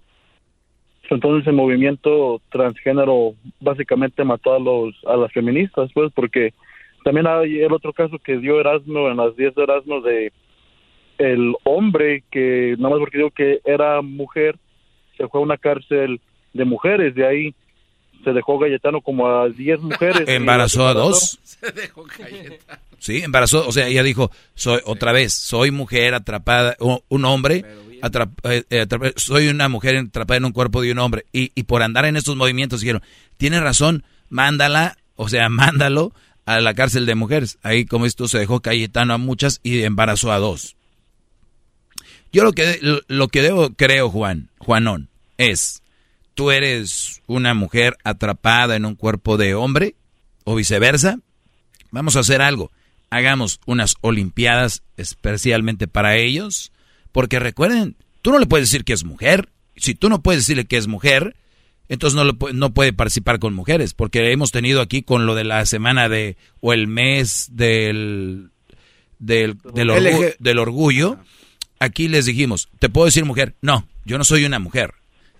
Entonces el movimiento transgénero básicamente mató a los a las feministas, pues, porque también hay el otro caso que dio Erasmo en las 10 de Erasmo de el hombre que, nada más porque digo que era mujer, se fue a una cárcel de mujeres, de ahí se dejó Galletano como a 10 mujeres. ¿Embarazó a dos? Se dejó Sí, embarazó, o sea, ella dijo, soy otra vez, soy mujer atrapada, un hombre, eh, eh, soy una mujer atrapada en un cuerpo de un hombre, y, y por andar en estos movimientos dijeron, tiene razón, mándala, o sea, mándalo a la cárcel de mujeres. Ahí, como esto, se dejó Cayetano a muchas y embarazó a dos. Yo lo que, lo que debo, creo, Juan, Juanón, es, tú eres una mujer atrapada en un cuerpo de hombre o viceversa. Vamos a hacer algo. Hagamos unas olimpiadas especialmente para ellos. Porque recuerden, tú no le puedes decir que es mujer. Si tú no puedes decirle que es mujer, entonces no, no puede participar con mujeres, porque hemos tenido aquí con lo de la semana de, o el mes del, del, del, orgullo, aquí les dijimos, ¿te puedo decir mujer? No, yo no soy una mujer.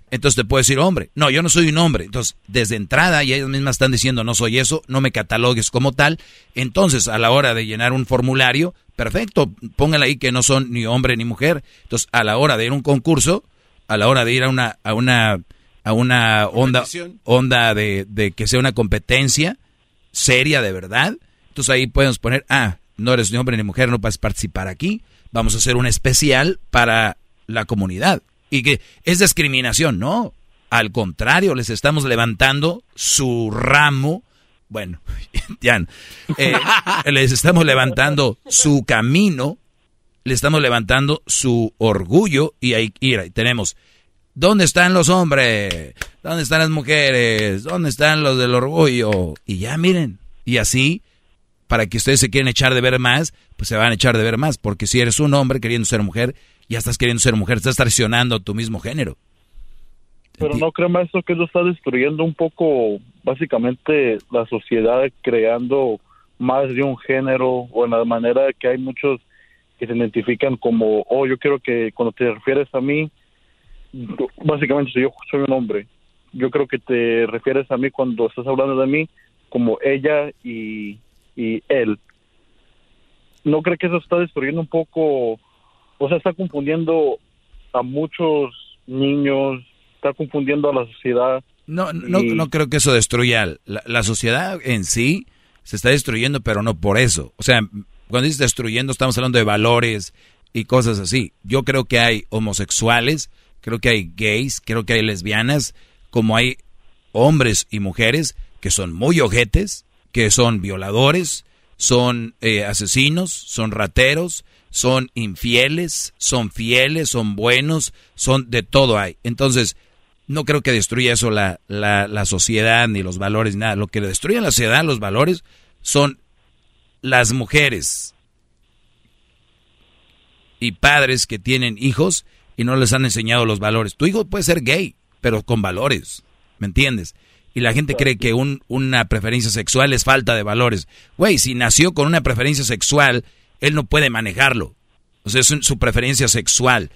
Entonces te puedo decir hombre. No, yo no soy un hombre. Entonces, desde entrada, y ellas mismas están diciendo, no soy eso, no me catalogues como tal. Entonces, a la hora de llenar un formulario, perfecto, póngale ahí que no son ni hombre ni mujer. Entonces, a la hora de ir a un concurso, a la hora de ir a una, a una a una onda, onda de, de, que sea una competencia seria de verdad. Entonces ahí podemos poner, ah, no eres ni hombre ni mujer, no puedes participar aquí. Vamos a hacer un especial para la comunidad. Y que es discriminación, no. Al contrario, les estamos levantando su ramo. Bueno, ya, eh, les estamos levantando su camino, le estamos levantando su orgullo y ahí, ahí tenemos ¿Dónde están los hombres? ¿Dónde están las mujeres? ¿Dónde están los del orgullo? Y ya miren, y así, para que ustedes se quieran echar de ver más, pues se van a echar de ver más, porque si eres un hombre queriendo ser mujer, ya estás queriendo ser mujer, estás traicionando tu mismo género. Pero no creo, maestro, que eso está destruyendo un poco, básicamente, la sociedad, creando más de un género, o en la manera que hay muchos que se identifican como, oh, yo quiero que cuando te refieres a mí, básicamente si yo soy un hombre, yo creo que te refieres a mí cuando estás hablando de mí como ella y, y él. ¿No cree que eso está destruyendo un poco, o sea, está confundiendo a muchos niños, está confundiendo a la sociedad? No, no, no creo que eso destruya. La, la sociedad en sí se está destruyendo, pero no por eso. O sea, cuando dices destruyendo, estamos hablando de valores y cosas así. Yo creo que hay homosexuales creo que hay gays, creo que hay lesbianas, como hay hombres y mujeres que son muy ojetes, que son violadores, son eh, asesinos, son rateros, son infieles, son fieles, son buenos, son de todo hay. Entonces, no creo que destruya eso la, la, la sociedad ni los valores, nada. Lo que destruye la sociedad, los valores, son las mujeres y padres que tienen hijos y no les han enseñado los valores. Tu hijo puede ser gay, pero con valores, ¿me entiendes? Y la gente cree que un, una preferencia sexual es falta de valores. Güey, si nació con una preferencia sexual, él no puede manejarlo. O sea, es su preferencia sexual.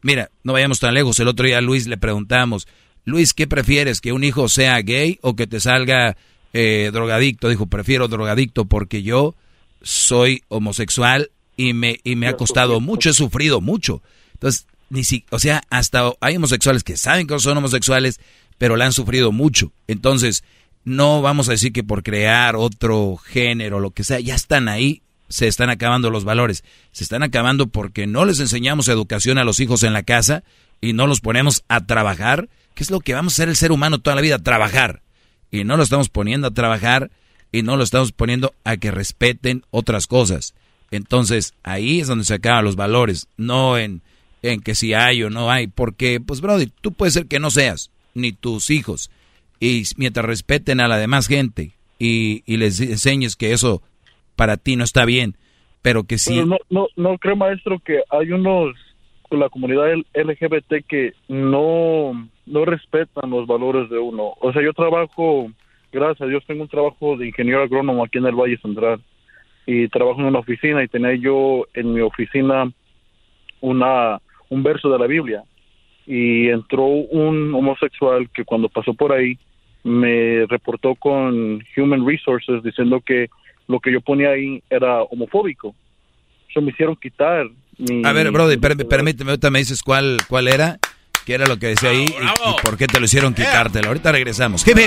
Mira, no vayamos tan lejos. El otro día a Luis le preguntamos, Luis, ¿qué prefieres? ¿Que un hijo sea gay o que te salga eh, drogadicto? Dijo, prefiero drogadicto porque yo soy homosexual y me, y me ha costado mucho, he sufrido mucho. Entonces, ni si, o sea, hasta hay homosexuales que saben que son homosexuales, pero la han sufrido mucho. Entonces, no vamos a decir que por crear otro género, lo que sea, ya están ahí, se están acabando los valores. Se están acabando porque no les enseñamos educación a los hijos en la casa y no los ponemos a trabajar, que es lo que vamos a hacer el ser humano toda la vida, trabajar. Y no lo estamos poniendo a trabajar y no lo estamos poniendo a que respeten otras cosas. Entonces, ahí es donde se acaban los valores, no en en que si hay o no hay, porque, pues, Brody, tú puedes ser que no seas, ni tus hijos, y mientras respeten a la demás gente y, les enseñes que eso para ti no está bien, pero que sí. no, no, no creo, maestro, que hay unos, con la comunidad LGBT que no, no respetan los valores de uno. O sea, yo trabajo, gracias a Dios, tengo un trabajo de ingeniero agrónomo aquí en el Valle Central y trabajo en una oficina y tenía yo en mi oficina una un verso de la Biblia y entró un homosexual que cuando pasó por ahí me reportó con Human Resources diciendo que lo que yo ponía ahí era homofóbico. Eso me hicieron quitar. A ver, Brody, permíteme, ahorita me dices cuál, cuál era, qué era lo que decía ahí y, por qué te lo hicieron quitártelo. Ahorita regresamos. ¡Hip,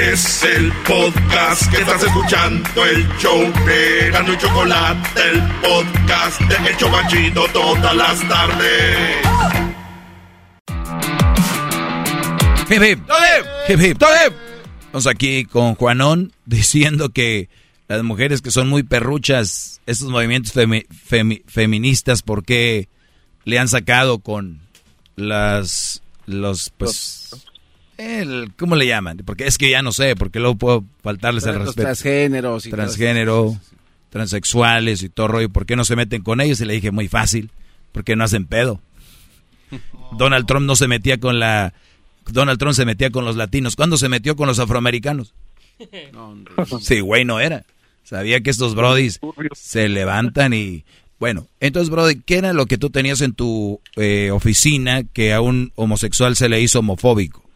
es el podcast que estás escuchando, el show de Gano y Chocolate, el podcast de Hecho Chocachito todas las tardes. Hip hip, hip. Hip, Estamos aquí con Juanón diciendo que las mujeres que son muy perruchas, estos movimientos feministas, ¿por qué le han sacado con las, los, pues, el, ¿cómo le llaman? Porque es que ya no sé, porque luego puedo faltarles el respeto. Transgéneros. Y Transgénero, transexuales y todo rollo. ¿Por qué no se meten con ellos? Y le dije, muy fácil, porque no hacen pedo. Donald Trump no se metía con la... Donald Trump se metía con los latinos. ¿Cuándo se metió con los afroamericanos? Sí, güey, no era. Sabía que estos brodis se levantan y... Bueno, entonces, Brody, ¿qué era lo que tú tenías en tu eh, oficina que a un homosexual se le hizo homofóbico?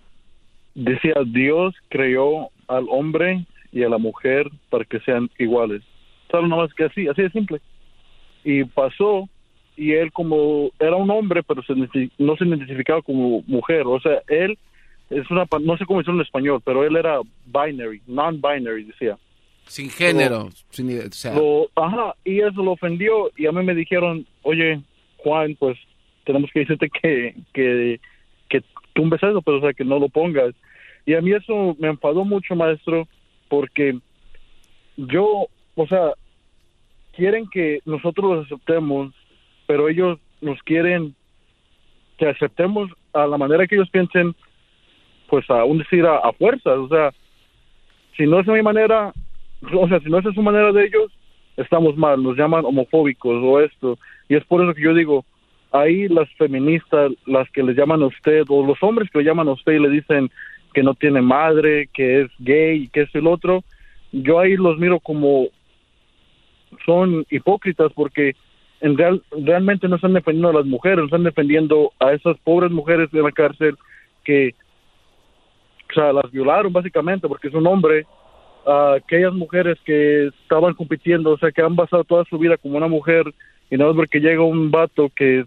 Decía, Dios creó al hombre y a la mujer para que sean iguales. Solo nada más que así, así de simple. Y pasó, y él como era un hombre, pero no se identificaba como mujer. O sea, él es una, no sé cómo decirlo en español, pero él era binary, non-binary, decía. Sin género. sin, ajá, y eso lo ofendió y a mí me dijeron, oye, Juan, pues tenemos que decirte que, que tumbes eso, pero o sea, que no lo pongas. Y a mí eso me enfadó mucho, maestro, porque yo, o sea, quieren que nosotros los aceptemos, pero ellos nos quieren que aceptemos a la manera que ellos piensen, pues aún decir a, a fuerzas, o sea, si no es mi manera, o sea, si no es su manera de ellos, estamos mal, nos llaman homofóbicos o esto, y es por eso que yo digo, ahí las feministas, las que le llaman a usted, o los hombres que le llaman a usted y le dicen que no tiene madre, que es gay, que es el otro, yo ahí los miro como son hipócritas porque en real, realmente no están defendiendo a las mujeres, están defendiendo a esas pobres mujeres de la cárcel que o sea, las violaron básicamente porque es un hombre, a aquellas mujeres que estaban compitiendo, o sea, que han basado toda su vida como una mujer y nada más porque llega un vato que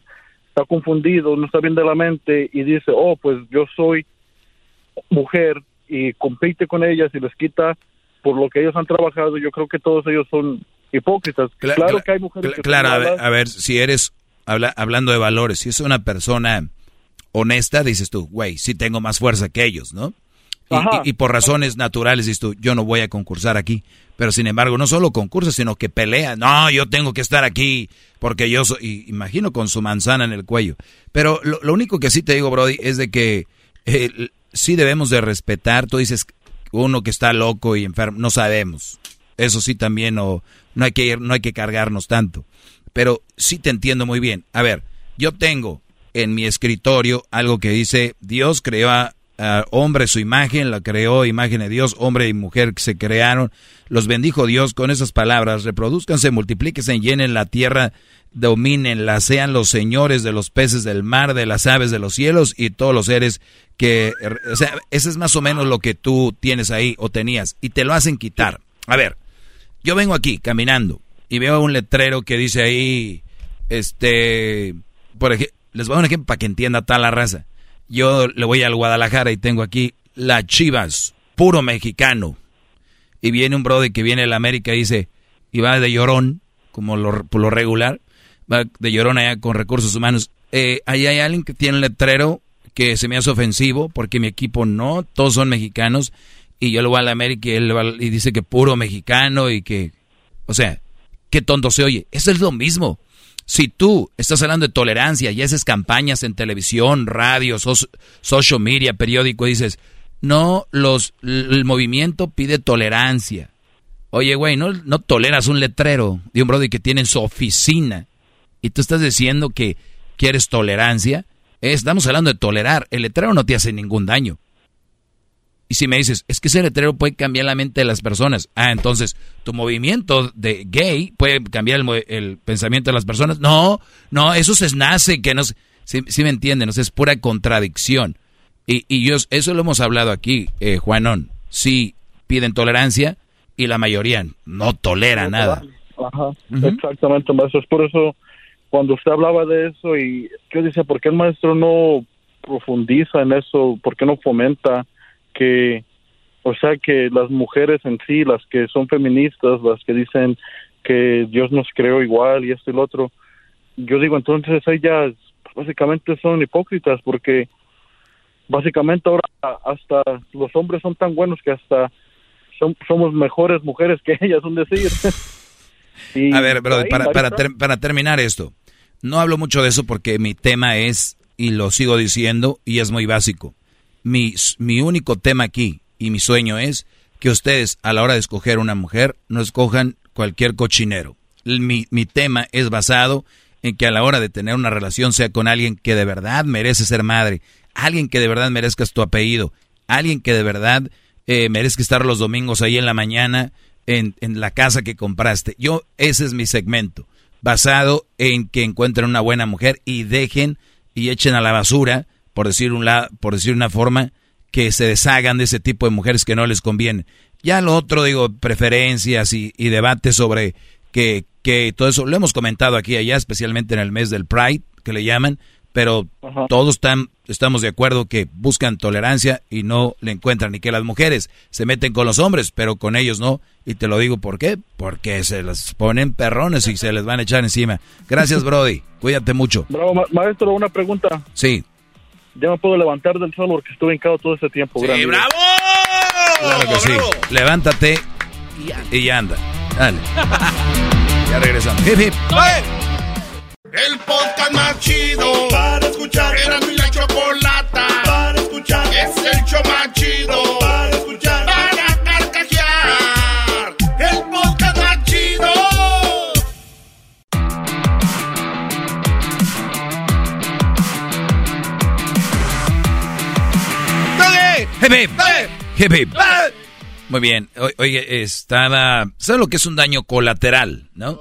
está confundido, no está bien de la mente y dice, oh, pues yo soy mujer y compite con ellas y les quita por lo que ellos han trabajado, yo creo que todos ellos son hipócritas. claro que hay mujeres que Claro, a ver, a ver, si eres, habla, hablando de valores, si es una persona honesta, dices tú, güey, sí tengo más fuerza que ellos, ¿no? Y, por razones naturales dices tú, yo no voy a concursar aquí. Pero sin embargo, no solo concursa, sino que pelea. No, yo tengo que estar aquí porque yo soy, imagino con su manzana en el cuello. Pero lo, único que sí te digo, Brody, es de que eh, sí debemos de respetar. Tú dices, uno que está loco y enfermo, no sabemos. Eso sí también no, no hay que ir, no hay que cargarnos tanto. Pero sí te entiendo muy bien. A ver, yo tengo en mi escritorio algo que dice Dios creó a, hombre su imagen, la creó imagen de Dios, hombre y mujer que se crearon, los bendijo Dios con esas palabras, reproduzcanse, multiplíquense, llenen la tierra, domínenla, sean los señores de los peces del mar, de las aves de los cielos y todos los seres que, o sea, ese es más o menos lo que tú tienes ahí o tenías y te lo hacen quitar. A ver, yo vengo aquí caminando y veo un letrero que dice ahí, este, por ejemplo, les voy a dar un ejemplo para que entienda toda la raza. Yo le voy al Guadalajara y tengo aquí la Chivas, puro mexicano. Y viene un brother que viene de la América y dice, y va de llorón, como lo, por lo regular, va de llorón allá con recursos humanos. Eh, ahí hay alguien que tiene un letrero que se me hace ofensivo porque mi equipo no, todos son mexicanos y yo le voy a la América y él y dice que puro mexicano y que, o sea, qué tonto se oye. Eso es lo mismo. Si tú estás hablando de tolerancia y haces campañas en televisión, radio, social media, periódico, y dices, no, los, el movimiento pide tolerancia. Oye, güey, no, no toleras un letrero de un brother que tiene en su oficina y tú estás diciendo que quieres tolerancia. Estamos hablando de tolerar. El letrero no te hace ningún daño. Y si me dices, es que ese letrero puede cambiar la mente de las personas. Ah, entonces, tu movimiento de gay puede cambiar el, pensamiento de las personas. No, no, eso se nace, que no Si, me entienden, es pura contradicción. Y, y yo, eso lo hemos hablado aquí, eh, Juanón. Sí piden tolerancia y la mayoría no tolera nada. Ajá, exactamente, maestro. Es por eso, cuando usted hablaba de eso y yo decía, ¿por qué el maestro no profundiza en eso? ¿Por qué no fomenta? Que, o sea, que las mujeres en sí, las que son feministas, las que dicen que Dios nos creó igual y esto y lo otro, yo digo, entonces ellas básicamente son hipócritas porque básicamente ahora hasta los hombres son tan buenos que hasta son- somos mejores mujeres que ellas, un decir. Y A ver, brother, ahí, para, para, ter- para terminar esto, no hablo mucho de eso porque mi tema es, y lo sigo diciendo, y es muy básico. Mi, mi único tema aquí y mi sueño es que ustedes a la hora de escoger una mujer no escojan cualquier cochinero. Mi, mi tema es basado en que a la hora de tener una relación sea con alguien que de verdad merece ser madre, alguien que de verdad merezcas tu apellido, alguien que de verdad eh, merezca estar los domingos ahí en la mañana en, en la casa que compraste. Yo, ese es mi segmento, basado en que encuentren una buena mujer y dejen y echen a la basura, por decir, un la, por decir una forma, que se deshagan de ese tipo de mujeres que no les conviene. Ya lo otro, digo, preferencias y, y debate sobre que, que todo eso, lo hemos comentado aquí y allá, especialmente en el mes del Pride, que le llaman, pero todos están, estamos de acuerdo que buscan tolerancia y no le encuentran, y que las mujeres se meten con los hombres, pero con ellos no. Y te lo digo por qué, porque se las ponen perrones y se les van a echar encima. Gracias, Brody. Cuídate mucho. Bravo, ma- maestro, una pregunta. Sí. Ya me puedo levantar del suelo porque estuve hincado todo ese tiempo. Claro que sí. Levántate y anda. Dale. ya regresamos. Hip, hip. El podcast más chido para escuchar. Era mi la chocolata para escuchar. Es el show más chido Hip, hip. Hip, hip. Muy bien. O- Oye, estaba... ¿Sabes lo que es un daño colateral, no?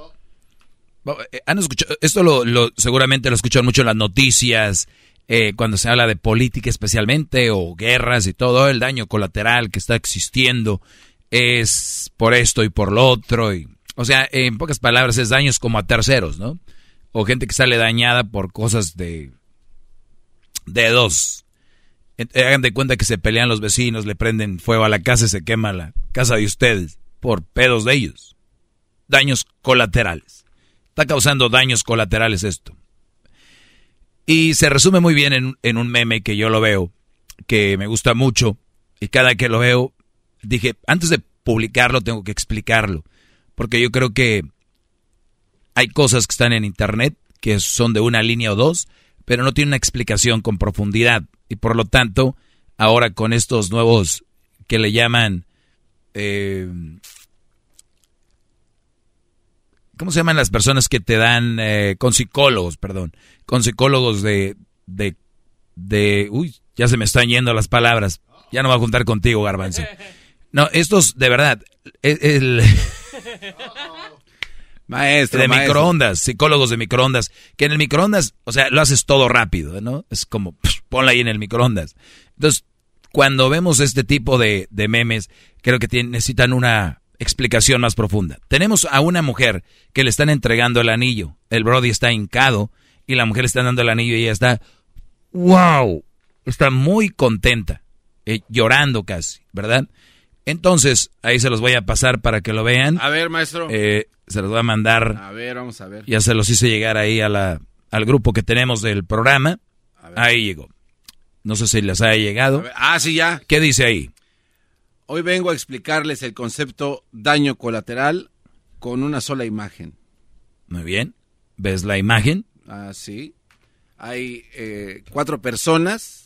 Eh, ¿Han escuchado? Esto lo, lo- seguramente lo escuchan mucho en las noticias, eh, cuando se habla de política especialmente, o guerras y todo, el daño colateral que está existiendo es por esto y por lo otro. Y, o sea, en pocas palabras, es daños como a terceros, ¿no? O gente que sale dañada por cosas de... de dos. Eh, Hagan de cuenta que se pelean los vecinos, le prenden fuego a la casa y se quema la casa de ustedes por pedos de ellos. Daños colaterales. Está causando daños colaterales esto. Y se resume muy bien en, en un meme que yo lo veo, que me gusta mucho, y cada que lo veo, dije, antes de publicarlo tengo que explicarlo, porque yo creo que hay cosas que están en internet que son de una línea o dos, pero no tienen una explicación con profundidad. Y por lo tanto, ahora con estos nuevos que le llaman... eh, ¿Cómo se llaman las personas que te dan... eh, con psicólogos, perdón. Con psicólogos de, de... de... Uy, ya se me están yendo las palabras. Ya no voy a juntar contigo, garbanzo. No, estos, de verdad, el... el- Maestro, de maestro. microondas, psicólogos de microondas, que en el microondas, o sea, lo haces todo rápido, ¿no? Es como, ponla ahí en el microondas. Entonces, cuando vemos este tipo de, de memes, creo que tienen- necesitan una explicación más profunda. Tenemos a una mujer que le están entregando el anillo, el Brody está hincado y la mujer le está dando el anillo y ella está, wow, está muy contenta, eh, llorando casi, ¿verdad? Entonces, ahí se los voy a pasar para que lo vean. A ver, maestro. Eh, se los voy a mandar. A ver, vamos a ver. Ya se los hice llegar ahí a la, al grupo que tenemos del programa. Ahí llegó. No sé si les haya llegado. Ah, sí, ya. ¿Qué dice ahí? Hoy vengo a explicarles el concepto daño colateral con una sola imagen. Muy bien. ¿Ves la imagen? Ah, sí. Hay eh, cuatro personas.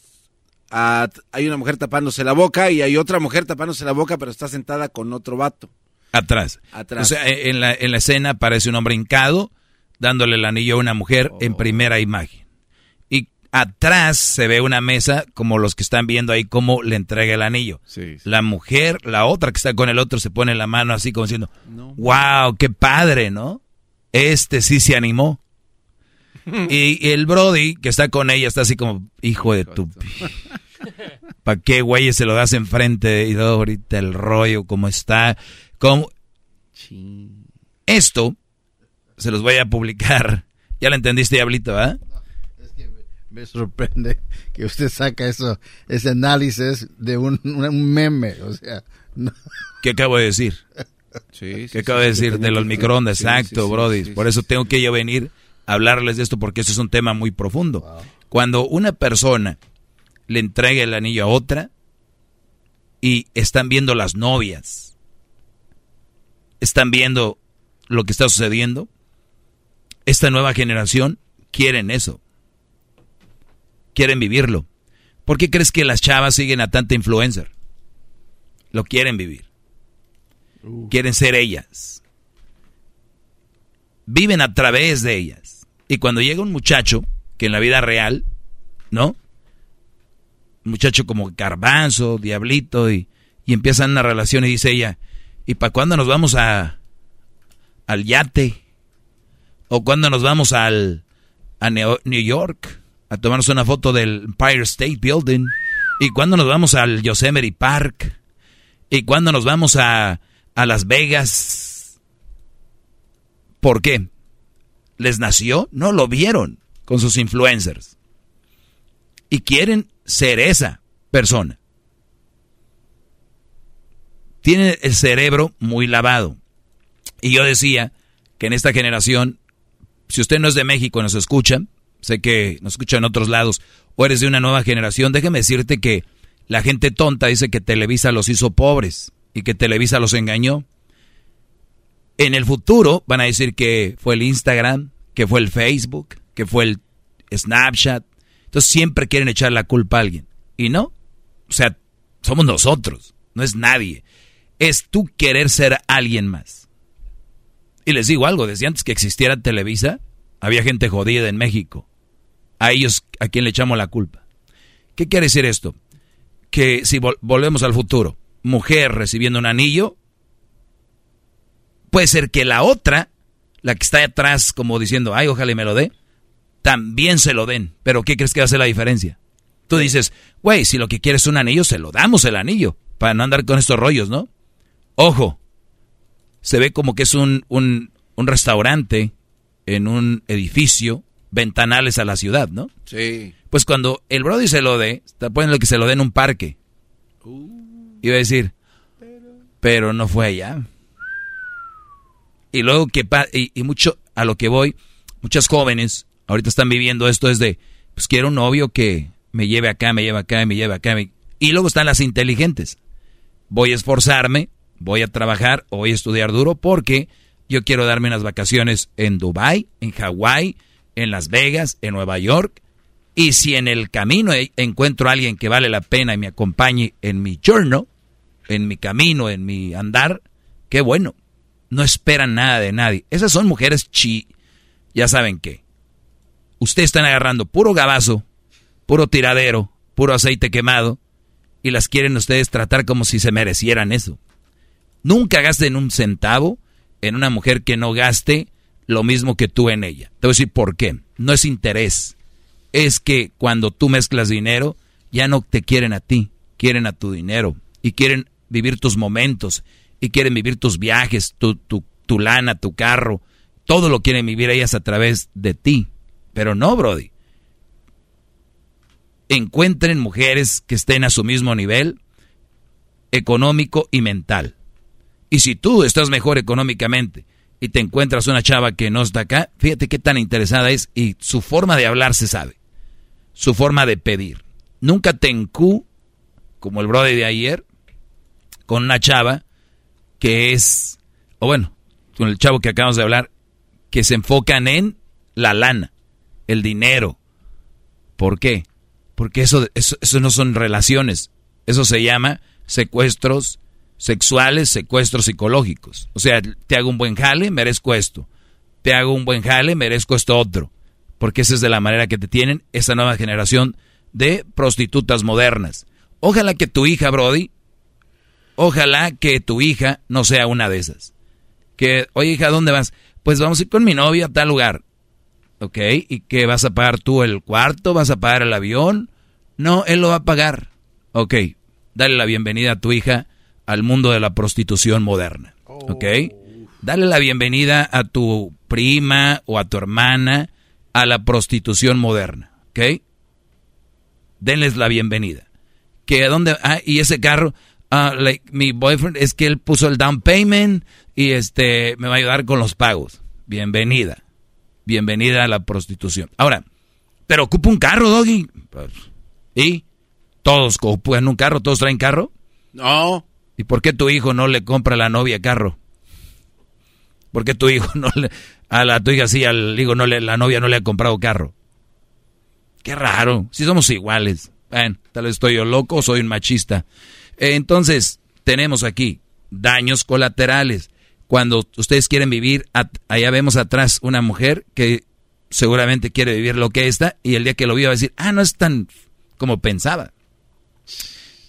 Hay una mujer tapándose la boca y hay otra mujer tapándose la boca, pero está sentada con otro vato. Atrás. Atrás. O sea, eh, en la, en la escena aparece un hombre hincado dándole el anillo a una mujer en primera imagen. Y atrás se ve una mesa como los que están viendo ahí cómo le entrega el anillo. La mujer, la otra que está con el otro se pone la mano así como diciendo, wow, qué padre, ¿no? Este sí se animó. y el Brody que está con ella está así como, hijo de tu... ¿Para qué, güey, se lo das enfrente? Y luego ahorita el rollo, cómo está. Cómo... Esto se los voy a publicar. Ya lo entendiste, Diablito, ¿ah? Me sorprende que usted saca eso, ese análisis de un, un meme, o sea, no. ¿Qué acabo de decir? Sí, ¿Qué acabo de decir? De los microondas, sí, exacto, sí, sí, Brody. sí, Por eso tengo que yo venir hablarles de esto porque eso es un tema muy profundo. Cuando una persona le entregue el anillo a otra y están viendo las novias. Están viendo lo que está sucediendo. Esta nueva generación quieren eso. Quieren vivirlo. ¿Por qué crees que las chavas siguen a tanta influencer? Lo quieren vivir. Quieren ser ellas. Viven a través de ellas. Y cuando llega un muchacho, que en la vida real, ¿no? Muchacho como Garbanzo, Diablito, y, y empiezan una relación y dice ella, ¿y para cuándo nos vamos a al yate? ¿O cuándo nos vamos al a New York a tomarnos una foto del Empire State Building? ¿Y cuándo nos vamos al Yosemite Park? ¿Y cuándo nos vamos a, a Las Vegas? ¿Por qué? ¿Les nació? No lo vieron con sus influencers. Y quieren ser esa persona. Tienen el cerebro muy lavado. Y yo decía que en esta generación, si usted no es de México y nos escucha, sé que nos escucha en otros lados, o eres de una nueva generación, déjeme decirte que la gente tonta dice que Televisa los hizo pobres y que Televisa los engañó. En el futuro van a decir que fue el Instagram, que fue el Facebook, que fue el Snapchat. Entonces siempre quieren echar la culpa a alguien. Y no. O sea, somos nosotros, no es nadie. Es tú querer ser alguien más. Y les digo algo, desde antes que existiera Televisa, había gente jodida en México. A ellos, ¿a quién le echamos la culpa? ¿Qué quiere decir esto? que si volvemos al futuro, mujer recibiendo un anillo, puede ser que la otra, la que está atrás como diciendo, ay, ojalá y me lo dé, también se lo den. Pero ¿qué crees que va a ser la diferencia? Tú dices, güey, si lo que quieres es un anillo, se lo damos el anillo, para no andar con estos rollos, ¿no? Ojo, se ve como que es un, un, un restaurante en un edificio, ventanales a la ciudad, ¿no? Sí. Pues cuando el Brody se lo dé, está poniendo que se lo dé en un parque. Iba a decir, pero no fue allá. Y luego que, y, y, mucho a lo que voy, muchas jóvenes ahorita están viviendo esto es de, pues quiero un novio que me lleve acá, me lleve acá, me lleve acá. Y luego están las inteligentes. Voy a esforzarme, voy a trabajar voy a estudiar duro porque yo quiero darme unas vacaciones en Dubai, en Hawái, en Las Vegas, en Nueva York y si en el camino encuentro a alguien que vale la pena y me acompañe en mi journey, en mi camino, en mi andar, qué bueno. No esperan nada de nadie. Esas son mujeres chi. Ya saben qué. Ustedes están agarrando puro gabazo, puro tiradero, puro aceite quemado, y las quieren ustedes tratar como si se merecieran eso. Nunca gasten un centavo en una mujer que no gaste lo mismo que tú en ella. Te voy a decir por qué. No es interés es que cuando tú mezclas dinero, ya no te quieren a ti, quieren a tu dinero y quieren vivir tus momentos y quieren vivir tus viajes, tu, tu, tu lana, tu carro, todo lo quieren vivir ellas a través de ti. Pero no, Brody. Encuentren mujeres que estén a su mismo nivel económico y mental. Y si tú estás mejor económicamente y te encuentras una chava que no está acá, fíjate qué tan interesada es y su forma de hablar se sabe su forma de pedir. Nunca te encu, como el brother de ayer, con una chava que es, o bueno, con el chavo que acabamos de hablar, que se enfocan en la lana, el dinero. ¿Por qué? Porque eso, eso, eso no son relaciones. Eso se llama secuestros sexuales, secuestros psicológicos. O sea, te hago un buen jale, merezco esto. Te hago un buen jale, merezco esto otro porque esa es de la manera que te tienen esta nueva generación de prostitutas modernas. Ojalá que tu hija, Brody, ojalá que tu hija no sea una de esas. Que, oye hija, ¿dónde vas? Pues vamos a ir con mi novia a tal lugar. ¿Ok? ¿Y qué vas a pagar tú el cuarto? ¿Vas a pagar el avión? No, él lo va a pagar. Ok, dale la bienvenida a tu hija al mundo de la prostitución moderna. ¿Ok? Dale la bienvenida a tu prima o a tu hermana a la prostitución moderna, ¿ok? Denles la bienvenida. Que a dónde, ah, y ese carro, ah, mi boyfriend es que él puso el down payment y este me va a ayudar con los pagos. Bienvenida. Bienvenida a la prostitución. Ahora, pero ocupa un carro, Doggy. Pues, ¿Y? Todos ocupan un carro, todos traen carro. No. ¿Y por qué tu hijo no le compra a la novia carro? ¿Por qué tu hijo no le, a la tu hija sí, al hijo no le, la novia no le ha comprado carro? Qué raro, si somos iguales. Bueno, tal vez estoy yo loco soy un machista. Entonces, tenemos aquí daños colaterales. Cuando ustedes quieren vivir, allá vemos atrás una mujer que seguramente quiere vivir lo que está y el día que lo viva va a decir, ah, no es tan como pensaba.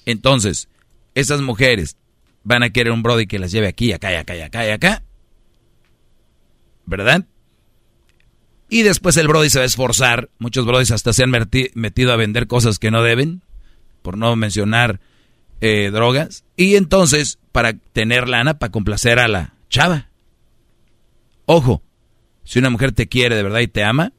Entonces, esas mujeres van a querer un brody que las lleve aquí, acá, acá, acá, y acá. ¿Verdad? Y después el brody se va a esforzar. Muchos brodis hasta se han metido a vender cosas que no deben, por no mencionar eh, drogas. Y entonces, para tener lana, para complacer a la chava. Ojo, si una mujer te quiere de verdad y te ama,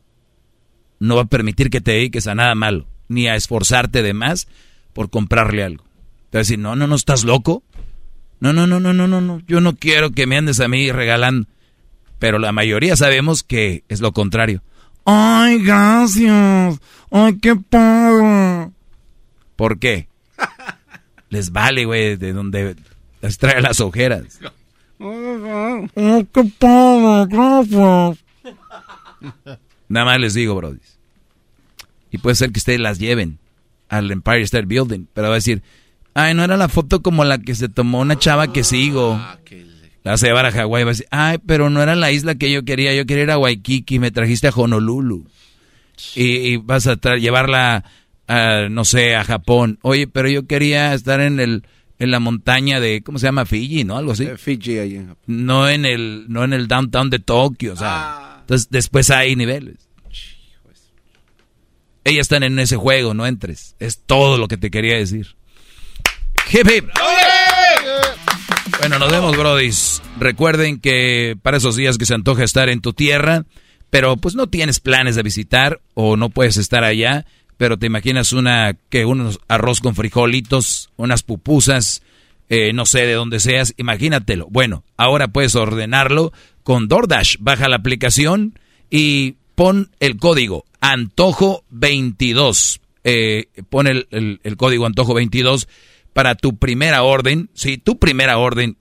no va a permitir que te dediques a nada malo, ni a esforzarte de más por comprarle algo. Te va a decir, no, no, no, estás loco. No, no, no, no, no, no, no. Yo no quiero que me andes a mí regalando. Pero la mayoría sabemos que es lo contrario. Ay, gracias. Ay, qué padre. ¿Por qué? Les vale, güey, de donde les trae las ojeras. Qué padre, gracias. Nada más les digo, Brody. Y puede ser que ustedes las lleven al Empire State Building, pero va a decir, ay, no era la foto como la que se tomó una chava que sigo. Ah, la vas a llevar a Hawái, va a decir, ay, pero no era la isla que yo quería, yo quería ir a Waikiki, me trajiste a Honolulu. Y, vas a llevarla, a, no sé, a Japón. Oye, pero yo quería estar en el en la montaña de, ¿cómo se llama? Fiji, ¿no? Algo así. Eh, Fiji, ahí en Japón. No en el, no en el downtown de Tokio, o sea. Ah. Entonces, después hay niveles. Ellas están en ese juego, no entres. Es todo lo que te quería decir. Hip hip. Bueno, nos vemos, brodis. Recuerden que para esos días que se antoja estar en tu tierra, pero pues no tienes planes de visitar o no puedes estar allá, pero te imaginas una que unos arroz con frijolitos, unas pupusas, eh, no sé de dónde seas, imagínatelo. Bueno, ahora puedes ordenarlo con DoorDash. Baja la aplicación y pon el código Antojo22. Eh, pon el, código Antojo22 para tu primera orden, si tu primera orden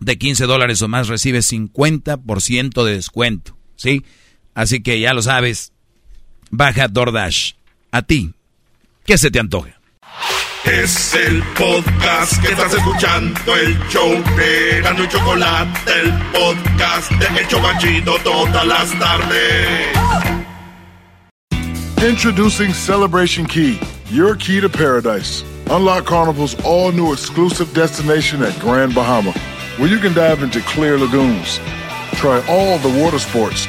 de 15 dólares o más recibes 50% de descuento, ¿sí? Así que ya lo sabes, baja DoorDash. A ti, ¿qué se te antoja? Es el podcast que estás escuchando, el show de Gano y Chocolate, el podcast de El Chocachito todas las tardes. Introducing Celebration Key, your key to paradise. Unlock Carnival's all new exclusive destination at Grand Bahama, where you can dive into clear lagoons, try all the water sports,